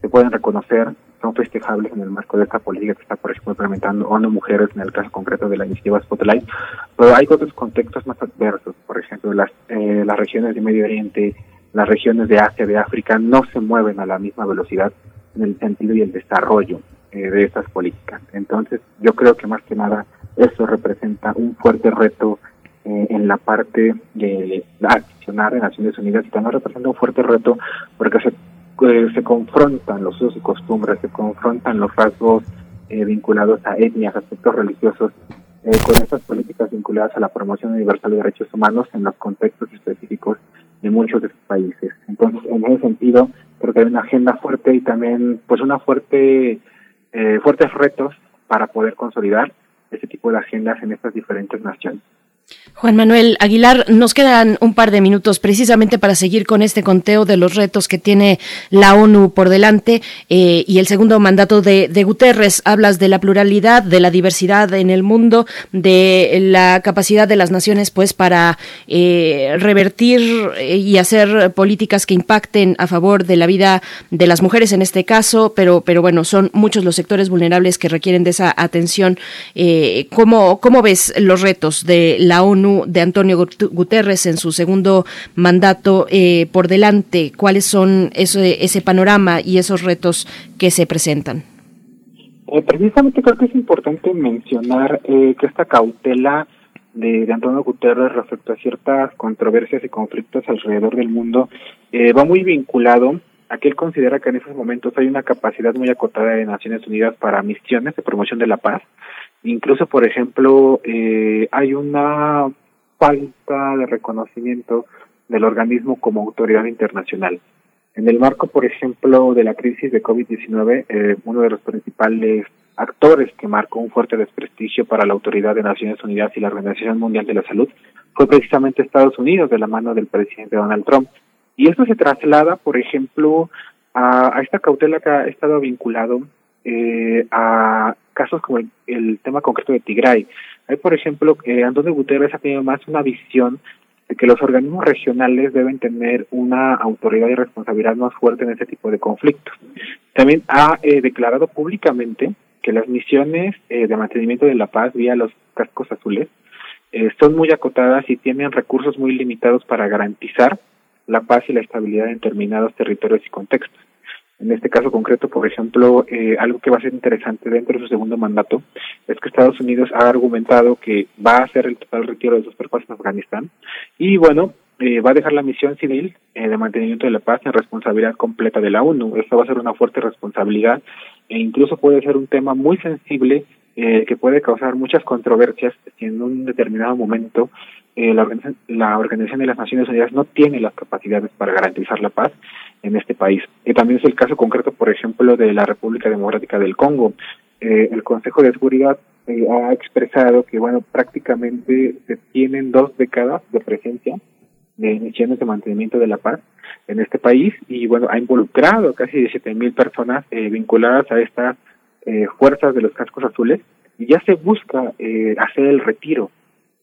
se pueden reconocer, son festejables en el marco de esta política que está, por ejemplo, implementando ONU Mujeres en el caso concreto de la iniciativa Spotlight, pero hay otros contextos más adversos, por ejemplo, las, eh, las regiones de Medio Oriente, las regiones de Asia, de África, no se mueven a la misma velocidad en el sentido y el desarrollo eh, de estas políticas. Entonces, yo creo que más que nada eso representa un fuerte reto eh, en la parte de accionar en Naciones Unidas y también representa un fuerte reto porque se, eh, se confrontan los usos y costumbres, se confrontan los rasgos eh, vinculados a etnias, aspectos religiosos, con estas políticas vinculadas a la promoción universal de derechos humanos en los contextos específicos de muchos de estos países. Entonces, en ese sentido, creo que hay una agenda fuerte y también, pues, una fuerte, fuertes retos para poder consolidar ese tipo de agendas en estas diferentes naciones. Juan Manuel Aguilar, nos quedan un par de minutos precisamente para seguir con este conteo de los retos que tiene la ONU por delante eh, y el segundo mandato de, Guterres. Hablas de la pluralidad, de la diversidad en el mundo, de la capacidad de las naciones pues para eh, revertir eh, y hacer políticas que impacten a favor de la vida de las mujeres en este caso, pero, pero bueno, son muchos los sectores vulnerables que requieren de esa atención. ¿cómo, ¿Cómo ves los retos de la ONU de Antonio Guterres en su segundo mandato eh, por delante? ¿Cuáles son ese, ese panorama y esos retos que se presentan? Eh, precisamente creo que es importante mencionar eh, que esta cautela de, Antonio Guterres respecto a ciertas controversias y conflictos alrededor del mundo va muy vinculado a que él considera que en esos momentos hay una capacidad muy acotada de Naciones Unidas para misiones de promoción de la paz Incluso, por ejemplo, eh, hay una falta de reconocimiento del organismo como autoridad internacional. En el marco, por ejemplo, de la crisis de COVID-19, eh, uno de los principales actores que marcó un fuerte desprestigio para la autoridad de Naciones Unidas y la Organización Mundial de la Salud fue precisamente Estados Unidos de la mano del presidente Donald Trump. Y eso se traslada, por ejemplo, a, a esta cautela que ha estado vinculado eh, a casos como el, tema concreto de Tigray. Hay, por ejemplo, eh, Antonio Guterres ha tenido más una visión de que los organismos regionales deben tener una autoridad y responsabilidad más fuerte en ese tipo de conflictos. También ha eh, declarado públicamente que las misiones eh, de mantenimiento de la paz vía los cascos azules eh, son muy acotadas y tienen recursos muy limitados para garantizar la paz y la estabilidad en determinados territorios y contextos. En este caso concreto, por ejemplo, eh, algo que va a ser interesante dentro de su segundo mandato es que Estados Unidos ha argumentado que va a hacer el total retiro de sus tropas en Afganistán y bueno, eh, va a dejar la misión civil eh, de mantenimiento de la paz en responsabilidad completa de la ONU. Esto va a ser una fuerte responsabilidad e incluso puede ser un tema muy sensible eh, que puede causar muchas controversias si en un determinado momento eh, la, la Organización de las Naciones Unidas no tiene las capacidades para garantizar la paz en este país. Y también es el caso concreto, por ejemplo, de la República Democrática del Congo. Eh, el Consejo de Seguridad eh, ha expresado que, bueno, prácticamente se tienen dos décadas de presencia de misiones de mantenimiento de la paz en este país y, bueno, ha involucrado casi 17 mil personas eh, vinculadas a estas eh, fuerzas de los cascos azules y ya se busca eh, hacer el retiro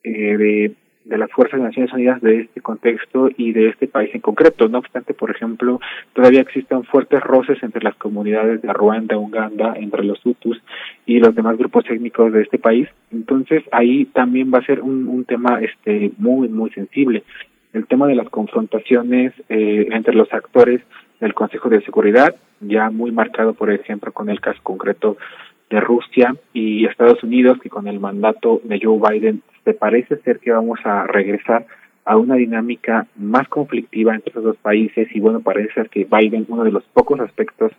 eh, de, de las fuerzas de Naciones Unidas de este contexto y de este país en concreto. No obstante, por ejemplo, todavía existen fuertes roces entre las comunidades de Ruanda, Uganda, entre los Hutus y los demás grupos étnicos de este país. Entonces, ahí también va a ser un, un tema este muy, muy sensible. El tema de las confrontaciones eh, entre los actores del Consejo de Seguridad, ya muy marcado, por ejemplo, con el caso concreto de Rusia y Estados Unidos, que con el mandato de Joe Biden se parece ser que vamos a regresar a una dinámica más conflictiva entre esos dos países y bueno, parece ser que Biden, uno de los pocos aspectos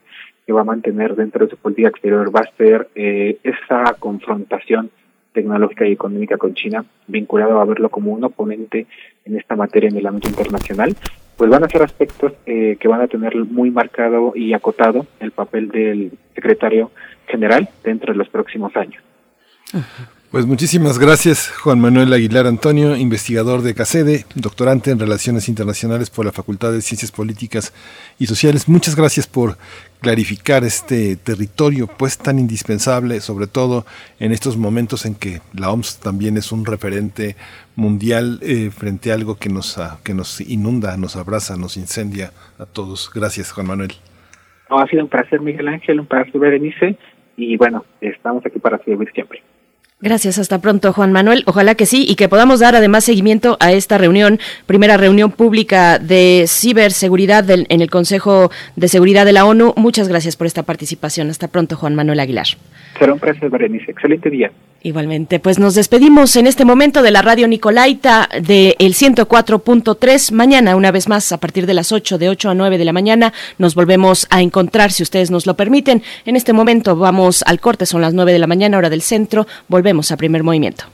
que va a mantener dentro de su política exterior va a ser eh, esa confrontación tecnológica y económica con China, vinculado a verlo como un oponente en esta materia en el ámbito internacional, pues van a ser aspectos eh, que van a tener muy marcado y acotado el papel del secretario general dentro de los próximos años. Pues muchísimas gracias, Juan Manuel Aguilar Antonio, investigador de CACEDE, doctorante en Relaciones Internacionales por la Facultad de Ciencias Políticas y Sociales. Muchas gracias por clarificar este territorio pues tan indispensable, sobre todo en estos momentos en que la OMS también es un referente mundial eh, frente a algo que nos, uh, que nos inunda, nos abraza, nos incendia a todos. Gracias, Juan Manuel. No, ha sido un placer, Miguel Ángel, un placer, Berenice, y bueno, estamos aquí para servir siempre. Gracias, hasta pronto Juan Manuel. Ojalá que sí y que podamos dar además seguimiento a esta reunión, primera reunión pública de ciberseguridad del, en el Consejo de Seguridad de la ONU. Muchas gracias por esta participación. Hasta pronto, Juan Manuel Aguilar. Será un placer, Berenice. Excelente día. Igualmente, pues nos despedimos en este momento de la radio Nicolaita del 104.3. Mañana, una vez más, a partir de las 8, de 8 a 9 de la mañana, nos volvemos a encontrar, si ustedes nos lo permiten. En este momento vamos al corte, son las 9 de la mañana, hora del centro. Volvemos a primer movimiento.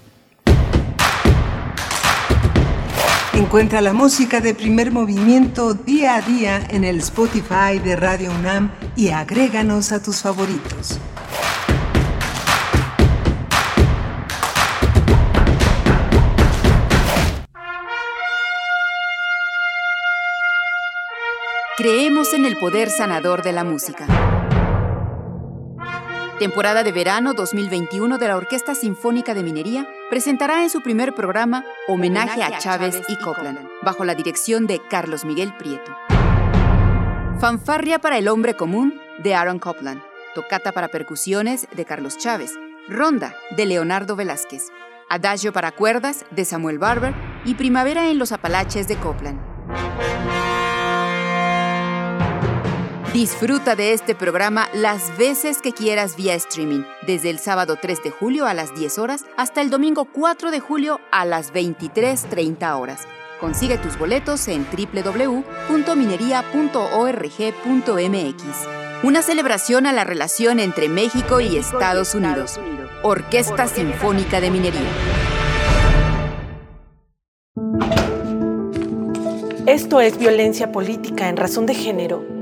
Encuentra la música de primer movimiento día a día en el Spotify de Radio UNAM y agréganos a tus favoritos. Creemos en el poder sanador de la música. Temporada de verano 2021 de la Orquesta Sinfónica de Minería presentará en su primer programa Homenaje a Chávez y Copland, bajo la dirección de Carlos Miguel Prieto. Fanfarria para el hombre común de Aaron Copland, Tocata para percusiones de Carlos Chávez, Ronda de Leonardo Velázquez, Adagio para cuerdas de Samuel Barber y Primavera en los Apalaches de Copland. Disfruta de este programa las veces que quieras vía streaming, desde el sábado 3 de julio a las 10 horas hasta el domingo 4 de julio a las 23.30 horas. Consigue tus boletos en www.minería.org.mx. Una celebración a la relación entre México y Estados Unidos. Orquesta Sinfónica de Minería. Esto es violencia política en razón de género.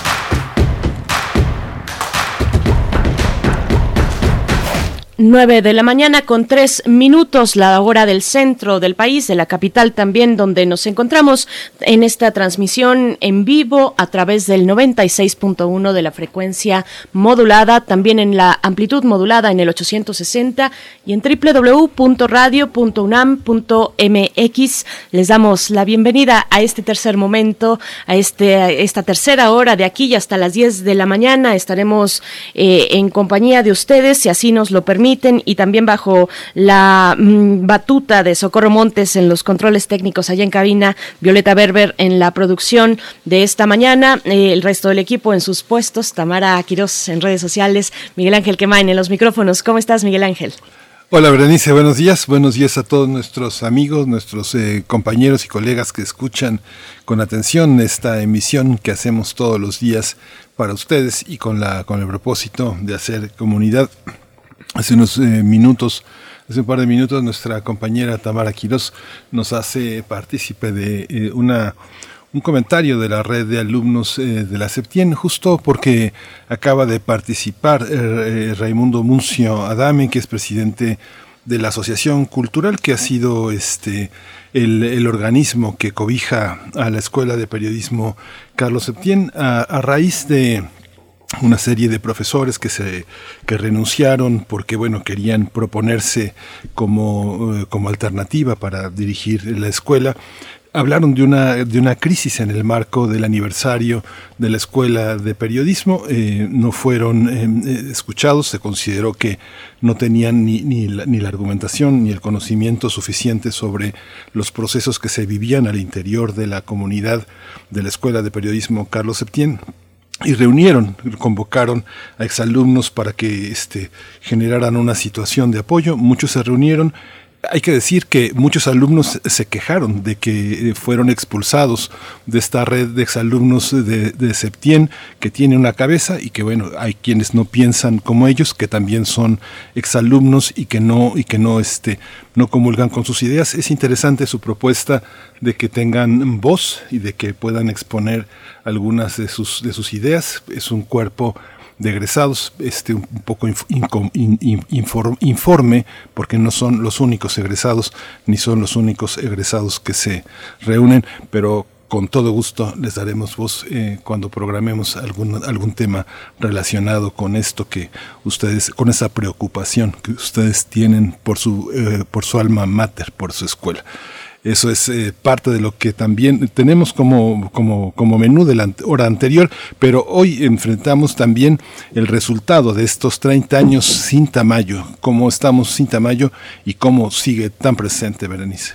9 de la mañana con tres minutos, la hora del centro del país, de la capital también, donde nos encontramos en esta transmisión en vivo a través del 96.1 de la frecuencia modulada, también en la amplitud modulada en el 860 y en www.radio.unam.mx. Les damos la bienvenida a este tercer momento, a, este, esta tercera hora de aquí y hasta las 10 de la mañana. Estaremos eh, en compañía de ustedes, si así nos lo y también bajo la mm, batuta de Socorro Montes en los controles técnicos allá en cabina, Violeta Berber en la producción de esta mañana, eh, el resto del equipo en sus puestos, Tamara Quiroz en redes sociales, Miguel Ángel Quemain en los micrófonos. ¿Cómo estás, Miguel Ángel? Hola Berenice, buenos días. Buenos días a todos nuestros amigos, nuestros eh, compañeros y colegas que escuchan con atención esta emisión que hacemos todos los días para ustedes y con, la, con el propósito de hacer comunidad Hace unos eh, minutos, hace un par de minutos, nuestra compañera Tamara Quiroz nos hace partícipe de eh, una un comentario de la red de alumnos eh, de la Septien, justo porque acaba de participar Raimundo Muncio Adame, que es presidente de la Asociación Cultural, que ha sido este el, organismo que cobija a la Escuela de Periodismo Carlos Septien, a raíz de una serie de profesores que se que renunciaron porque bueno querían proponerse como, eh, como alternativa para dirigir la escuela. Hablaron de una, de una crisis en el marco del aniversario de la Escuela de Periodismo. Eh, no fueron eh, escuchados, se consideró que no tenían ni, ni, la, ni la argumentación ni el conocimiento suficiente sobre los procesos que se vivían al interior de la comunidad de la Escuela de Periodismo Carlos Septién y reunieron, convocaron a exalumnos para que este, generaran una situación de apoyo. Muchos se reunieron, hay que decir que muchos alumnos se quejaron de que eh, fueron expulsados de esta red de exalumnos de, de Septien, que tiene una cabeza y que bueno, hay quienes no piensan como ellos, que también son exalumnos y que no, y que no, este, no comulgan con sus ideas. Es interesante su propuesta de que tengan voz y de que puedan exponer algunas de sus, de sus ideas. Es un cuerpo de egresados, este, un poco informe, porque no son los únicos egresados, ni son los únicos egresados que se reúnen, pero con todo gusto les daremos voz eh, cuando programemos algún, algún tema relacionado con esto que ustedes, con esa preocupación que ustedes tienen por su, eh, por su alma mater, por su escuela. Eso es eh, parte de lo que también tenemos como, como, como menú de la hora anterior, pero hoy enfrentamos también el resultado de estos 30 años sin Tamayo, cómo estamos sin Tamayo y cómo sigue tan presente Berenice.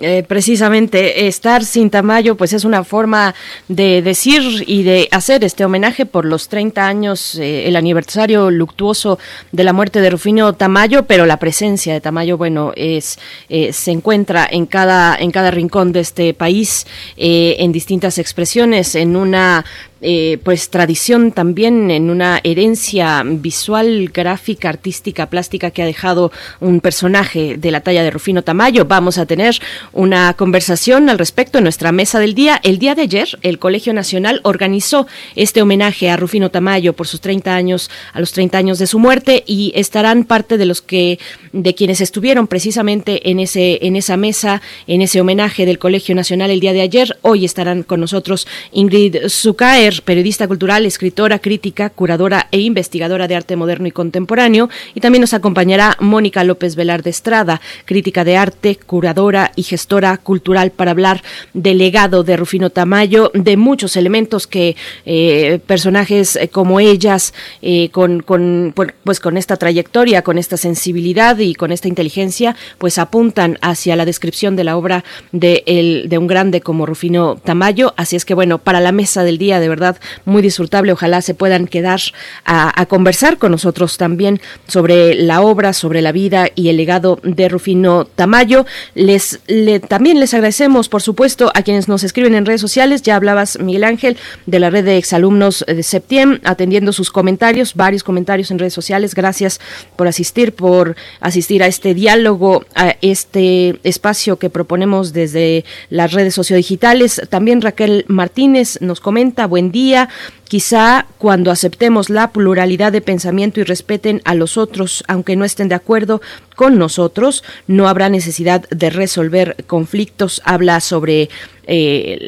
Eh, precisamente estar sin Tamayo pues es una forma de decir y de hacer este homenaje por los 30 años, eh, el aniversario luctuoso de la muerte de Rufino Tamayo, pero la presencia de Tamayo, bueno, es se encuentra en cada en cada rincón de este país, eh, en distintas expresiones, en una eh, pues tradición también en una herencia visual, gráfica, artística, plástica que ha dejado un personaje de la talla de Rufino Tamayo. Vamos a tener una conversación al respecto en nuestra mesa del día. El día de ayer, el Colegio Nacional organizó este homenaje a Rufino Tamayo por sus 30 años, a los 30 años de su muerte y estarán parte de los que, de quienes estuvieron precisamente en ese, en esa mesa, en ese homenaje del Colegio Nacional el día de ayer. Hoy estarán con nosotros Ingrid Zucae Periodista cultural, escritora, crítica, curadora e investigadora de arte moderno y contemporáneo. Y también nos acompañará Mónica López Velarde Estrada, crítica de arte, curadora y gestora cultural para hablar del legado de Rufino Tamayo, de muchos elementos que eh, personajes eh, como ellas, eh, con, con, pues con esta trayectoria, con esta sensibilidad y con esta inteligencia, pues apuntan hacia la descripción de la obra de, el, de un grande como Rufino Tamayo. Así es que bueno, para la mesa del día, de verdad, muy disfrutable. Ojalá se puedan quedar a, a conversar con nosotros también sobre la obra, sobre la vida y el legado de Rufino Tamayo. Les, le, también les agradecemos, por supuesto, a quienes nos escriben en redes sociales. Ya hablabas, Miguel Ángel, de la red de exalumnos de Septiembre, atendiendo sus comentarios, varios comentarios en redes sociales. Gracias por asistir, por asistir a este diálogo, a este espacio que proponemos desde las redes sociodigitales. También Raquel Martínez nos comenta, buen día. Quizá cuando aceptemos la pluralidad de pensamiento y respeten a los otros, aunque no estén de acuerdo con nosotros, no habrá necesidad de resolver conflictos. Habla sobre eh,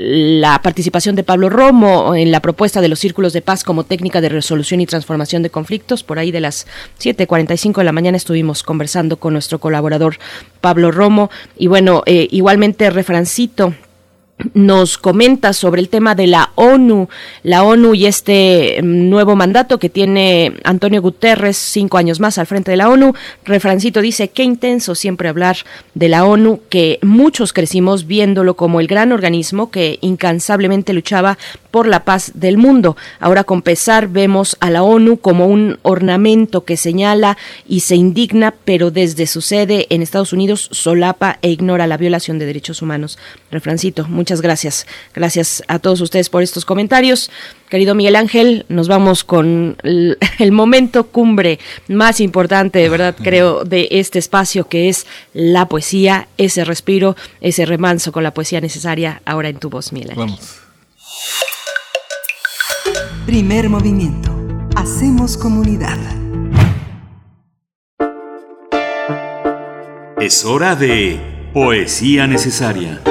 la participación de Pablo Romo en la propuesta de los círculos de paz como técnica de resolución y transformación de conflictos. Por ahí de las 7.45 de la mañana estuvimos conversando con nuestro colaborador Pablo Romo. Y bueno, eh, igualmente refrancito nos comenta sobre el tema de la ONU, la ONU y este mm, nuevo mandato que tiene Antonio Guterres, cinco años más al frente de la ONU. Refrancito dice, qué intenso siempre hablar de la ONU, que muchos crecimos viéndolo como el gran organismo que incansablemente luchaba por la paz del mundo. Ahora con pesar vemos a la ONU como un ornamento que señala y se indigna, pero desde su sede en Estados Unidos solapa e ignora la violación de derechos humanos. Refrancito, gracias. Gracias a todos ustedes por estos comentarios. Querido Miguel Ángel, nos vamos con el, el momento cumbre más importante, de verdad, creo, de este espacio que es la poesía, ese respiro, ese remanso con la poesía necesaria ahora en tu voz, Miguel Ángel. Vamos. Primer movimiento. Hacemos comunidad. Es hora de poesía necesaria.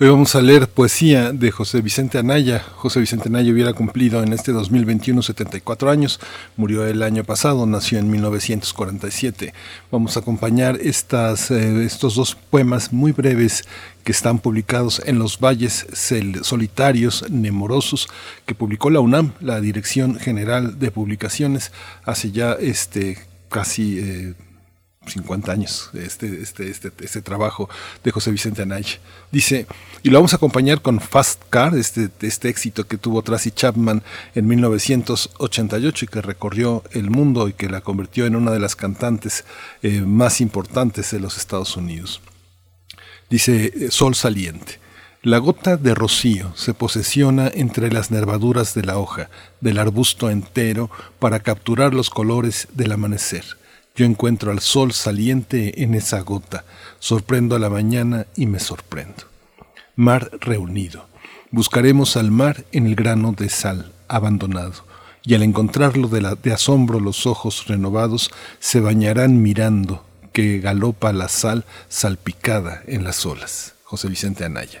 Hoy vamos a leer poesía de José Vicente Anaya. José Vicente Anaya hubiera cumplido en este 2021 74 años. Murió el año pasado, nació en 1947. Vamos a acompañar estas, eh, estos dos poemas muy breves que están publicados en los valles solitarios nemorosos que publicó la UNAM, la Dirección General de Publicaciones, hace ya este casi eh, 50 años este, este, este, este trabajo de José Vicente Anaya. Dice, y lo vamos a acompañar con Fast Car, este, este éxito que tuvo Tracy Chapman en 1988 y que recorrió el mundo y que la convirtió en una de las cantantes eh, más importantes de los Estados Unidos. Dice eh, Sol Saliente. La gota de rocío se posesiona entre las nervaduras de la hoja, del arbusto entero, para capturar los colores del amanecer. Yo encuentro al sol saliente en esa gota, sorprendo a la mañana y me sorprendo. Mar reunido. Buscaremos al mar en el grano de sal, abandonado, y al encontrarlo de, asombro los ojos renovados se bañarán mirando que galopa la sal salpicada en las olas. José Vicente Anaya.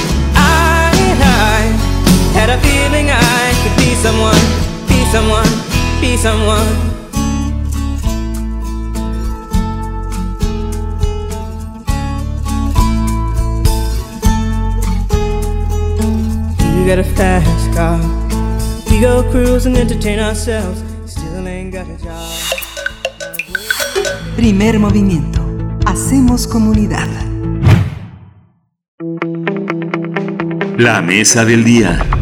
Had a feeling I could be someone, be someone, be someone. You got a fast car. We go cruise and entertain ourselves. Still ain't got a job. Primer movimiento. Hacemos comunidad. La mesa del día.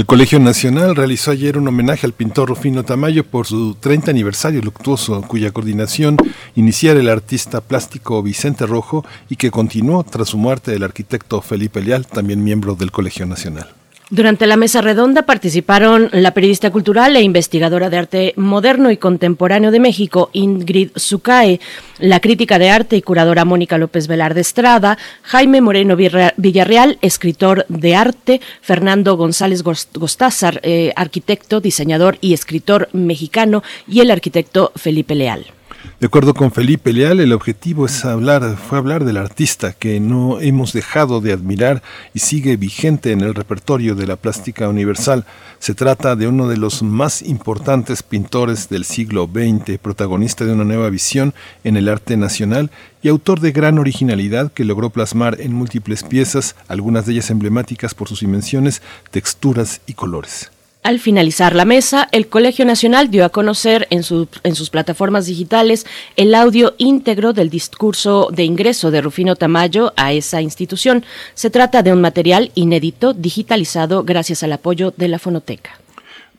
El Colegio Nacional realizó ayer un homenaje al pintor Rufino Tamayo por su 30 aniversario luctuoso, cuya coordinación iniciara el artista plástico Vicente Rojo y que continuó tras su muerte el arquitecto Felipe Leal, también miembro del Colegio Nacional. Durante la mesa redonda participaron la periodista cultural e investigadora de arte moderno y contemporáneo de México, Ingrid Zucae, la crítica de arte y curadora Mónica López Velarde Estrada, Jaime Moreno Villarreal, escritor de arte, Fernando González Gostázar, eh, arquitecto, diseñador y escritor mexicano, y el arquitecto Felipe Leal. De acuerdo con Felipe Leal, el objetivo es hablar, fue hablar del artista que no hemos dejado de admirar y sigue vigente en el repertorio de la plástica universal. Se trata de uno de los más importantes pintores del siglo XX, protagonista de una nueva visión en el arte nacional y autor de gran originalidad que logró plasmar en múltiples piezas, algunas de ellas emblemáticas por sus dimensiones, texturas y colores. Al finalizar la mesa, el Colegio Nacional dio a conocer en, su, en, sus plataformas digitales el audio íntegro del discurso de ingreso de Rufino Tamayo a esa institución. Se trata de un material inédito digitalizado gracias al apoyo de la Fonoteca.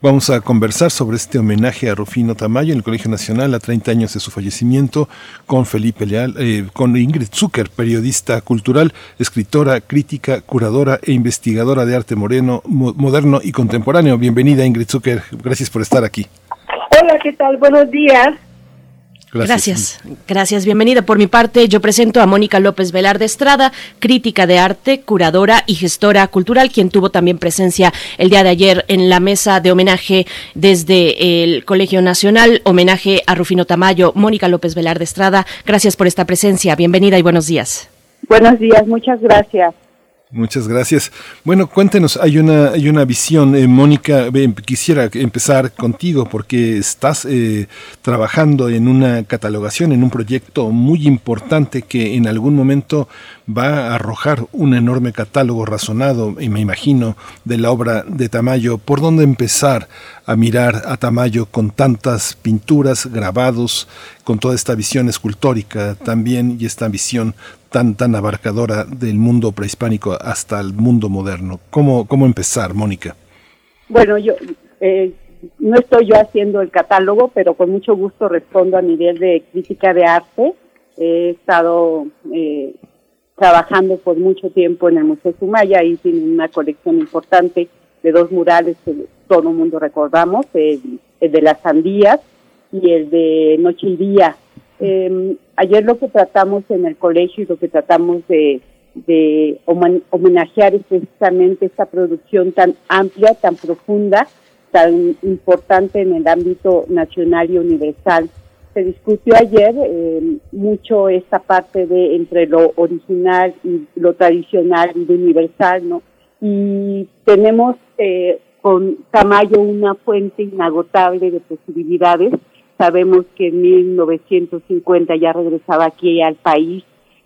Vamos a conversar sobre este homenaje a Rufino Tamayo en el Colegio Nacional a 30 años de su fallecimiento con Felipe Leal, eh, con Ingrid Zucker, periodista cultural, escritora, crítica, curadora e investigadora de arte moreno, mo moderno y contemporáneo. Bienvenida Ingrid Zucker, gracias por estar aquí. Hola, ¿qué tal? Buenos días. Gracias. Gracias. Gracias. Bienvenida. Por mi parte, yo presento a Mónica López Velarde Estrada, crítica de arte, curadora y gestora cultural, quien tuvo también presencia el día de ayer en la mesa de homenaje desde el Colegio Nacional, homenaje a Rufino Tamayo. Mónica López Velarde Estrada, gracias por esta presencia. Bienvenida y buenos días. Buenos días, muchas gracias. Muchas gracias. Bueno, cuéntenos, hay una, hay una visión, eh, Mónica, eh, quisiera empezar contigo porque estás eh, trabajando en una catalogación, en un proyecto muy importante que en algún momento va a arrojar un enorme catálogo razonado, y me imagino, de la obra de Tamayo. ¿Por dónde empezar a mirar a Tamayo con tantas pinturas, grabados, con toda esta visión escultórica también y esta visión tan, tan abarcadora del mundo prehispánico hasta el mundo moderno. ¿Cómo, cómo empezar, Mónica? Bueno, yo eh, no estoy yo haciendo el catálogo, pero con mucho gusto respondo a nivel de crítica de arte. He estado eh, trabajando por mucho tiempo en el Museo Sumaya y tiene una colección importante de dos murales que todo el mundo recordamos, el, el de las sandías y el de Noche y Día. Eh, ayer lo que tratamos en el colegio y lo que tratamos de, homenajear es precisamente esta producción tan amplia, tan profunda, tan importante en el ámbito nacional y universal. Se discutió ayer eh, mucho esta parte de entre lo original y lo tradicional y lo universal, ¿no? Y tenemos eh, con Tamayo una fuente inagotable de posibilidades Sabemos que en 1950 ya regresaba aquí al país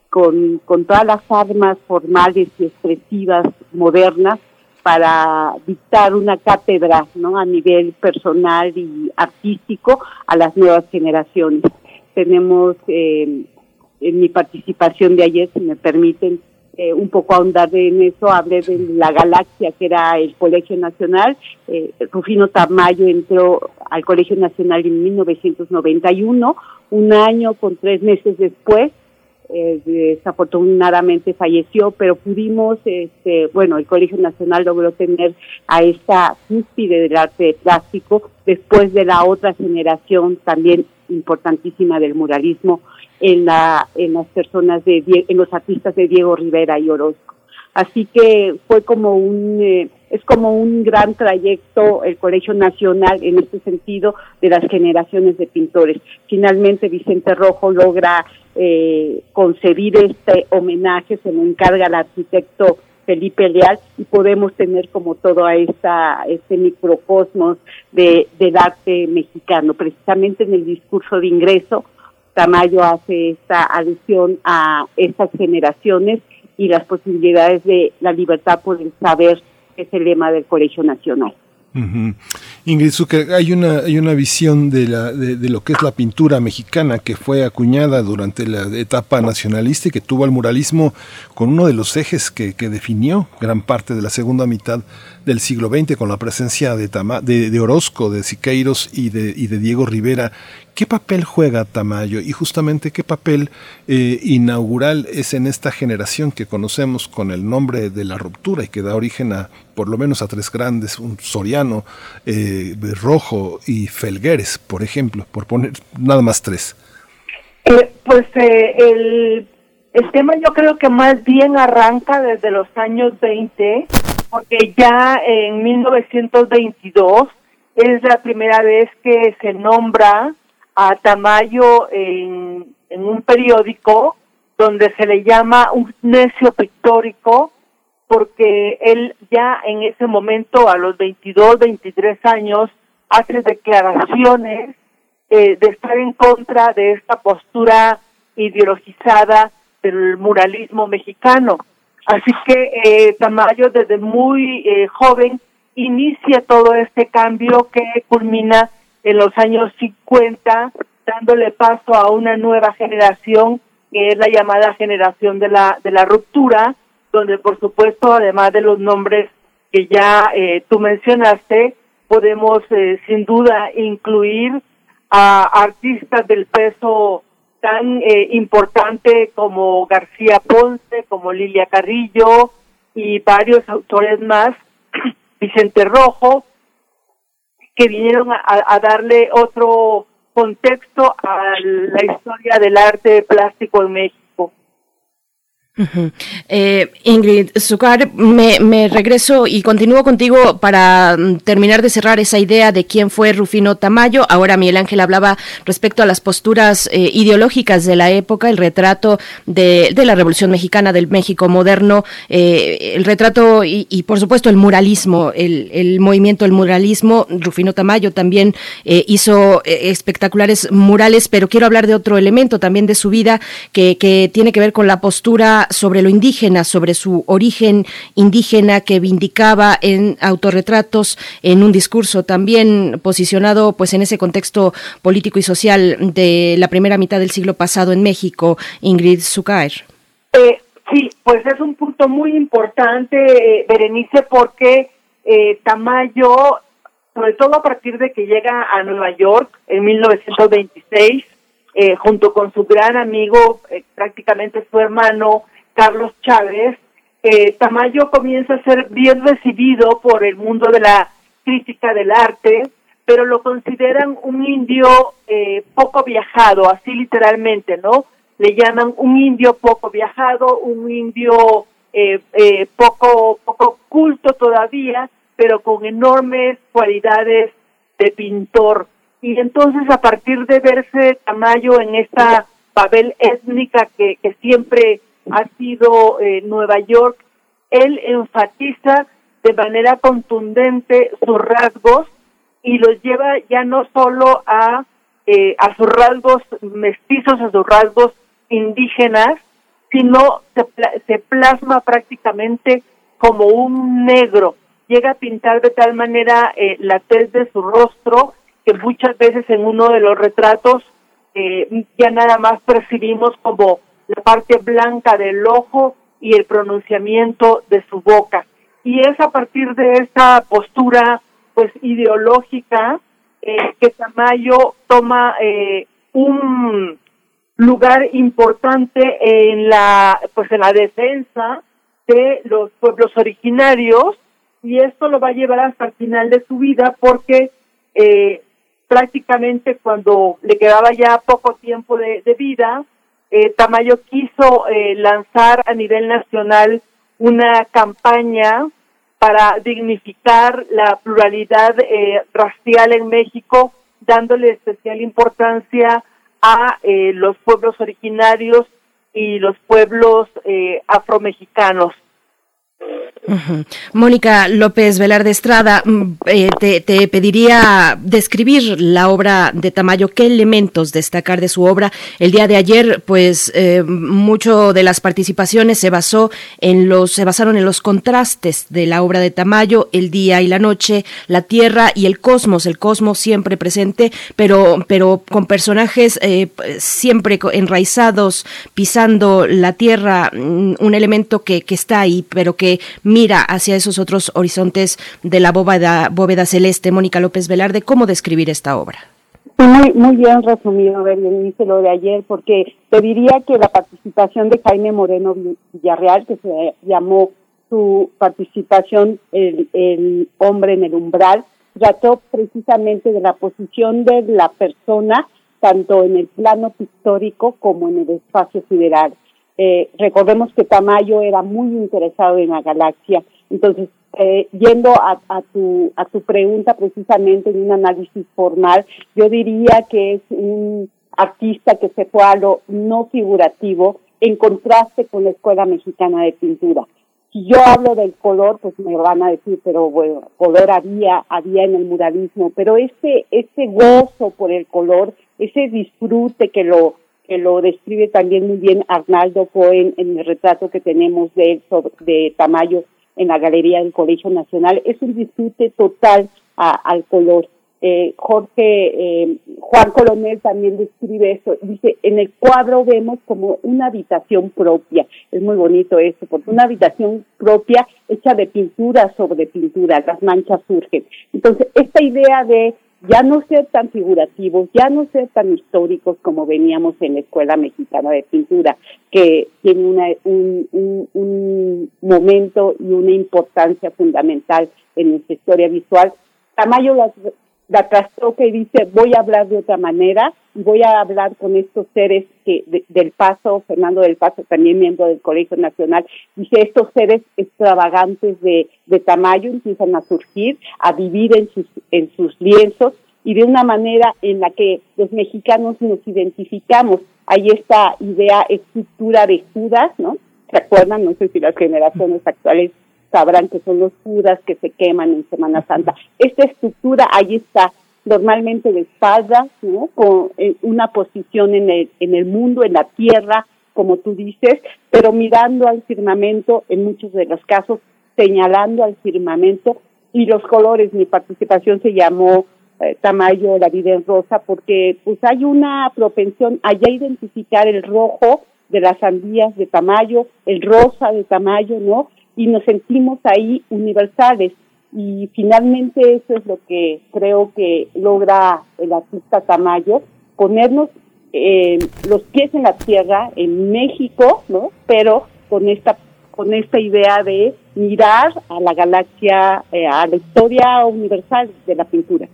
con, con todas las armas formales y expresivas modernas para dictar una cátedra ¿no? a nivel personal y artístico a las nuevas generaciones. Tenemos eh, en mi participación de ayer, si me permiten, eh, un poco ahondar en eso, hablé de la galaxia que era el Colegio Nacional. Eh, Rufino Tamayo entró al Colegio Nacional en 1991, un año con tres meses después. Eh, desafortunadamente falleció, pero pudimos, este, bueno, el Colegio Nacional logró tener a esta cúspide del arte plástico después de la otra generación también importantísima del muralismo en, la, en las personas de, en los artistas de Diego Rivera y Orozco. Así que fue como un, eh, es como un gran trayecto el Colegio Nacional en este sentido de las generaciones de pintores. Finalmente Vicente Rojo logra eh, concebir este homenaje, se lo encarga al arquitecto Felipe Leal y podemos tener como todo a esta, este microcosmos de, del arte mexicano. Precisamente en el discurso de ingreso Tamayo hace esta alusión a estas generaciones y las posibilidades de la libertad por el saber, que es el lema del Colegio Nacional. Ingrid hay una, hay una visión de, la, de, lo que es la pintura mexicana que fue acuñada durante la etapa nacionalista y que tuvo el muralismo con uno de los ejes que, que definió gran parte de la segunda mitad del siglo XX con la presencia de, de, Orozco, de Siqueiros y de, y de Diego Rivera. ¿Qué papel juega Tamayo y justamente qué papel eh, inaugural es en esta generación que conocemos con el nombre de la ruptura y que da origen a por lo menos a tres grandes, un Soriano, eh, Rojo y Felgueres, por ejemplo, por poner nada más tres? Eh, pues el, el tema yo creo que más bien arranca desde los años 20 porque ya en 1922 es la primera vez que se nombra a Tamayo en, un periódico donde se le llama un necio pictórico porque él ya en ese momento a los 22, 23 años hace declaraciones eh, de estar en contra de esta postura ideologizada del muralismo mexicano. Así que eh, Tamayo desde muy eh, joven inicia todo este cambio que culmina en los años 50, dándole paso a una nueva generación que es la llamada generación de la de la ruptura, donde por supuesto además de los nombres que ya eh, tú mencionaste, podemos eh, sin duda incluir a artistas del peso tan eh, importante como García Ponce, como Lilia Carrillo y varios autores más, Vicente Rojo, que vinieron a darle otro contexto a la historia del arte plástico en México eh, Ingrid Zucar, me, regreso y continúo contigo para mm, terminar de cerrar esa idea de quién fue Rufino Tamayo. Ahora Miguel Ángel hablaba respecto a las posturas eh, ideológicas de la época, el retrato de, la Revolución Mexicana, del México moderno, eh, el retrato y, por supuesto el muralismo, el, movimiento del muralismo. Rufino Tamayo también hizo espectaculares murales, pero quiero hablar de otro elemento también de su vida que, que tiene que ver con la postura sobre lo indígena, sobre su origen indígena que vindicaba en autorretratos, en un discurso también posicionado pues en ese contexto político y social de la primera mitad del siglo pasado en México, Ingrid Zucair. Eh, sí, pues es un punto muy importante, eh, Berenice, porque eh, Tamayo, sobre todo a partir de que llega a Nueva York en 1926, eh, junto con su gran amigo, prácticamente su hermano, Carlos Chávez, eh, Tamayo comienza a ser bien recibido por el mundo de la crítica del arte, pero lo consideran un indio eh, poco viajado, así literalmente, ¿no? Le llaman un indio poco viajado, un indio eh, eh, poco, poco culto todavía, pero con enormes cualidades de pintor. Y entonces a partir de verse Tamayo en esta papel étnica que, que siempre ha sido eh, Nueva York, él enfatiza de manera contundente sus rasgos y los lleva ya no solo a, eh, a sus rasgos mestizos, a sus rasgos indígenas, sino se, se plasma prácticamente como un negro. Llega a pintar de tal manera eh, la tez de su rostro que muchas veces en uno de los retratos eh, ya nada más percibimos como la parte blanca del ojo y el pronunciamiento de su boca. Y es a partir de esta postura pues ideológica eh, que Tamayo toma eh, un lugar importante en la pues en la defensa de los pueblos originarios y esto lo va a llevar hasta el final de su vida porque eh, prácticamente cuando le quedaba ya poco tiempo de, vida, eh, Tamayo quiso eh, lanzar a nivel nacional una campaña para dignificar la pluralidad eh, racial en México, dándole especial importancia a los pueblos originarios y los pueblos Mónica López Velarde Estrada, mm, eh, te, pediría describir la obra de Tamayo, qué elementos destacar de su obra. El día de ayer, pues, eh, mucho de las participaciones se basó en los, se basaron en los contrastes de la obra de Tamayo, el día y la noche, la tierra y el cosmos, el cosmos siempre presente, pero, pero con personajes eh, siempre enraizados, pisando la tierra, mm, un elemento que, que está ahí, pero que mira hacia esos otros horizontes de la bóveda, bóveda celeste. Mónica López Velarde, ¿cómo describir esta obra? Muy, muy bien resumido, dice de ayer, porque te diría que la participación de Jaime Moreno Villarreal, que se llamó su participación el, el hombre en el umbral, trató precisamente de la posición de la persona, tanto en el plano pictórico como en el espacio sideral. Eh, recordemos que Tamayo era muy interesado en la galaxia. Entonces, eh, yendo a, tu, a tu pregunta precisamente en un análisis formal, yo diría que es un artista que se fue a lo no figurativo en contraste con la Escuela Mexicana de Pintura. Si yo hablo del color, pues me van a decir, pero bueno, color había, había en el muralismo, pero ese, ese gozo por el color, ese disfrute que lo, que lo describe también muy bien Arnaldo Cohen en el retrato que tenemos de él sobre, de Tamayo en la Galería del Colegio Nacional. Es un disfrute total al color. Eh, Jorge, eh, Juan Colonel también describe eso. Dice, en el cuadro vemos como una habitación propia. Es muy bonito eso, porque una habitación propia hecha de pintura sobre pintura, las manchas surgen. Entonces, esta idea de ya no ser tan figurativos, ya no ser tan históricos como veníamos en la Escuela Mexicana de Pintura, que tiene una, un, momento y una importancia fundamental en nuestra historia visual. Tamayo la, trastoca y dice, voy a hablar de otra manera voy a hablar con estos seres que del Paso, Fernando del Paso, también miembro del Colegio Nacional, dice, estos seres extravagantes de, de Tamayo empiezan a surgir, a vivir en sus, en sus lienzos y de una manera en la que los mexicanos nos identificamos. Hay esta idea, estructura de Judas, ¿no? ¿Se acuerdan? No sé si las generaciones actuales sabrán que son los Judas que se queman en Semana Santa. Esta estructura ahí está, normalmente de espalda, ¿no? Con eh, una posición en el, en el mundo, en la tierra, como tú dices, pero mirando al firmamento, en muchos de los casos, señalando al firmamento y los colores. Mi participación se llamó eh, Tamayo, la vida en rosa, porque pues hay una propensión allá identificar el rojo de las sandías de Tamayo, el rosa de Tamayo, ¿no? Y nos sentimos ahí universales. Y finalmente eso es lo que creo que logra el artista Tamayo, ponernos eh, los pies en la tierra, en México, ¿no? Pero con esta con esta idea de mirar a la galaxia, eh, a la historia universal de la pintura.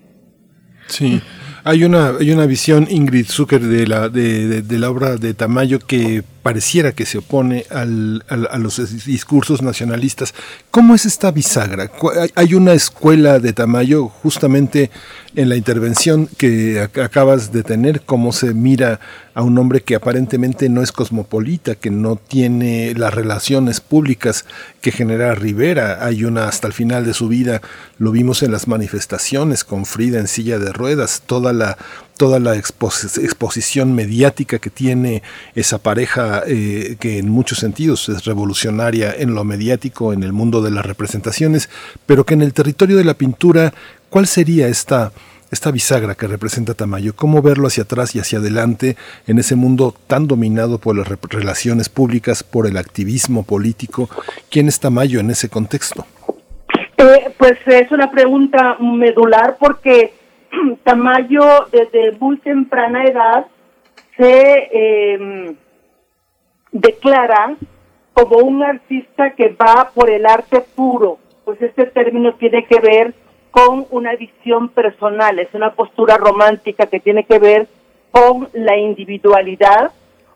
Sí. Hay una, hay una visión, Ingrid Zucker, de la, de, de, la obra de Tamayo que pareciera que se opone al, a los discursos nacionalistas. ¿Cómo es esta bisagra? Hay una escuela de Tamayo justamente en la intervención que acabas de tener, cómo se mira a un hombre que aparentemente no es cosmopolita, que no tiene las relaciones públicas que genera Rivera. Hay una hasta el final de su vida, lo vimos en las manifestaciones con Frida en silla de ruedas, toda la toda la exposición mediática que tiene esa pareja eh, que en muchos sentidos es revolucionaria en lo mediático, en el mundo de las representaciones, pero que en el territorio de la pintura, ¿cuál sería esta esta bisagra que representa Tamayo, cómo verlo hacia atrás y hacia adelante en ese mundo tan dominado por las relaciones públicas, por el activismo político. ¿Quién es Tamayo en ese contexto? Eh, pues es una pregunta medular porque Tamayo desde muy temprana edad se em, declara como un artista que va por el arte puro. Pues este término tiene que ver con una visión personal, es una postura romántica que tiene que ver con la individualidad,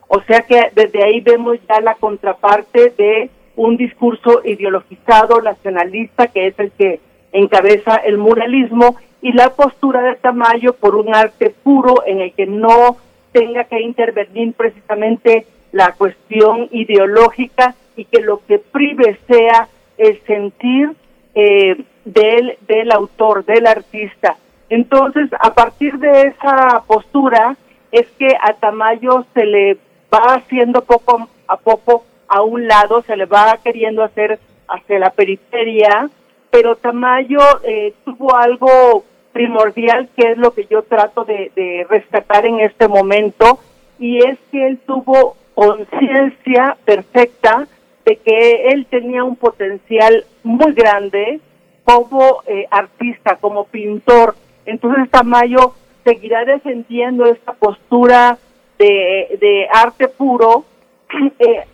o sea que desde ahí vemos ya la contraparte de un discurso ideologizado, nacionalista, que es el que encabeza el muralismo, y la postura de Tamayo por un arte puro en el que no tenga que intervenir precisamente la cuestión ideológica y que lo que prive sea el sentir eh, del, del autor, del artista. Entonces, a partir de esa postura, es que a Tamayo se le va haciendo poco a poco a un lado, se le va queriendo hacer hacia la periferia, pero Tamayo eh, tuvo algo primordial que es lo que yo trato de, rescatar en este momento, y es que él tuvo conciencia perfecta de que él tenía un potencial muy grande, como eh, artista, como pintor. Entonces Tamayo seguirá defendiendo esta postura de, de arte puro, eh,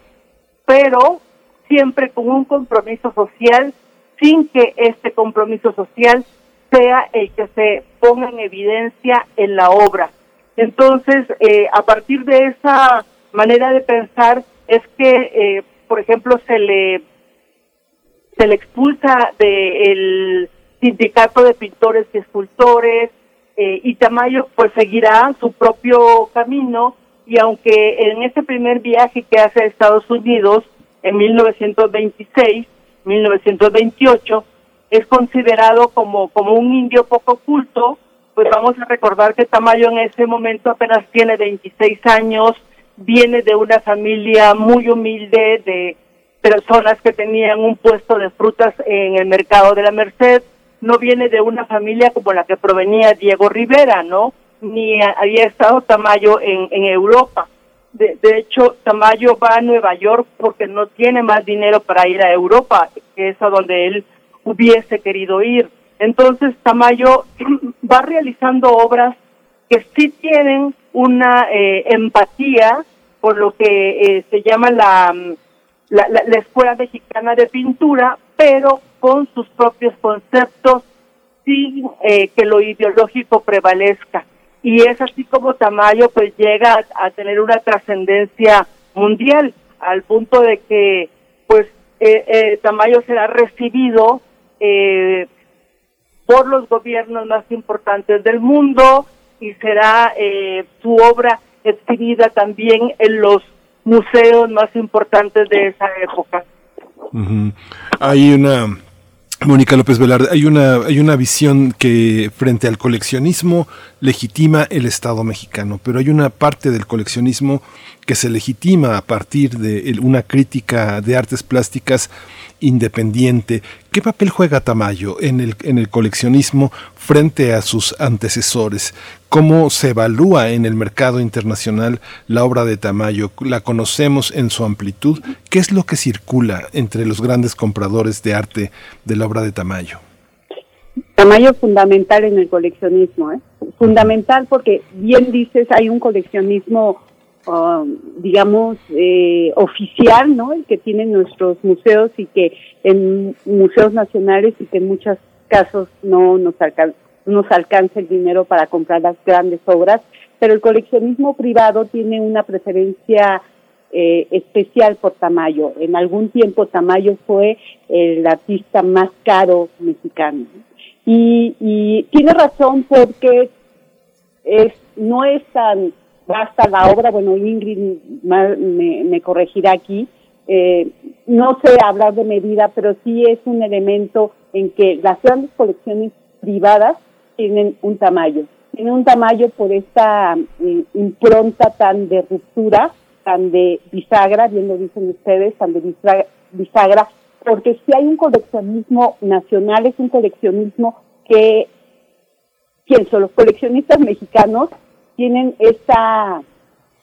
pero siempre con un compromiso social, sin que este compromiso social sea el que se ponga en evidencia en la obra. Entonces, eh, a partir de esa manera de pensar, es que, por ejemplo, se le se le expulsa del sindicato de pintores y escultores eh, y Tamayo pues seguirá su propio camino y aunque en ese primer viaje que hace a Estados Unidos en 1926, 1928, es considerado como, como un indio poco culto, pues vamos a recordar que Tamayo en ese momento apenas tiene 26 años, viene de una familia muy humilde de personas que tenían un puesto de frutas en el mercado de la Merced, no viene de una familia como la que provenía Diego Rivera, ¿no? Ni había estado Tamayo en, en Europa. De, de, hecho, Tamayo va a Nueva York porque no tiene más dinero para ir a Europa, que es a donde él hubiese querido ir. Entonces, Tamayo va realizando obras que sí tienen una eh, empatía por lo que eh, se llama la la, la, Escuela Mexicana de Pintura, pero con sus propios conceptos sin eh, que lo ideológico prevalezca. Y es así como Tamayo pues llega a, tener una trascendencia mundial, al punto de que pues eh, eh, Tamayo será recibido eh, por los gobiernos más importantes del mundo y será eh, su obra exhibida también en los museos más importantes de esa época. Hay una Mónica López Velarde, hay una, hay una visión que frente al coleccionismo legitima el Estado mexicano, pero hay una parte del coleccionismo que se legitima a partir de una crítica de artes plásticas independiente. ¿Qué papel juega Tamayo en el, en el coleccionismo frente a sus antecesores? ¿Cómo se evalúa en el mercado internacional la obra de Tamayo? ¿La conocemos en su amplitud? ¿Qué es lo que circula entre los grandes compradores de arte de la obra de Tamayo? Tamayo fundamental en el coleccionismo, ¿eh? fundamental porque bien dices, hay un coleccionismo Um, digamos, eh, oficial, ¿no? El que tienen nuestros museos y que en museos nacionales y que en muchos casos no nos, nos alcanza el dinero para comprar las grandes obras, pero el coleccionismo privado tiene una preferencia eh, especial por Tamayo. En algún tiempo Tamayo fue el artista más caro mexicano. Y, tiene razón porque es, no es tan basta la obra, bueno, Ingrid me, me corregirá aquí, eh, no sé hablar de medida, pero sí es un elemento en que las grandes colecciones privadas tienen un tamaño tiene un Tamayo por esta eh, impronta tan de ruptura, tan de bisagra, bien lo dicen ustedes, tan de bisagra, porque si hay un coleccionismo nacional, es un coleccionismo que, pienso, los coleccionistas mexicanos tienen esa,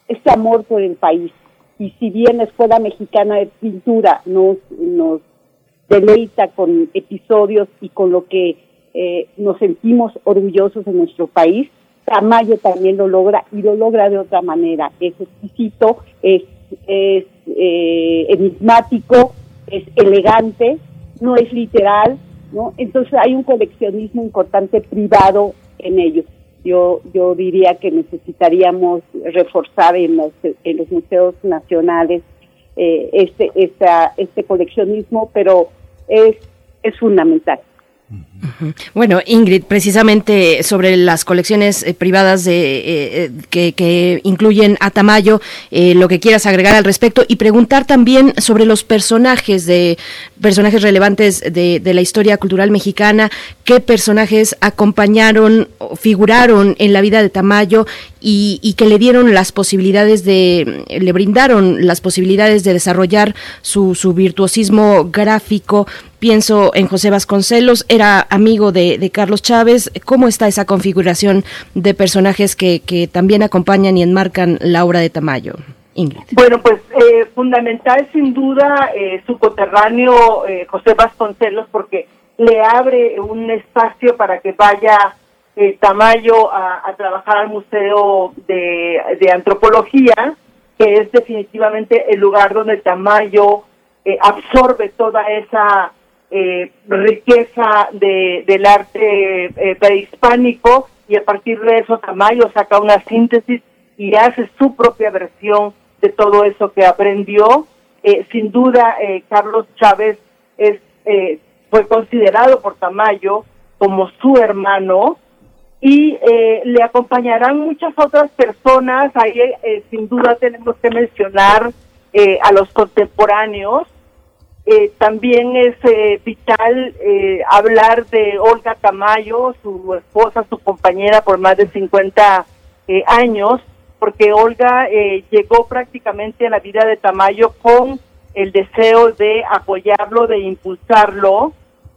ese amor por el país. Y si bien la Escuela Mexicana de Pintura nos, nos deleita con episodios y con lo que eh, nos sentimos orgullosos de nuestro país, Tamayo también lo logra y lo logra de otra manera. Es exquisito, es, es eh, enigmático, es elegante, no es literal, ¿no? Entonces hay un coleccionismo importante privado en ellos. Yo, yo diría que necesitaríamos reforzar en los, en los museos nacionales eh, este, esta, este coleccionismo, pero es, es fundamental. Bueno, Ingrid, precisamente sobre las colecciones eh, privadas de, eh, eh, que, incluyen a Tamayo, lo que quieras agregar al respecto y preguntar también sobre los personajes de personajes relevantes de, la historia cultural mexicana, qué personajes acompañaron, figuraron en la vida de Tamayo y, que le dieron las posibilidades de, le brindaron las posibilidades de desarrollar su virtuosismo gráfico. Pienso en José Vasconcelos, era amigo de, Carlos Chávez. ¿Cómo está esa configuración de personajes que, que también acompañan y enmarcan la obra de Tamayo? Ingrid. Bueno, pues eh, fundamental sin duda eh, su coterráneo eh, José Vasconcelos porque le abre un espacio para que vaya Tamayo a, trabajar al Museo de, de, Antropología, que es definitivamente el lugar donde Tamayo absorbe toda esa eh, riqueza de, del arte eh, prehispánico y a partir de eso Tamayo saca una síntesis y hace su propia versión de todo eso que aprendió. Eh, sin duda, eh, Carlos Chávez es, fue considerado por Tamayo como su hermano y le acompañarán muchas otras personas. Ahí sin duda tenemos que mencionar a los contemporáneos eh, también es eh, vital eh, hablar de Olga Tamayo, su esposa, su compañera por más de 50 años, porque Olga llegó prácticamente a la vida de Tamayo con el deseo de apoyarlo, de impulsarlo,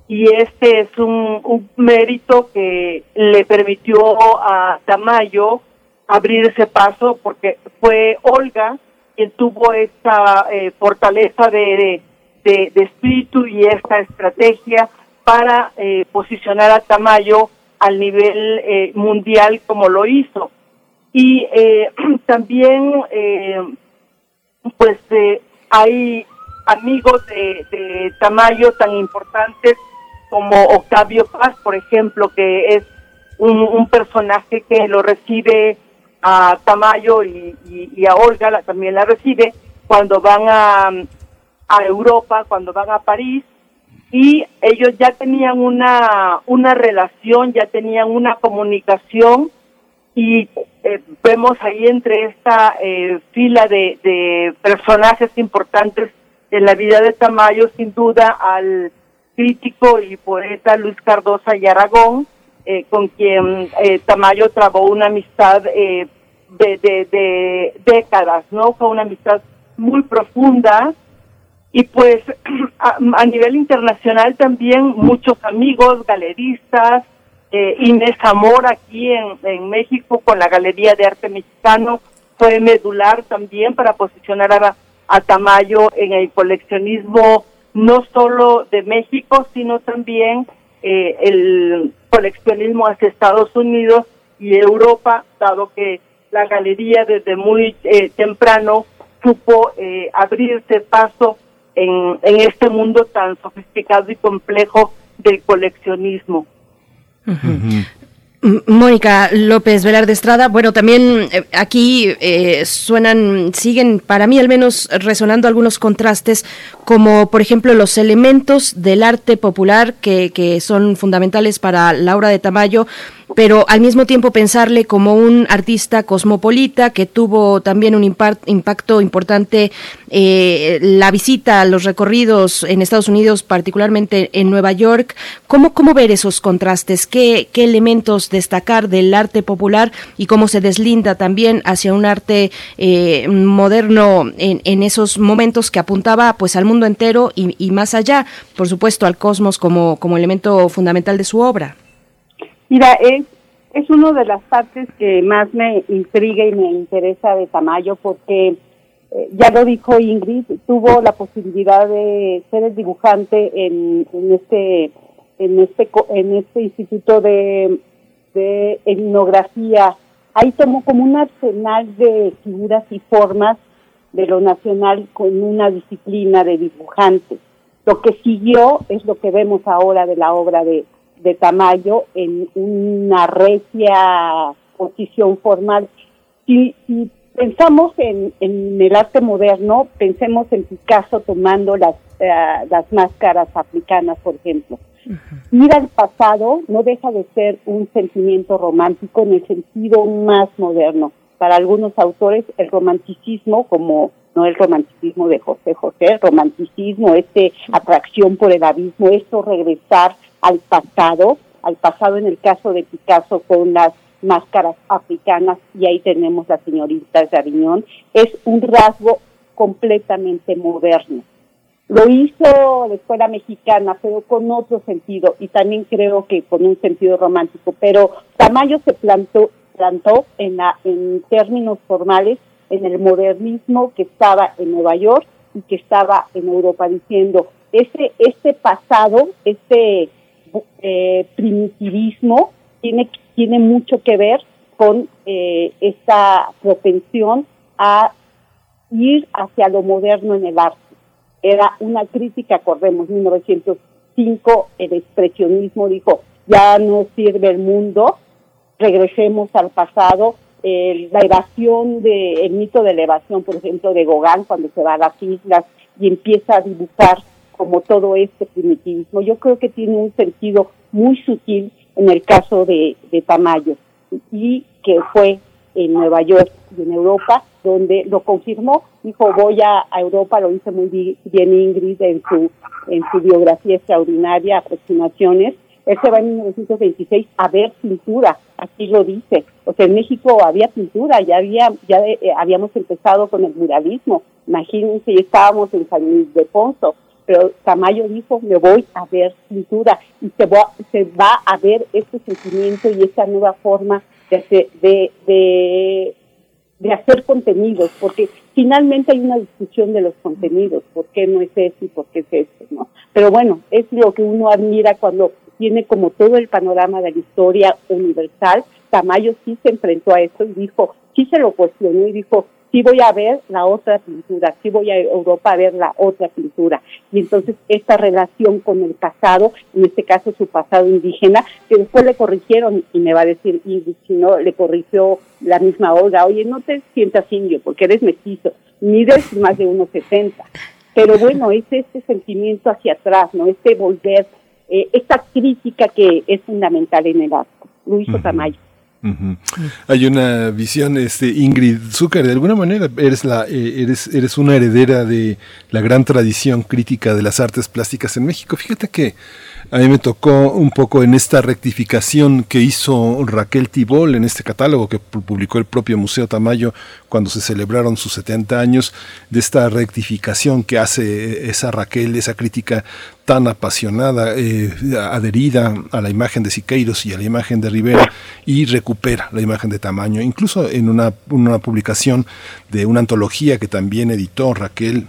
y este es un, un mérito que le permitió a Tamayo abrir ese paso, porque fue Olga quien tuvo esta fortaleza de de, espíritu y esta estrategia para eh, posicionar a Tamayo al nivel eh, mundial como lo hizo. Y eh, también, pues, hay amigos de, de, Tamayo tan importantes como Octavio Paz, por ejemplo, que es un, personaje que lo recibe a Tamayo y, y a Olga, la, también la recibe cuando van a, a Europa, cuando van a París, y ellos ya tenían una, una relación, ya tenían una comunicación, y eh, vemos ahí entre esta eh, fila de, de personajes importantes en la vida de Tamayo, sin duda al crítico y poeta Luis Cardosa y Aragón, eh, con quien Tamayo trabó una amistad de, de, de, décadas, ¿no? Fue una amistad muy profunda y pues a, nivel internacional también muchos amigos, galeristas, eh, Inés Amor aquí en, en, México con la Galería de Arte Mexicano fue medular también para posicionar a, a Tamayo en el coleccionismo no solo de México, sino también eh, el coleccionismo hacia Estados Unidos y Europa, dado que la galería desde muy eh, temprano supo eh, abrirse paso en, este mundo tan sofisticado y complejo del coleccionismo. Mónica López Velarde Estrada, bueno, también eh, aquí eh, suenan, siguen para mí al menos resonando algunos contrastes, como por ejemplo los elementos del arte popular que, que son fundamentales para Laura de Tamayo, pero al mismo tiempo pensarle como un artista cosmopolita que tuvo también un impacto importante eh, la visita, los recorridos en Estados Unidos, particularmente en Nueva York. ¿Cómo, cómo ver esos contrastes? ¿Qué, ¿Qué elementos destacar del arte popular y cómo se deslinda también hacia un arte eh, moderno en, en, esos momentos que apuntaba pues al mundo entero y, y más allá, por supuesto, al cosmos como, como elemento fundamental de su obra? Mira, es, es una de las partes que más me intriga y me interesa de Tamayo porque eh, ya lo dijo Ingrid, tuvo la posibilidad de ser el dibujante en, en este en este en este instituto de, de etnografía. Ahí tomó como un arsenal de figuras y formas de lo nacional con una disciplina de dibujante. Lo que siguió es lo que vemos ahora de la obra de, de Tamayo en una recia posición formal. Si, si pensamos en, en, el arte moderno, pensemos en Picasso tomando las, eh, las máscaras africanas, por ejemplo. Ir al pasado no deja de ser un sentimiento romántico en el sentido más moderno. Para algunos autores, el romanticismo, como no el romanticismo de José José, el romanticismo, este atracción por el abismo, esto regresar al pasado, al pasado en el caso de Picasso con las máscaras africanas y ahí tenemos la señorita de Aviñón, es un rasgo completamente moderno. Lo hizo la escuela mexicana, pero con otro sentido y también creo que con un sentido romántico. Pero Tamayo se plantó, plantó en, la, en términos formales en el modernismo que estaba en Nueva York y que estaba en Europa, diciendo, este, este pasado, este eh, primitivismo tiene, tiene mucho que ver con eh, esta propensión a ir hacia lo moderno en el arte. Era una crítica, acordemos, 1905, el expresionismo dijo, ya no sirve el mundo, regresemos al pasado. la evasión de, el mito de la evasión, por ejemplo, de Gauguin, cuando se va a las islas y empieza a dibujar como todo este primitivismo. Yo creo que tiene un sentido muy sutil en el caso de, de Tamayo y que fue en Nueva York y en Europa donde lo confirmó, dijo voy a, Europa, lo dice muy bien Ingrid en su, en su biografía extraordinaria, aproximaciones, él se va en 1926 a ver pintura, aquí lo dice. O sea, en México había pintura, ya había, ya eh, habíamos empezado con el muralismo. Imagínense, estábamos en San Luis de Ponzo pero Tamayo dijo, me voy a ver pintura y se va, a ver este sentimiento y esta nueva forma de, de, de hacer contenidos, porque finalmente hay una discusión de los contenidos, por qué no es eso y por qué es eso, ¿no? Pero bueno, es lo que uno admira cuando tiene como todo el panorama de la historia universal. Tamayo sí se enfrentó a eso y dijo, sí se lo cuestionó y dijo, sí voy a ver la otra pintura, sí voy a Europa a ver la otra pintura. Y entonces esta relación con el pasado, en este caso su pasado indígena, que después le corrigieron, y me va a decir, y si no, le corrigió la misma Olga, oye, no te sientas indio porque eres mestizo, mides más de 1,70. Pero bueno, es este sentimiento hacia atrás, ¿no? Este volver, eh, esta crítica que es fundamental en el arte. Luis Otamayo. Hay una visión, este Ingrid Zucker, de alguna manera eres la eh, eres eres una heredera de la gran tradición crítica de las artes plásticas en México. Fíjate que a mí me tocó un poco en esta rectificación que hizo Raquel Tibol en este catálogo que publicó el propio Museo Tamayo cuando se celebraron sus 70 años, de esta rectificación que hace esa Raquel, esa crítica tan apasionada, eh, adherida a la imagen de Siqueiros y a la imagen de Rivera, y recupera la imagen de Tamayo. Incluso en una, una publicación de una antología que también editó Raquel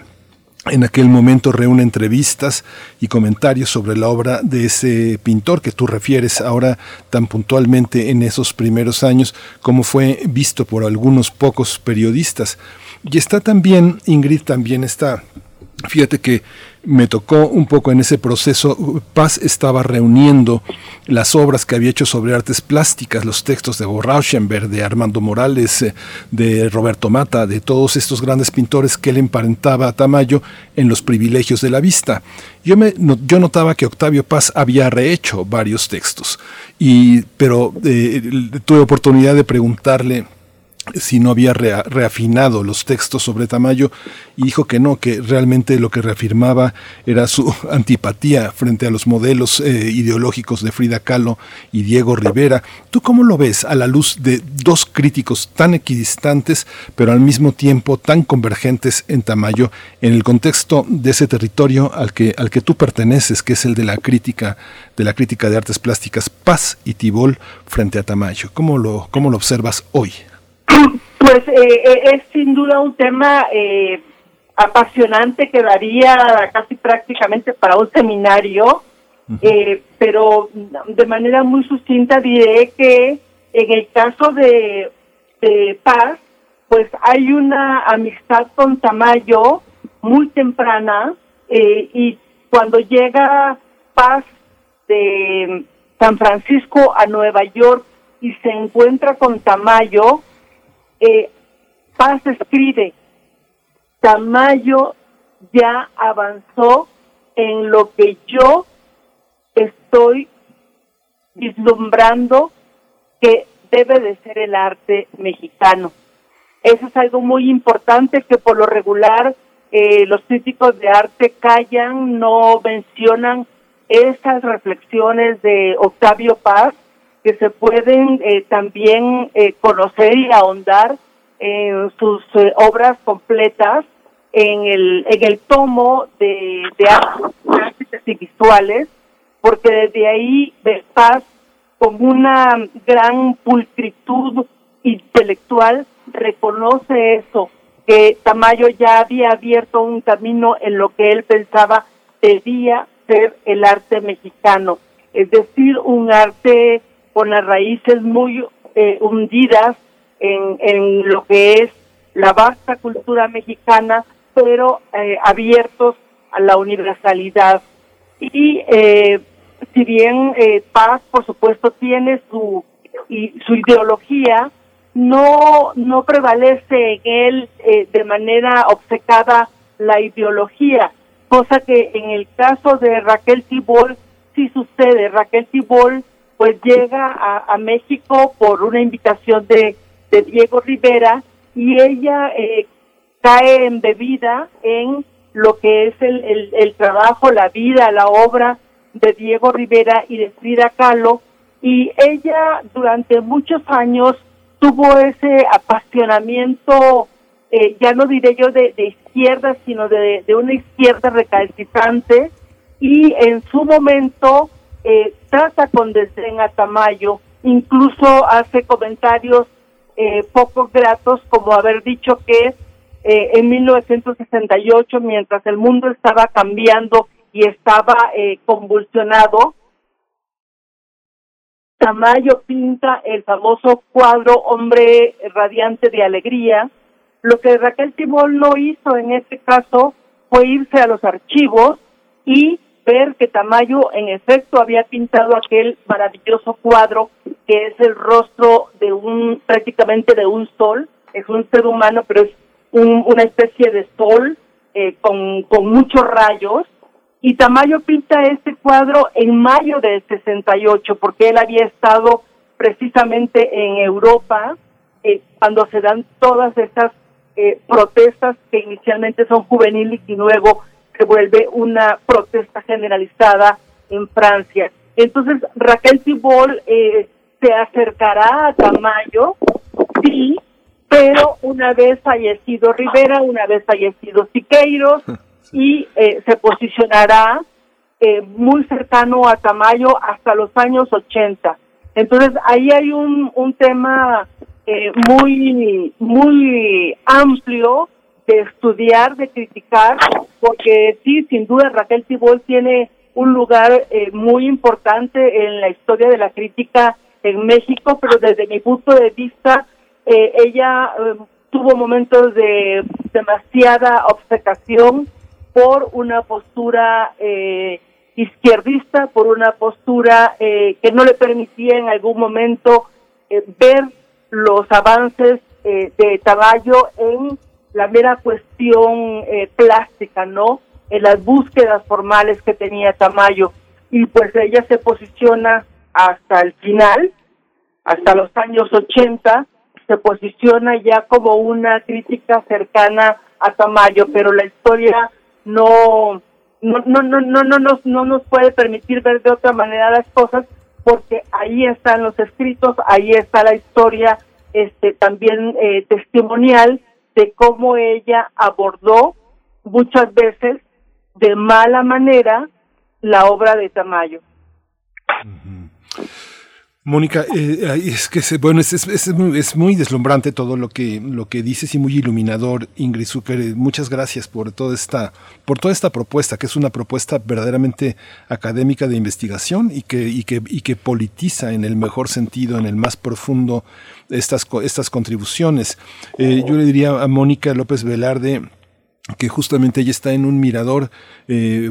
en aquel momento reúne entrevistas y comentarios sobre la obra de ese pintor que tú refieres ahora tan puntualmente en esos primeros años, como fue visto por algunos pocos periodistas. Y está también, Ingrid, también está Fíjate que me tocó un poco en ese proceso. Paz estaba reuniendo las obras que había hecho sobre artes plásticas, los textos de Borrauschenberg, de Armando Morales, eh, de Roberto Mata, de todos estos grandes pintores que él emparentaba a Tamayo en los privilegios de la vista. Yo, me, yo notaba que Octavio Paz había rehecho varios textos, y, pero eh, tuve oportunidad de preguntarle si no había reafinado los textos sobre Tamayo y dijo que no, que realmente lo que reafirmaba era su antipatía frente a los modelos eh, ideológicos de Frida Kahlo y Diego Rivera. ¿Tú cómo lo ves a la luz de dos críticos tan equidistantes, pero al mismo tiempo tan convergentes en Tamayo en el contexto de ese territorio al que, al que tú perteneces, que es el de la crítica, de la crítica de artes plásticas, Paz y Tibol frente a Tamayo? ¿Cómo lo, cómo lo observas hoy? Pues eh, eh, es sin duda un tema eh, apasionante que daría casi prácticamente para un seminario, pero de manera muy sucinta diré que en el caso de, de Paz, pues hay una amistad con Tamayo muy temprana y cuando llega Paz de San Francisco a Nueva York y se encuentra con Tamayo, eh, Paz escribe, Tamayo ya avanzó en lo que yo estoy vislumbrando que debe de ser el arte mexicano. Eso es algo muy importante que por lo regular eh, los críticos de arte callan, no mencionan esas reflexiones de Octavio Paz que se pueden eh, también eh, conocer y ahondar en sus eh, obras completas en el, en el tomo de, de artes y visuales, porque desde ahí Paz, con una gran pulcritud intelectual, reconoce eso, que Tamayo ya había abierto un camino en lo que él pensaba debía ser el arte mexicano, es decir, un arte con las raíces muy eh, hundidas en, en, lo que es la vasta cultura mexicana, pero eh, abiertos a la universalidad. Y eh, si bien Paz, por supuesto, tiene su, y, su ideología, no, no prevalece en él de manera obcecada la ideología, cosa que en el caso de Raquel Tibol sí sucede. Raquel Tibol pues llega a, México por una invitación de, Diego Rivera y ella eh, cae embebida en lo que es el, el, trabajo, la vida, la obra de Diego Rivera y de Frida Kahlo. Y ella durante muchos años tuvo ese apasionamiento, eh, ya no diré yo de, izquierda, sino de, de, una izquierda recalcitrante. Y en su momento eh, trata con desdén a Tamayo, incluso hace comentarios eh, poco gratos como haber dicho que eh, en 1968, mientras el mundo estaba cambiando y estaba eh, convulsionado, Tamayo pinta el famoso cuadro Hombre Radiante de Alegría. Lo que Raquel Tibol no hizo en este caso fue irse a los archivos y ver que Tamayo en efecto había pintado aquel maravilloso cuadro que es el rostro de un prácticamente de un sol, es un ser humano pero es una especie de sol eh, con, con muchos rayos. Y Tamayo pinta este cuadro en mayo del 68 porque él había estado precisamente en Europa eh, cuando se dan todas estas eh, protestas que inicialmente son juveniles y luego se vuelve una protesta generalizada en Francia. Entonces Raquel Tibol eh, se acercará a Tamayo, sí, pero una vez fallecido Rivera, una vez fallecido Siqueiros, y eh, se posicionará eh, muy cercano a Tamayo hasta los años 80. Entonces ahí hay un, un tema eh, muy, muy amplio de estudiar, de criticar, porque sí, sin duda Raquel Tibol tiene un lugar eh, muy importante en la historia de la crítica en México, pero desde mi punto de vista, eh, ella eh, tuvo momentos de demasiada obcecación por una postura eh, izquierdista, por una postura que no le permitía en algún momento ver los avances de Tamayo en la mera cuestión eh, plástica, ¿no? En las búsquedas formales que tenía Tamayo. Y pues ella se posiciona hasta el final, hasta los años 80, se posiciona ya como una crítica cercana a Tamayo, pero la historia no no no no no no nos no nos puede permitir ver de otra manera las cosas porque ahí están los escritos, ahí está la historia este también eh, testimonial de cómo ella abordó muchas veces de mala manera la obra de Tamayo. Mónica, eh, es que bueno, es, es, muy, es, muy, deslumbrante todo lo que lo que dices y muy iluminador, Ingrid Zucker. Eh, muchas gracias por toda esta por toda esta propuesta, que es una propuesta verdaderamente académica de investigación y que y que y que politiza en el mejor sentido, en el más profundo estas estas contribuciones. Eh, yo le diría a Mónica López Velarde que justamente ella está en un mirador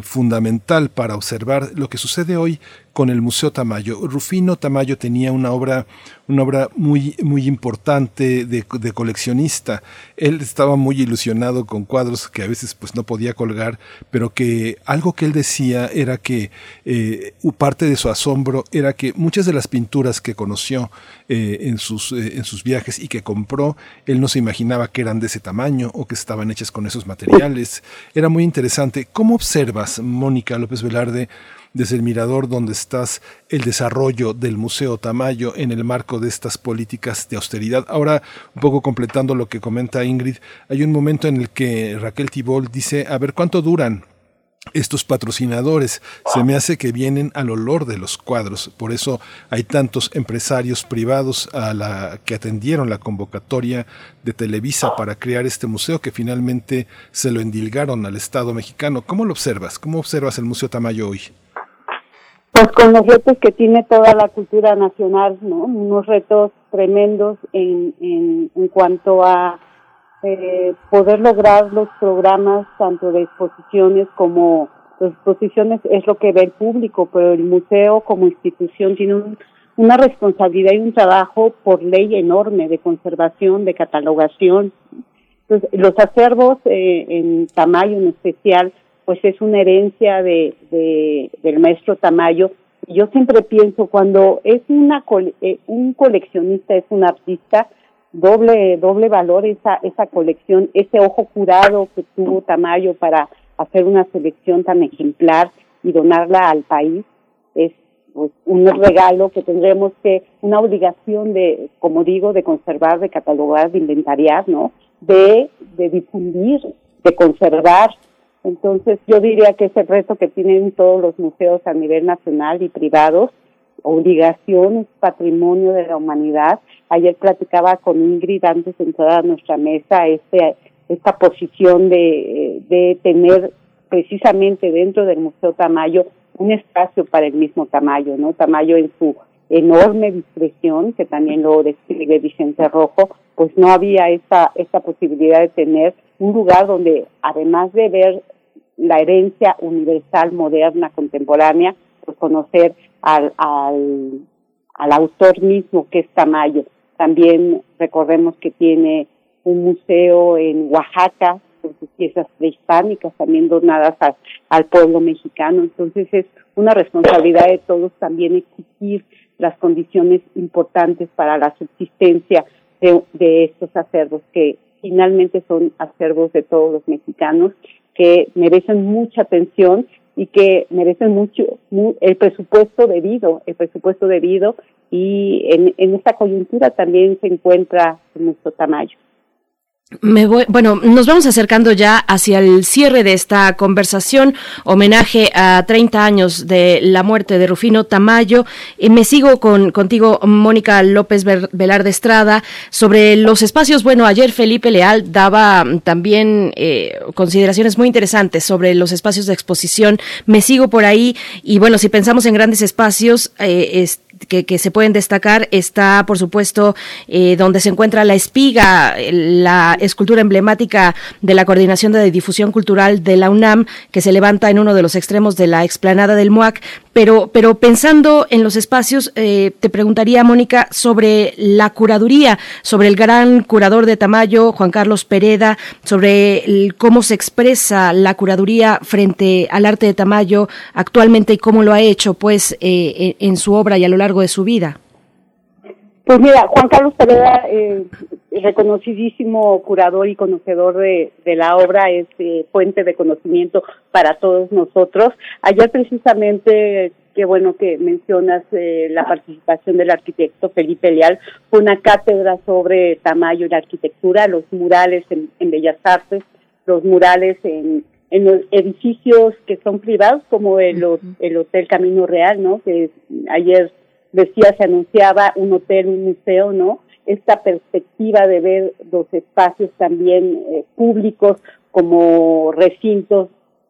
fundamental para observar lo que sucede hoy con el Museo Tamayo. Rufino Tamayo tenía una obra, una obra muy, muy importante de, coleccionista. Él estaba muy ilusionado con cuadros que a veces pues no podía colgar, pero que algo que él decía era que eh, parte de su asombro era que muchas de las pinturas que conoció eh, en, sus, eh, en sus viajes y que compró, él no se imaginaba que eran de ese tamaño o que estaban hechas con esos materiales. Era muy interesante. ¿Cómo observas, Mónica López Velarde, desde el mirador donde estás el desarrollo del Museo Tamayo en el marco de estas políticas de austeridad. Ahora, un poco completando lo que comenta Ingrid, hay un momento en el que Raquel Tibol dice, a ver cuánto duran estos patrocinadores se me hace que vienen al olor de los cuadros, por eso hay tantos empresarios privados a la que atendieron la convocatoria de Televisa para crear este museo que finalmente se lo endilgaron al Estado mexicano. ¿Cómo lo observas? ¿Cómo observas el Museo Tamayo hoy? Pues con los retos que tiene toda la cultura nacional, ¿no? Unos retos tremendos en, en, en cuanto a eh, poder lograr los programas tanto de exposiciones como las exposiciones es lo que ve el público, pero el museo como institución tiene un, una responsabilidad y un trabajo por ley enorme de conservación, de catalogación. Entonces, los acervos eh, en Tamayo en especial, pues es una herencia de, de del maestro Tamayo. Yo siempre pienso cuando es una eh, un coleccionista es un artista, doble doble valor esa esa colección, ese ojo curado que tuvo Tamayo para hacer una selección tan ejemplar y donarla al país es pues, un regalo que tendremos que una obligación de como digo de conservar, de catalogar, de inventariar, ¿no? De de difundir, de conservar. Entonces yo diría que ese reto que tienen todos los museos a nivel nacional y privados obligación, es patrimonio de la humanidad. Ayer platicaba con Ingrid antes de entrar a nuestra mesa este, esta posición de, de tener precisamente dentro del Museo Tamayo un espacio para el mismo Tamayo, ¿no? Tamayo en su enorme discreción, que también lo describe Vicente Rojo, pues no había esta, esta posibilidad de tener un lugar donde, además de ver la herencia universal, moderna, contemporánea, pues conocer al, al, autor mismo que es Tamayo. También recordemos que tiene un museo en Oaxaca con sus piezas prehispánicas también donadas a, al pueblo mexicano. Entonces es una responsabilidad de todos también exigir las condiciones importantes para la subsistencia de estos acervos que finalmente son acervos de todos los mexicanos que merecen mucha atención y que merecen mucho el presupuesto debido, el presupuesto debido y en, en esta coyuntura también se encuentra nuestro Tamayo. Me voy, bueno, nos vamos acercando ya hacia el cierre de esta conversación, homenaje a 30 años de la muerte de Rufino Tamayo. Y me sigo con contigo, Mónica López Velarde Estrada, sobre los espacios. Bueno, ayer Felipe Leal daba también eh, consideraciones muy interesantes sobre los espacios de exposición. Me sigo por ahí y bueno, si pensamos en grandes espacios, eh, que, se pueden destacar está, por supuesto, eh, donde se encuentra la espiga, la escultura emblemática de la Coordinación de Difusión Cultural de la UNAM, que se levanta en uno de los extremos de la explanada del MUAC. Pero, pero pensando en los espacios, eh, te preguntaría, Mónica, sobre la curaduría, sobre el gran curador de Tamayo, Juan Carlos Pereda, sobre cómo se expresa la curaduría frente al arte de Tamayo actualmente y cómo lo ha hecho, pues, eh, en su obra y a lo largo de su vida. Pues mira, Juan Carlos Pereda, eh, reconocidísimo curador y conocedor de, la obra, es eh, fuente de conocimiento para todos nosotros. Ayer precisamente, qué bueno que mencionas eh, la participación del arquitecto Felipe Leal, fue una cátedra sobre Tamayo y la arquitectura, los murales en, Bellas Artes, los murales en, en los edificios que son privados, como el, el Hotel Camino Real, ¿no? Que ayer decía, se anunciaba un hotel, un museo, ¿no? Esta perspectiva de ver los espacios también eh, públicos como recintos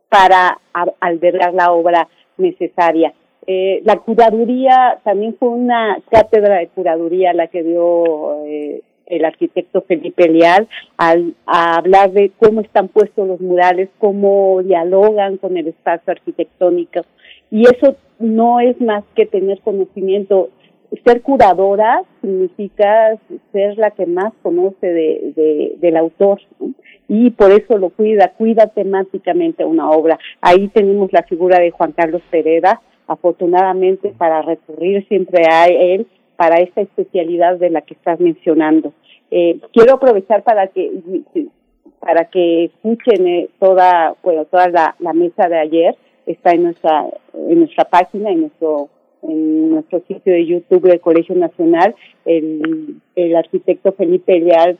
para albergar la obra necesaria. Eh, la curaduría también fue una cátedra de curaduría la que dio eh, el arquitecto Felipe Leal al a hablar de cómo están puestos los murales, cómo dialogan con el espacio arquitectónico. Y eso no es más que tener conocimiento. Ser curadora significa ser la que más conoce de, del autor y por eso lo cuida, cuida temáticamente una obra. Ahí tenemos la figura de Juan Carlos Pereda, afortunadamente para recurrir siempre a él para esta especialidad de la que estás mencionando. Eh, quiero aprovechar para que para que escuchen eh, toda bueno toda la, la mesa de ayer está en nuestra, en nuestra página, en nuestro, en nuestro sitio de YouTube del Colegio Nacional. El, el arquitecto Felipe Leal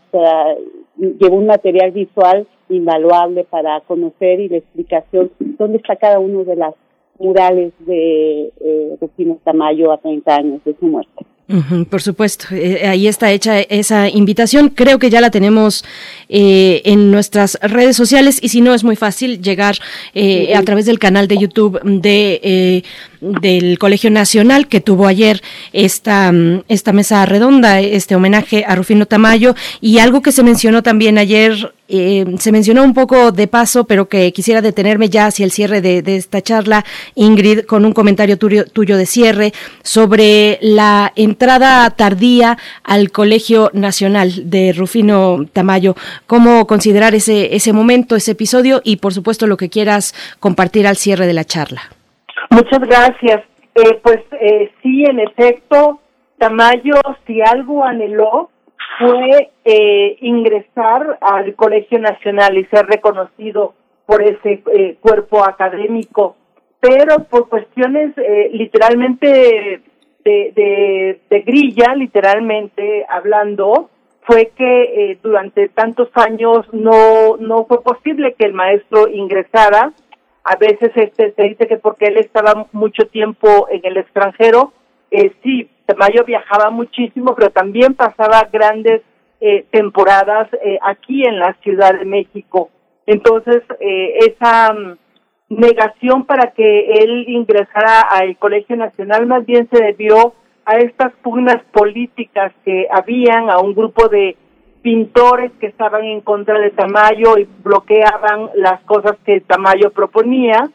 llevó un material visual invaluable para conocer y la explicación dónde está cada uno de las murales de eh, Rufino Tamayo a 30 años de su muerte por supuesto, eh, ahí está hecha esa invitación. Creo que ya la tenemos eh, en nuestras redes sociales y si no es muy fácil llegar eh, a través del canal de YouTube de del Colegio Nacional que tuvo ayer esta esta mesa redonda, este homenaje a Rufino Tamayo y algo que se mencionó también ayer eh, se mencionó un poco de paso, pero que quisiera detenerme ya hacia el cierre de, esta charla, Ingrid, con un comentario tuyo, de cierre sobre la entrada tardía al Colegio Nacional de Rufino Tamayo. ¿Cómo considerar ese, ese momento, ese episodio y, por supuesto, lo que quieras compartir al cierre de la charla? Muchas gracias. Eh, pues eh, sí, en efecto, Tamayo, si algo anheló, fue eh, ingresar al Colegio Nacional y ser reconocido por ese eh, cuerpo académico, pero por cuestiones eh, literalmente de, de, grilla, literalmente hablando, fue que eh, durante tantos años no, no fue posible que el maestro ingresara. A veces este, se dice que porque él estaba mucho tiempo en el extranjero, eh, sí, Mayo viajaba muchísimo, pero también pasaba grandes eh, temporadas eh, aquí en la Ciudad de México. Entonces, eh, esa mm, negación para que él ingresara al Colegio Nacional más bien se debió a estas pugnas políticas que habían, a un grupo de pintores que estaban en contra de Tamayo y bloqueaban las cosas que Tamayo proponía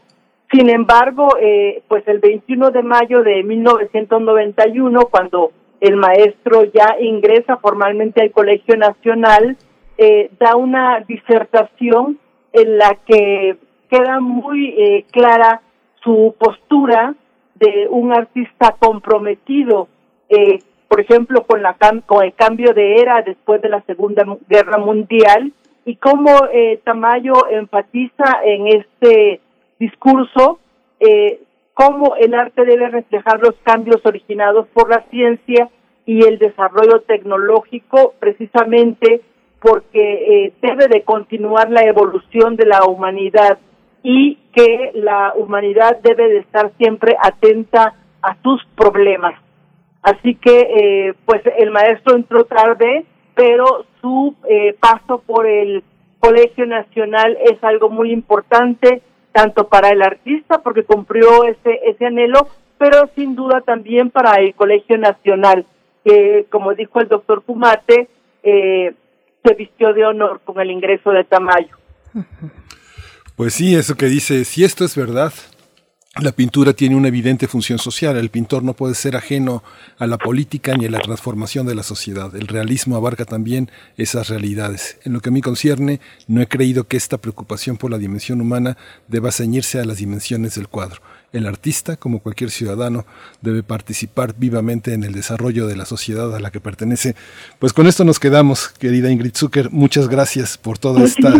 sin embargo, eh, pues el 21 de mayo de 1991, cuando el maestro ya ingresa formalmente al Colegio Nacional, eh, da una disertación en la que queda muy eh, clara su postura de un artista comprometido, eh, por ejemplo, con, la con el cambio de era después de la Segunda Guerra Mundial y cómo eh, Tamayo enfatiza en este discurso eh, cómo el arte debe reflejar los cambios originados por la ciencia y el desarrollo tecnológico precisamente porque eh, debe de continuar la evolución de la humanidad y que la humanidad debe de estar siempre atenta a sus problemas. Así que, eh, pues el maestro entró tarde, pero su eh, paso por el Colegio Nacional es algo muy importante tanto para el artista porque cumplió ese ese anhelo pero sin duda también para el Colegio Nacional, que como dijo el doctor Fumate, eh, se vistió de honor con el ingreso de Tamayo. Pues sí, eso que dice, si esto es verdad, la pintura tiene una evidente función social. El pintor no puede ser ajeno a la política ni a la transformación de la sociedad. El realismo abarca también esas realidades. En lo que a mí concierne, no he creído que esta preocupación por la dimensión humana deba ceñirse a las dimensiones del cuadro. El artista, como cualquier ciudadano, debe participar vivamente en el desarrollo de la sociedad a la que pertenece. Pues con esto nos quedamos, querida Ingrid Zucker. Muchas gracias por toda esta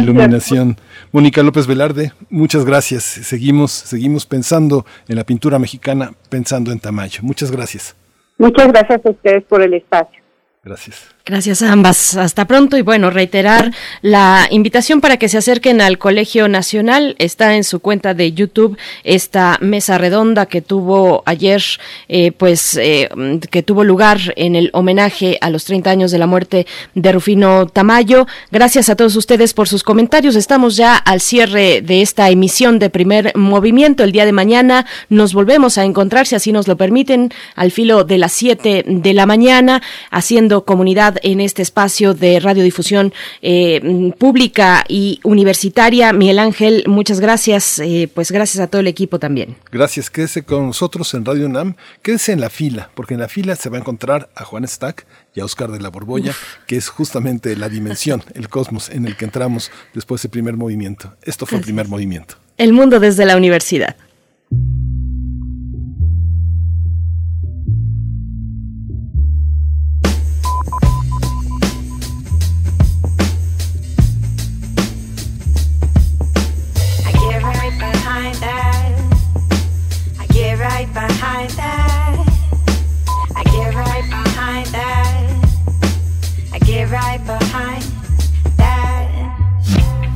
iluminación. Mónica López Velarde, muchas gracias. Seguimos, seguimos pensando en la pintura mexicana, pensando en Tamayo. Muchas gracias. Muchas gracias a ustedes por el espacio. Gracias. Gracias a ambas. Hasta pronto y bueno, reiterar la invitación para que se acerquen al Colegio Nacional. Está en su cuenta de YouTube esta mesa redonda que tuvo ayer, eh, pues eh, que tuvo lugar en el homenaje a los 30 años de la muerte de Rufino Tamayo. Gracias a todos ustedes por sus comentarios. Estamos ya al cierre de esta emisión de primer movimiento. El día de mañana nos volvemos a encontrar, si así nos lo permiten, al filo de las 7 de la mañana, haciendo comunidad en este espacio de radiodifusión eh, pública y universitaria. Miguel Ángel, muchas gracias. Eh, pues gracias a todo el equipo también. Gracias. Quédese con nosotros en Radio UNAM. Quédese en la fila, porque en la fila se va a encontrar a Juan Stack y a Oscar de la Borbolla, que es justamente la dimensión, el cosmos en el que entramos después del primer movimiento. Esto fue el primer movimiento. El mundo desde la universidad. Behind that. I get right behind that. I get right behind that.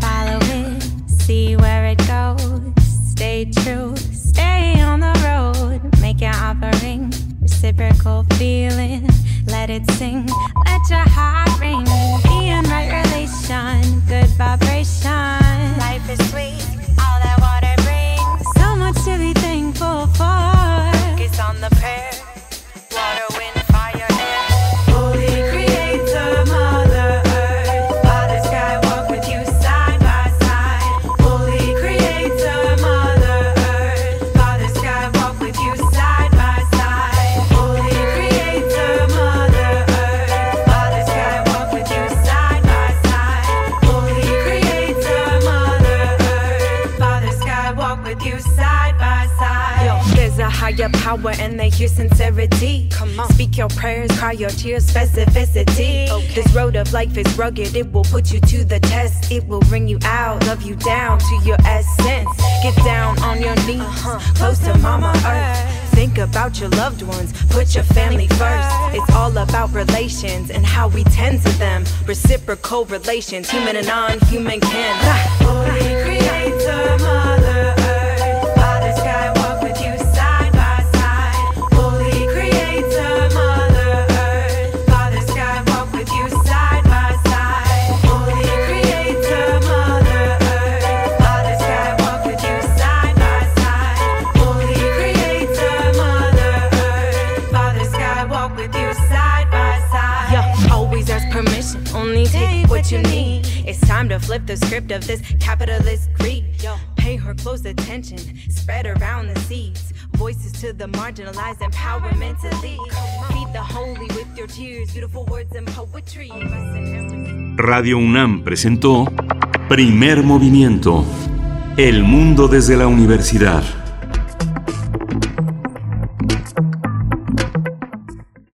Follow it, see where it goes. Stay true, stay on the road. Make your offering, reciprocal feeling. Let it sing, let your heart ring. Be in right relation, good vibration. Life is sweet, power and they hear sincerity. Come on, speak your prayers, cry your tears, specificity. This road of life is rugged, it will put you to the test. It will bring you out, love you down to your essence. Get down on your knees, uh-huh. close to Mama Earth. Think about your loved ones, put your family first. It's all about relations and how we tend to them. Reciprocal relations, human and non human kin. Holy Creator, Mother time to flip the script of this capitalist pay her close attention, spread around the seeds. Voices to the marginalized, empowerment to lead. Feed the holy with your tears, beautiful words and poetry. Radio UNAM presentó Primer Movimiento. El mundo desde la universidad.